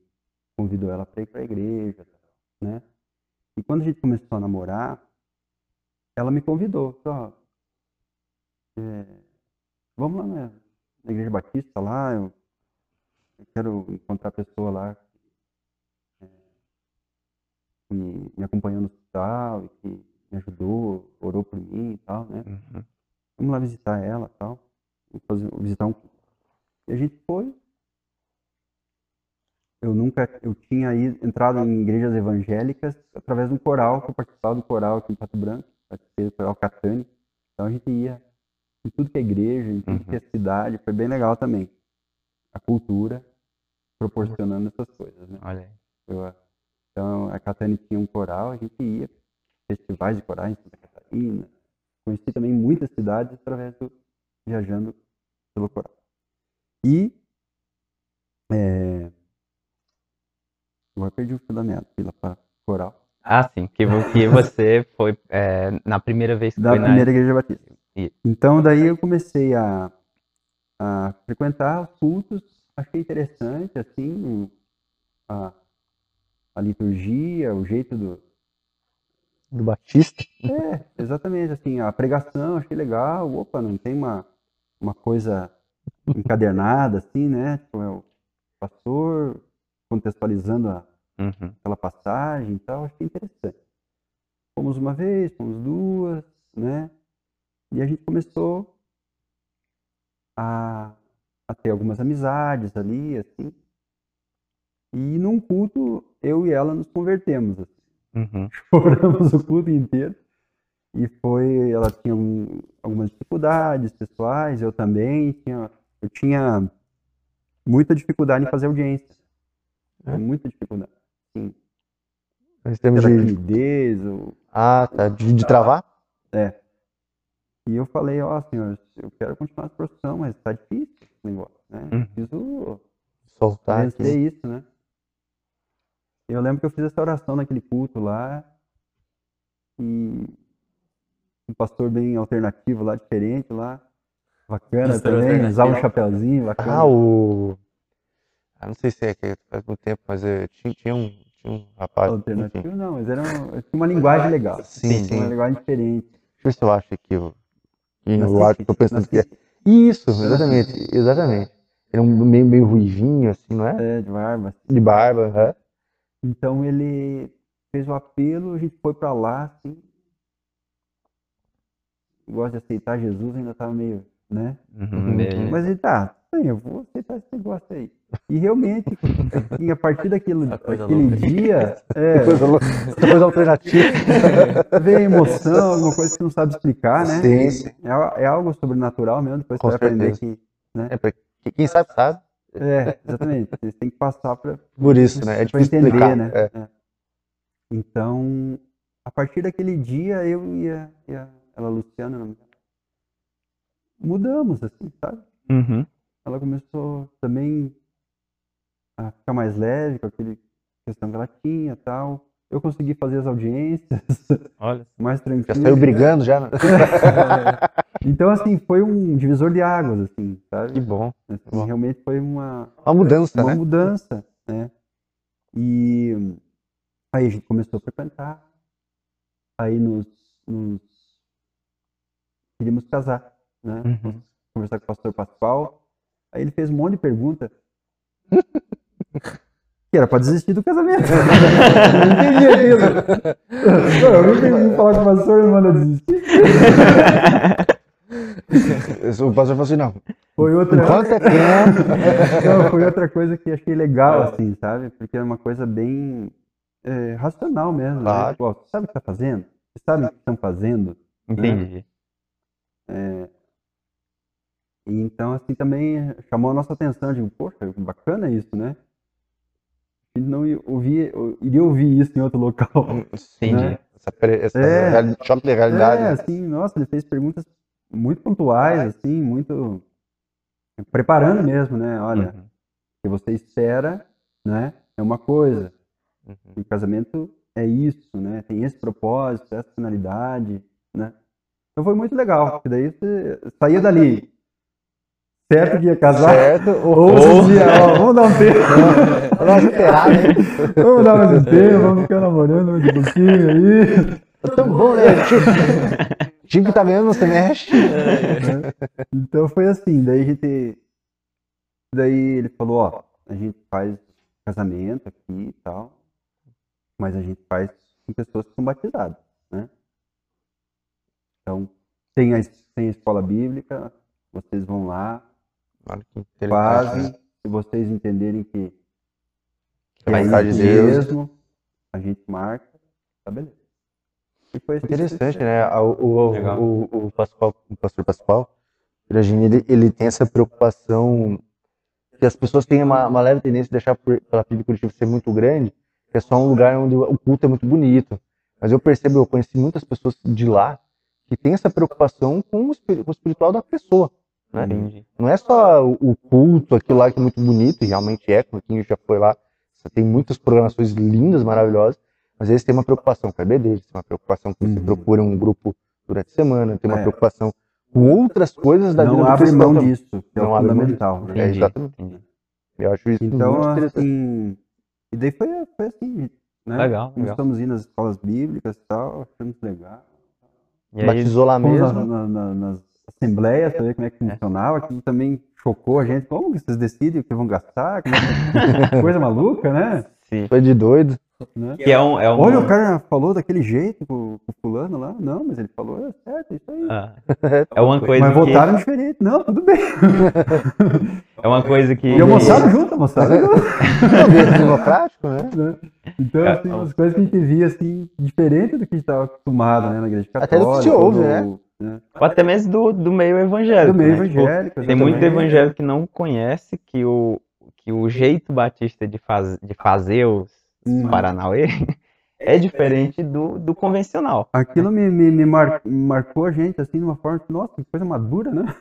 convidou ela para ir para a igreja, né? E quando a gente começou a namorar, ela me convidou, falou, ó, é, vamos lá na, na igreja batista lá, eu, eu quero encontrar a pessoa lá é, que me acompanhou no hospital e que me ajudou, orou por mim e tal, né? Uhum. Vamos lá visitar ela e tal. Fazer, visitar um. E a gente foi. Eu nunca, eu tinha ido, entrado em igrejas evangélicas através de um coral, que eu participava do coral aqui em Pato Branco, participei do coral Catani. Então a gente ia em tudo que é igreja, em tudo Uhum. que é cidade, foi bem legal também. A cultura proporcionando essas coisas, né? Olha aí. Eu, então, a Catani tinha um coral, a gente ia festivais de corais em Santa Catarina. Conheci também muitas cidades através do viajando pelo coral. E é, agora perdi o fio da meada, fui lá para coral. Ah, sim, que, que você foi é, na primeira vez que Da foi na... primeira igreja batista. Isso. Então daí eu comecei a, a frequentar os cultos achei interessante, assim, a, a liturgia, o jeito do, do Batista. É, exatamente, assim, a pregação, achei legal, opa, não tem uma, uma coisa encadernada, assim, né, tipo, é o pastor contextualizando a, uhum. aquela passagem e tal, achei interessante. Fomos uma vez, fomos duas, né, e a gente começou a, a ter algumas amizades ali, assim, e num culto, eu e ela nos convertemos, assim. Uhum. [LAUGHS] Choramos o culto inteiro. E foi, ela tinha um, algumas dificuldades pessoais, eu também tinha, eu tinha muita dificuldade em fazer audiência. É? Muita dificuldade. Sim. Mas temos de timidez, ou... Ah, tá, de, de travar? É. E eu falei, ó, oh, senhor, eu quero continuar a profissão, mas tá difícil esse negócio, né? Hum. Preciso soltar aqui. isso, né? Eu lembro que eu fiz essa oração naquele culto lá. E um pastor bem alternativo lá, diferente lá. Bacana pastor também, usar um chapéuzinho, bacana. Ah, o. Ah, não sei se é que faz muito tempo, mas eu tinha, tinha, um, tinha um rapaz. Alternativo enfim. não, mas era um, tinha uma linguagem legal. Sim, sim. Uma linguagem diferente. Deixa eu ver se eu acho aqui. Eu, eu acho que eu pensando que é. Isso, exatamente, exatamente. Ele é um meio, meio ruivinho, assim, não é? É, de barba. De barba, é. Então ele fez o apelo, a gente foi para lá, assim. Gosta de aceitar Jesus, ainda estava meio, né? Uhum, uhum. Mas ele tá, eu vou aceitar esse negócio aí. E realmente, a partir daquilo, [LAUGHS] daquele dia. [LAUGHS] É, coisa alternativa. [LAUGHS] Vem a emoção, alguma coisa que você não sabe explicar, né? Sim, sim. É, é algo sobrenatural mesmo, depois Com você vai aprender que. Né? É, quem sabe, sabe. É, exatamente. Vocês têm que passar para. Por isso, né? É difícil entender, explicar. né? É. É. Então, a partir daquele dia, eu e a, e a ela, Luciana, mudamos, assim, sabe? Uhum. Ela começou também a ficar mais leve com aquele questão que ela tinha tal. Eu consegui fazer as audiências. [LAUGHS] Olha. [LAUGHS] mais tranquilo. Já saiu brigando já, né? [LAUGHS] Então, assim, foi um divisor de águas, assim, sabe? Que bom. Assim, bom. Realmente foi uma... Uma mudança, uma né? Uma mudança, né? E aí a gente começou a frequentar. Aí nos... nos... Queríamos casar, né? Uhum. Conversar com o pastor Pascoal. Aí ele fez um monte de pergunta. [LAUGHS] que era pra desistir do casamento. [LAUGHS] eu não entendi aquilo. eu não entendi falar com o pastor e manda desistir. [LAUGHS] o pastor falou assim, não. Foi outra... É tempo? não, foi outra coisa que achei legal, assim, sabe? Porque era uma coisa bem é, racional mesmo. Né? Claro. Né? Pô, você sabe o que está fazendo? Você sabe o que estão fazendo? Entendi. Né? É, e então, assim, também chamou a nossa atenção. Digo, poxa, bacana isso, né? A gente não ouvia, iria ouvir isso em outro local. Sim, né? essa, essa é, choque de realidade. É, assim, nossa, ele fez perguntas muito pontuais, assim, muito preparando mesmo, né? Olha, uhum. o que você espera, né? É uma coisa. Uhum. O casamento é isso, né? Tem esse propósito, essa finalidade, né? Então foi muito legal, porque daí você saía dali certo que ia casar, certo, ou, ou dizia, ó, vamos dar um tempo. [LAUGHS] vamos né? Vamos dar mais um tempo, vamos ficar namorando mais um pouquinho aí. Tá tão bom, né? que tá vendo, você mexe. então foi assim, daí a gente. Daí ele falou, ó, a gente faz casamento aqui e tal, mas a gente faz com pessoas que são batizadas, né? Então, tem a, tem a escola bíblica, vocês vão lá, fazem, se vocês entenderem que, que é isso de mesmo, a gente marca, tá beleza. Interessante, né? O, o, o, o, Pascoal, o pastor Pascoal, ele, ele tem essa preocupação que as pessoas têm uma, uma leve tendência de deixar por, pela PIB Curitiba ser muito grande, que é só um lugar onde o culto é muito bonito. Mas eu percebo, eu conheci muitas pessoas de lá que têm essa preocupação com o espiritual da pessoa. Né? Não é só o culto, aquilo lá que é muito bonito, e realmente é, quem já foi lá, você tem muitas programações lindas, maravilhosas, mas eles têm uma preocupação com a EBD, eles têm uma preocupação que você uhum. procura um grupo durante a semana, tem uma é. preocupação com outras coisas da não vida abre mão disso, que é não é fundamental. Né? É, exatamente. Entendi. Eu acho isso então, muito assim, e daí foi, foi assim, né? Legal, legal. Estamos indo nas escolas bíblicas e tal, achamos legal. E aí, Batizou lá mesmo? Na, na, nas assembleias, pra ver como é que é. funcionava, aquilo também chocou a gente. Como que vocês decidem o que vão gastar? É [LAUGHS] Coisa maluca, né? Sim. Foi de doido. Né? Que é um, é um... Olha, o cara falou daquele jeito com, o fulano lá. Não, mas ele falou, é certo, é isso aí. Ah, é uma coisa Mas votaram diferente. Não, tudo bem. [LAUGHS] É uma coisa que... E almoçaram junto, almoçaram junto. É democrático, né? né? Então, assim, as coisas que a gente via, assim, diferente do que a gente estava acostumado, né, na igreja católica. Até do que se ouve, né? né? Ou até mesmo do, do meio evangélico. Do meio né? Tipo, evangélico. Tipo, tem muito evangélico que não conhece que o, que o jeito batista de, faz, de fazer os hum. Paranauê [LAUGHS] é diferente do, do convencional. Aquilo me, me, me mar, marcou a gente assim de uma forma que, nossa, que coisa madura, né?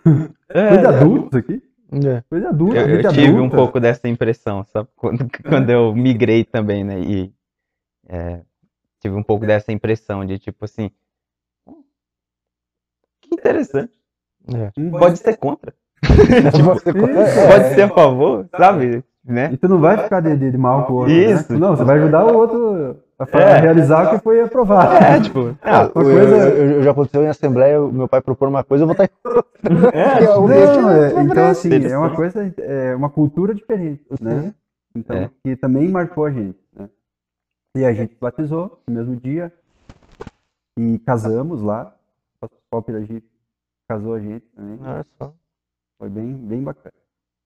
É, [LAUGHS] coisa de adultos aqui. É. Coisa adulta. Eu, eu tive adulta. um pouco dessa impressão, sabe? [LAUGHS] Quando, quando eu migrei também, né? E é, tive um pouco dessa impressão de tipo assim. Que interessante. É. Pode ser contra. pode ser a favor, sabe? Né? E tu não vai ficar de, de mal com o outro. Isso. Né? Não, você vai ajudar o outro a, é. realizar o que foi aprovado. É, tipo, [LAUGHS] ah, coisa... eu, eu, já aconteceu em assembleia, meu pai propor uma coisa, eu vou estar [LAUGHS] é, não, é, Então, assim, é uma coisa, é uma cultura diferente, né? Então, é. que também marcou a gente, né? E a gente batizou no mesmo dia e casamos lá. O pastor Piraji casou a gente também. Olha só. Foi bem, bem bacana.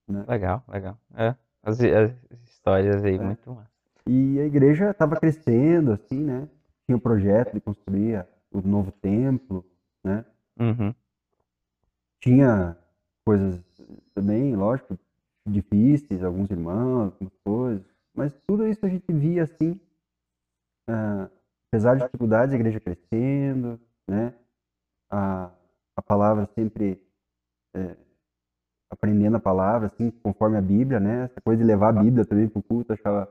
Né? Legal, legal. É, as, as histórias aí, é. muito massa. E a igreja estava crescendo, assim, né? Tinha o um projeto de construir o novo templo, né? Uhum. Tinha coisas também, lógico, difíceis, alguns irmãos, algumas coisas, mas tudo isso a gente via assim, uh, apesar de dificuldades, a igreja crescendo, né? A, a palavra sempre é, aprendendo a palavra, assim, conforme a Bíblia, né? Essa coisa de levar a Bíblia também para o culto, achava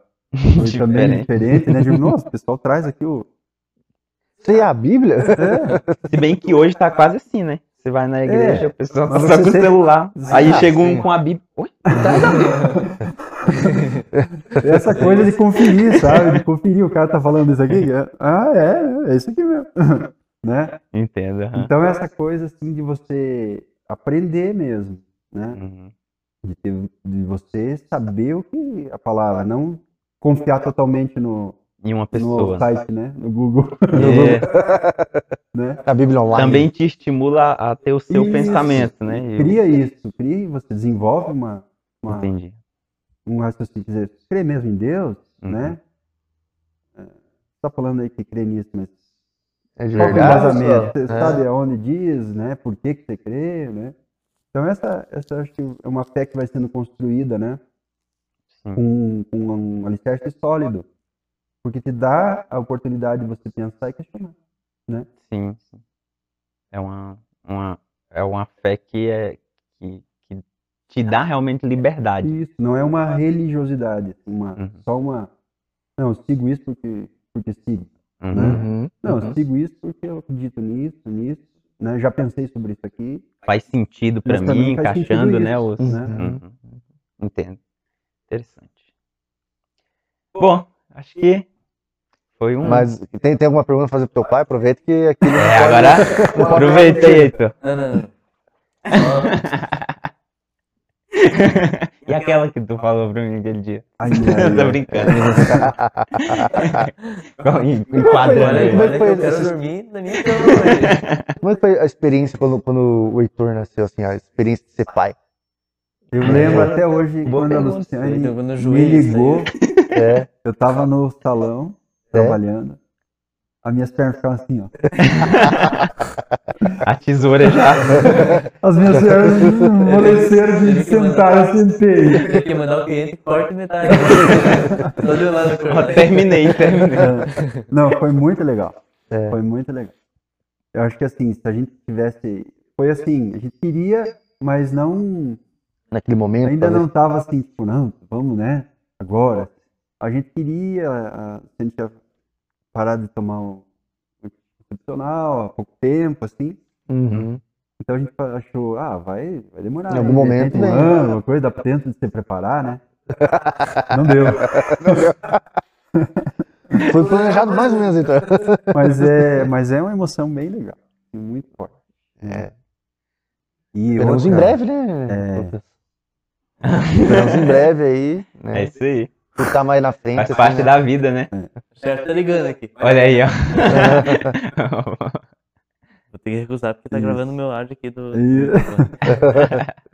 foi [LAUGHS] também diferente, né? Digo, nossa, o pessoal traz aqui o. É a Bíblia? É. Se bem que hoje tá quase assim, né? Você vai na igreja, é. o pessoal tá só com o celular. Aí ah, chega um com a Bíblia. Oi? [LAUGHS] Essa coisa de conferir, sabe? De conferir, o cara tá falando isso aqui. Ah, é, é isso aqui mesmo. [LAUGHS] né? Entendo. Uhum. Então, essa coisa assim de você aprender mesmo, né? Uhum. De, ter, de você saber o que a palavra, não confiar totalmente no, em uma pessoa. No site, né? No Google. [LAUGHS] É. [LAUGHS] né? A Bíblia online. Também te estimula a ter o seu isso. pensamento, né? Cria isso, cria, você desenvolve uma, uma Entendi. um raciocínio, dizer, crê mesmo em Deus, uhum. né? É, tá falando aí que crê nisso, mas é de verdade. Você é. sabe aonde diz, né? Por que que você crê, né? Então essa, essa acho que é uma fé que vai sendo construída, né? com, com um alicerce sólido. Porque te dá a oportunidade de você pensar e questionar. Né? Sim, sim. É uma, uma, é uma fé que, é, que, que te dá realmente liberdade. Isso, não é uma religiosidade. Uma, uhum. Só uma. Não, eu sigo isso porque, porque sigo. Uhum. Né? Uhum. Não, eu sigo isso porque eu acredito nisso, nisso. Né? Já pensei sobre isso aqui. Faz sentido para mim, encaixando, né? Os... Né? Uhum. Entendo. Interessante. Bom, acho que foi um. Mas tem, tem alguma pergunta a fazer pro teu pai? Aproveita que aqui. É, agora [LAUGHS] aproveitei, Heitor. Não, não, não. [LAUGHS] e aquela que tu falou pra mim aquele dia? Ai, ai, [LAUGHS] tô brincando. Enquadrando aí. Como é que foi, eu dormir na minha cama Como é que foi a experiência quando, quando o Heitor nasceu, assim, a experiência de ser pai? Eu lembro até hoje Boa quando a Luciane me ligou. [LAUGHS] É, eu tava no salão é. trabalhando. As minhas pernas ficavam assim, ó. [LAUGHS] A tesoura já. As minhas pernas amoleceram de sentar, eu sentei. Tem que mandar o cliente corte metade. Todo lado. [LAUGHS] Terminei, terminei. Não, foi muito legal. É. Foi muito legal. Eu acho que assim, se a gente tivesse. Foi assim, a gente queria, mas não naquele momento. Ainda talvez. não estava assim, tipo, não, vamos, né? Agora. A gente queria, a, a gente tinha parado de tomar um excepcional há pouco tempo, assim. Uhum. Então a gente achou, ah, vai, vai demorar. Em algum momento, um ano, uma coisa, dá tempo de se preparar, né? Não deu. Não [LAUGHS] deu. Foi planejado mais ou menos, então. Mas é, mas é uma emoção bem legal. Muito forte. É. E Esperamos outra, em breve, né? É. Esperamos em breve aí. Né? É isso aí. Tu tá mais na frente. Faz assim, parte né? da vida, né? O chefe tá ligando aqui. Olha aí, ó. [LAUGHS] Vou ter que recusar porque tá gravando o meu áudio aqui do. [LAUGHS]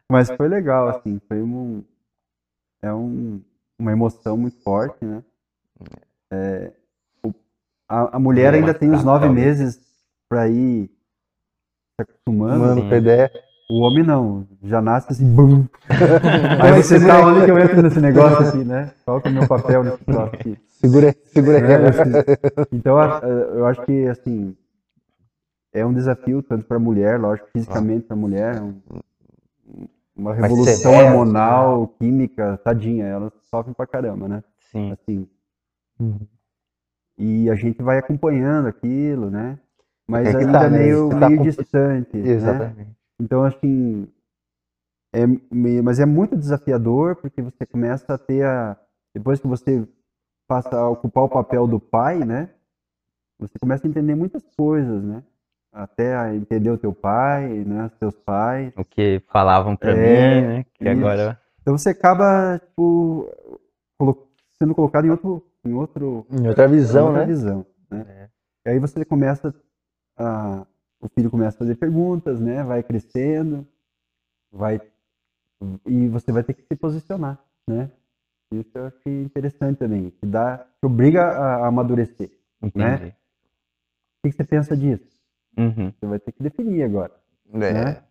Mas foi legal, assim. Foi um. É um, uma emoção muito forte, né? É, o, a, a mulher ainda tem uns nove meses para ir se acostumando. Mano, PD. O homem não, já nasce assim, bum. [LAUGHS] Aí você tá onde que eu entro nesse negócio assim, né? Qual que é o meu papel nesse negócio aqui? Segura, segura. É, assim, então, eu acho que, assim, é um desafio tanto para a mulher, lógico, fisicamente para a mulher, é um, uma revolução hormonal, química, tadinha, elas sofrem pra caramba, né? Sim. Assim, Uhum. E a gente vai acompanhando aquilo, né? Mas é ainda tá, né? meio, tá meio distante. Né? Exatamente. Né? Então, assim, é, mas é muito desafiador porque você começa a ter a. Depois que você passa a ocupar o papel do pai, né? Você começa a entender muitas coisas, né? Até a entender o teu pai, né? Os teus pais. O que falavam para é, mim, né? Que agora. Então você acaba, tipo, sendo colocado em outro em outro em outra visão, outra né? Visão, né? É. E aí você começa a o filho começa a fazer perguntas, né? Vai crescendo, vai e você vai ter que se posicionar, né? Isso eu acho interessante também, que dá, que obriga a, amadurecer, né? Entendi. né? O que você pensa disso? Uhum. Você vai ter que definir agora, é. né?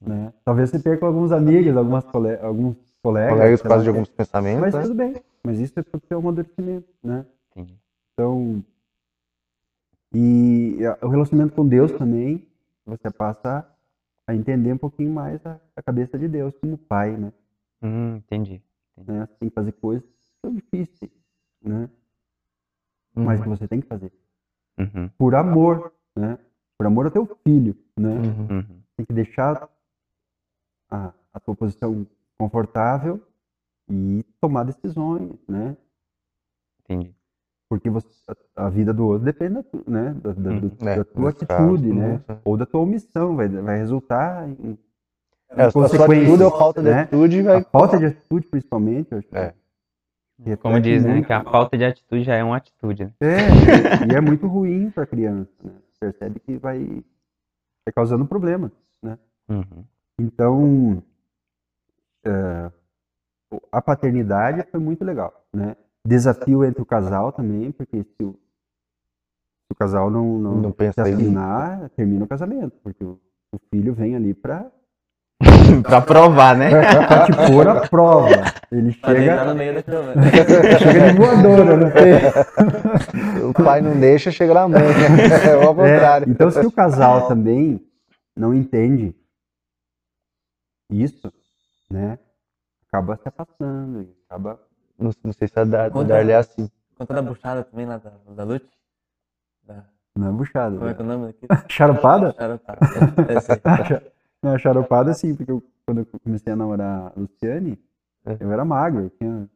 né? Talvez você perca alguns amigos, algumas cole... alguns colegas, colegas por causa de alguns pensamentos, mas né? tudo bem. Mas isso é para o seu amadurecimento, né? Sim. Então, e o relacionamento com Deus também, você passa a entender um pouquinho mais a, a cabeça de Deus como pai, né? Hum, entendi. entendi. Né? Você tem que fazer coisas que são difíceis, né? Uhum. Mas que você tem que fazer. Uhum. Por amor, né? Por amor ao teu filho, né? Uhum. Tem que deixar a, a tua posição confortável e tomar decisões, né? Entendi. Porque você, a vida do outro depende da, né, da, da, hum, da é, tua atitude, né? Ou da tua omissão, vai, vai resultar em, é, a atitude ou falta de né? atitude vai... A falta de atitude, principalmente, eu acho é. Como diz, né? Que a falta de atitude já é uma atitude. Né? É, e é muito ruim para a criança, né? Percebe que vai, vai causando problemas, né? Uhum. Então, uh, a paternidade foi muito legal, né? Desafio entre o casal também, porque se o, se o casal não, não, não pensa se assinar, termina o casamento, porque o, o filho vem ali para [LAUGHS] pra provar, né? pra te pôr a prova. Ele chega. no meio da cama. [LAUGHS] chega de voadora, não tem. O pai não deixa, chega na mãe. É o contrário. É, então, se o casal também não entende isso, né? acaba se afastando, acaba. Não, não sei se é dar, dar-lhe assim. Conta da buchada também lá da, da Lute? Da... Não é buchada. Como é que é o nome daqui? [LAUGHS] Charupada? Charupada. É, [LAUGHS] não, charupada sim, porque eu, quando eu comecei a namorar a Luciane, é. eu era magro, eu tinha.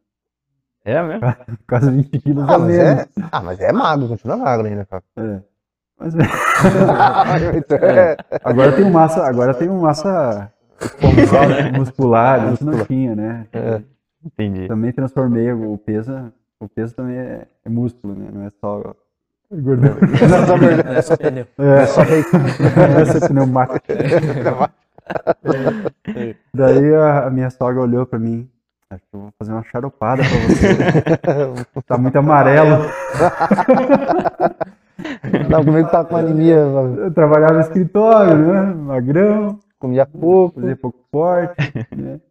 É mesmo? [LAUGHS] Quase 20 quilos ah, a menos. É... Ah, mas é magro, continua magro ainda, cara. É. Mas... é. Agora tem massa, agora tem massa muscular, isso não tinha, né? É, entendi. Também transformei o peso, o peso também é, é músculo, né? Não é só gordura. [LAUGHS] Não é só gordura, é só pneu. É, é só, é só pneumático. [LAUGHS] Daí a, a, minha sogra olhou pra mim, acho que eu vou fazer uma charopada pra você. [LAUGHS] tá muito amarelo. Não, comigo tá com anemia. Eu trabalhava no escritório, né? Magrão comia pouco. Fazia pouco forte, né?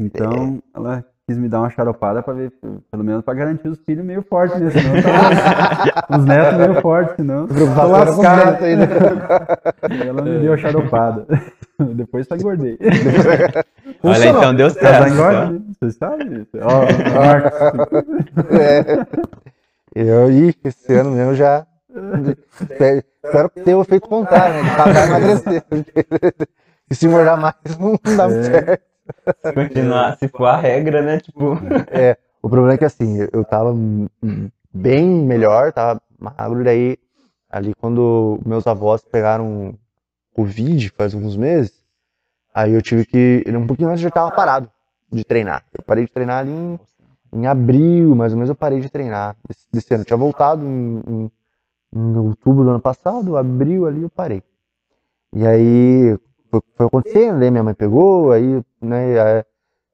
Então, é. ela quis me dar uma charopada para ver, pelo menos para garantir os filhos meio fortes, né? Senão tava, [LAUGHS] os netos meio fortes, senão tô lascado. Aí, né? [LAUGHS] Ela me deu a charopada. [LAUGHS] Depois só engordei. Olha, então deu certo. Ela engorda, né? Você sabe? Ó, oh, é. Eu, ih, esse ano mesmo já Espero que tenha o efeito contrário, né? Pagar emagrecer. e se engordar mais, não dá muito é. certo. Se continuar, se for a regra, né? Tipo. É, o problema é que assim, eu tava bem melhor, tava magro, daí ali quando meus avós pegaram Covid faz alguns meses, aí eu tive que. Um pouquinho antes eu já tava parado de treinar. Eu parei de treinar ali em, em abril, mais ou menos, eu parei de treinar desse, desse ano. Eu tinha voltado em, em, em, outubro do ano passado, abril ali eu parei. E aí foi, foi acontecendo, aí minha mãe pegou, aí, né,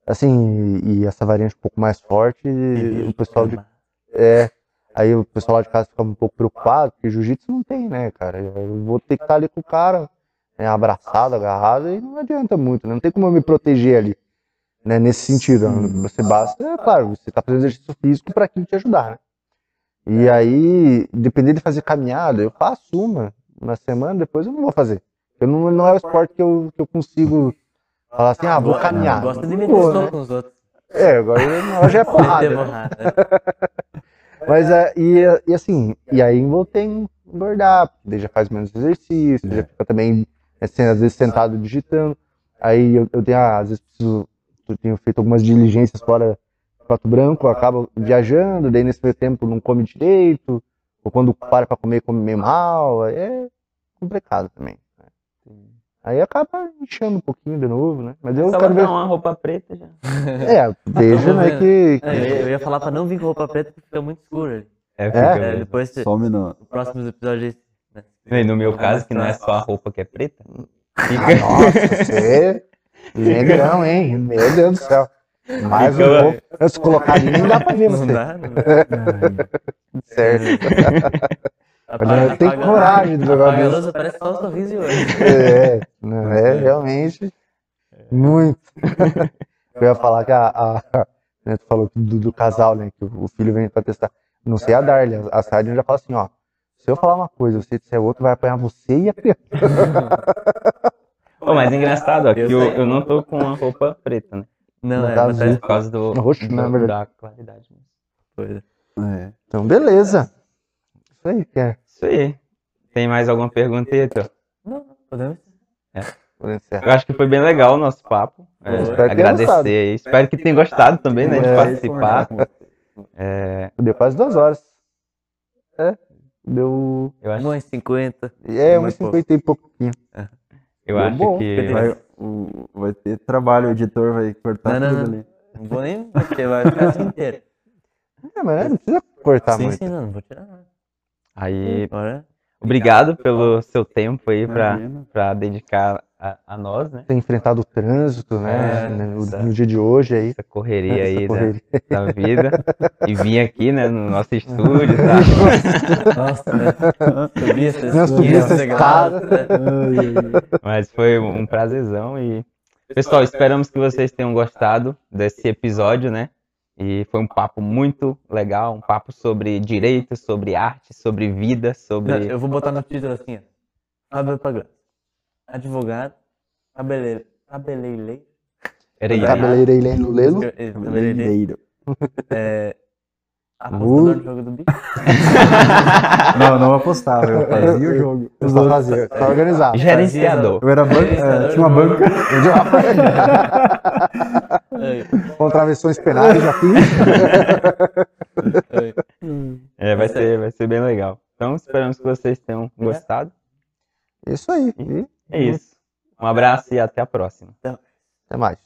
assim, e essa variante um pouco mais forte, o pessoal de. É, aí o pessoal lá de casa fica um pouco preocupado, porque jiu-jitsu não tem, né, cara? Eu vou ter que estar ali com o cara, né, abraçado, agarrado, e não adianta muito, né? Não tem como eu me proteger ali né, nesse sentido. Você basta, é claro, você está fazendo exercício físico para aquilo te ajudar, né? E aí, dependendo de fazer caminhada, eu faço uma na semana, depois eu não vou fazer. Eu não, não é o esporte que eu, que eu consigo falar assim, ah, vou caminhar. Gosta de meter né? com os outros. É, agora hoje é [LAUGHS] porrada. [LAUGHS] Mas, é, e, e assim, e aí voltei a engordar, daí já faz menos exercício, é. já fica também, assim, às vezes sentado digitando. Aí eu, eu tenho, ah, às vezes preciso eu tenho feito algumas diligências fora de Pato Branco, acaba viajando, daí nesse meio tempo não come direito, ou quando para para comer, come meio mal, é complicado também. Aí acaba inchando um pouquinho de novo, né? Mas eu Só quero ver uma roupa preta já. É, veja, né, que. É, eu ia falar para não vir com roupa preta porque fica muito escuro ali. É, fica é? é depois some no próximos episódios. Né? No meu caso, que não é só a roupa que é preta. Fica... Ah, nossa, [LAUGHS] você Negrão, hein? Meu Deus do céu. Mais um pouco. Se colocar ali, não dá pra ver você. Não dá, não [LAUGHS] certo. [LAUGHS] Apaga, tem coragem de jogar mesmo. parece só um sorriso hoje. É, não é realmente muito. [LAUGHS] Eu ia falar que a, a né, tu falou do, do, casal, né, que o, filho vem pra testar. Não sei a Darlia, a Sardia já fala assim, ó, se eu falar uma coisa, você disser outra, vai apanhar você e a criança. [LAUGHS] Pô, mas é engraçado, ó, que eu, eu não tô com uma roupa preta, né? Não, é, tá azul, por causa do, roxo, do, né, da claridade. Pois é. Então, beleza. Isso aí, quer. Isso aí. Tem mais alguma pergunta aí, Heitor? Não, podemos. É. Eu acho que foi bem legal o nosso papo. É, agradecer aí. Espero que tenham gostado também, né, de é, participar. É... Deu quase duas horas. É, deu... Eu acho... 1,50. É, 1,50 e pouquinho. É. Eu acho bom, que. Vai, vai ter trabalho, o editor vai cortar não, tudo não, ali. Não vou nem, porque vai ficar assim inteiro. [LAUGHS] É, mas não precisa cortar sim, muito. Sim, não, não vou tirar nada. Aí, Bora. obrigado pelo seu tempo aí para dedicar a, a, nós, né? Tem enfrentado o trânsito, né? É, no, no, dia de hoje aí. Essa correria essa aí correria. Da, da, vida. [LAUGHS] e vim aqui, né, no nosso estúdio, tá? [LAUGHS] Nossa, né? Subi essa, subi essa escada. Né? Mas foi um prazerzão e... Pessoal, esperamos que vocês tenham gostado desse episódio, né? E foi um papo muito legal, um papo sobre direito, sobre arte, sobre vida, sobre... Eu vou botar no título assim, ó. Fábio Pagano advogado, cabeleireiro. Cabeleireiro. Cabeleireiro. Cabeleireiro. É. Apostador no jogo do bicho? [LAUGHS] não, não apostava, eu fazia o jogo. Eu só fazia, só organizava. Gerenciador. Eu era banca, é, tinha uma banca. Contravenções penais, já fiz. É, vai ser, vai ser bem legal. Então, esperamos que vocês tenham gostado. Isso aí. E é isso. Um abraço e até a próxima. Até mais.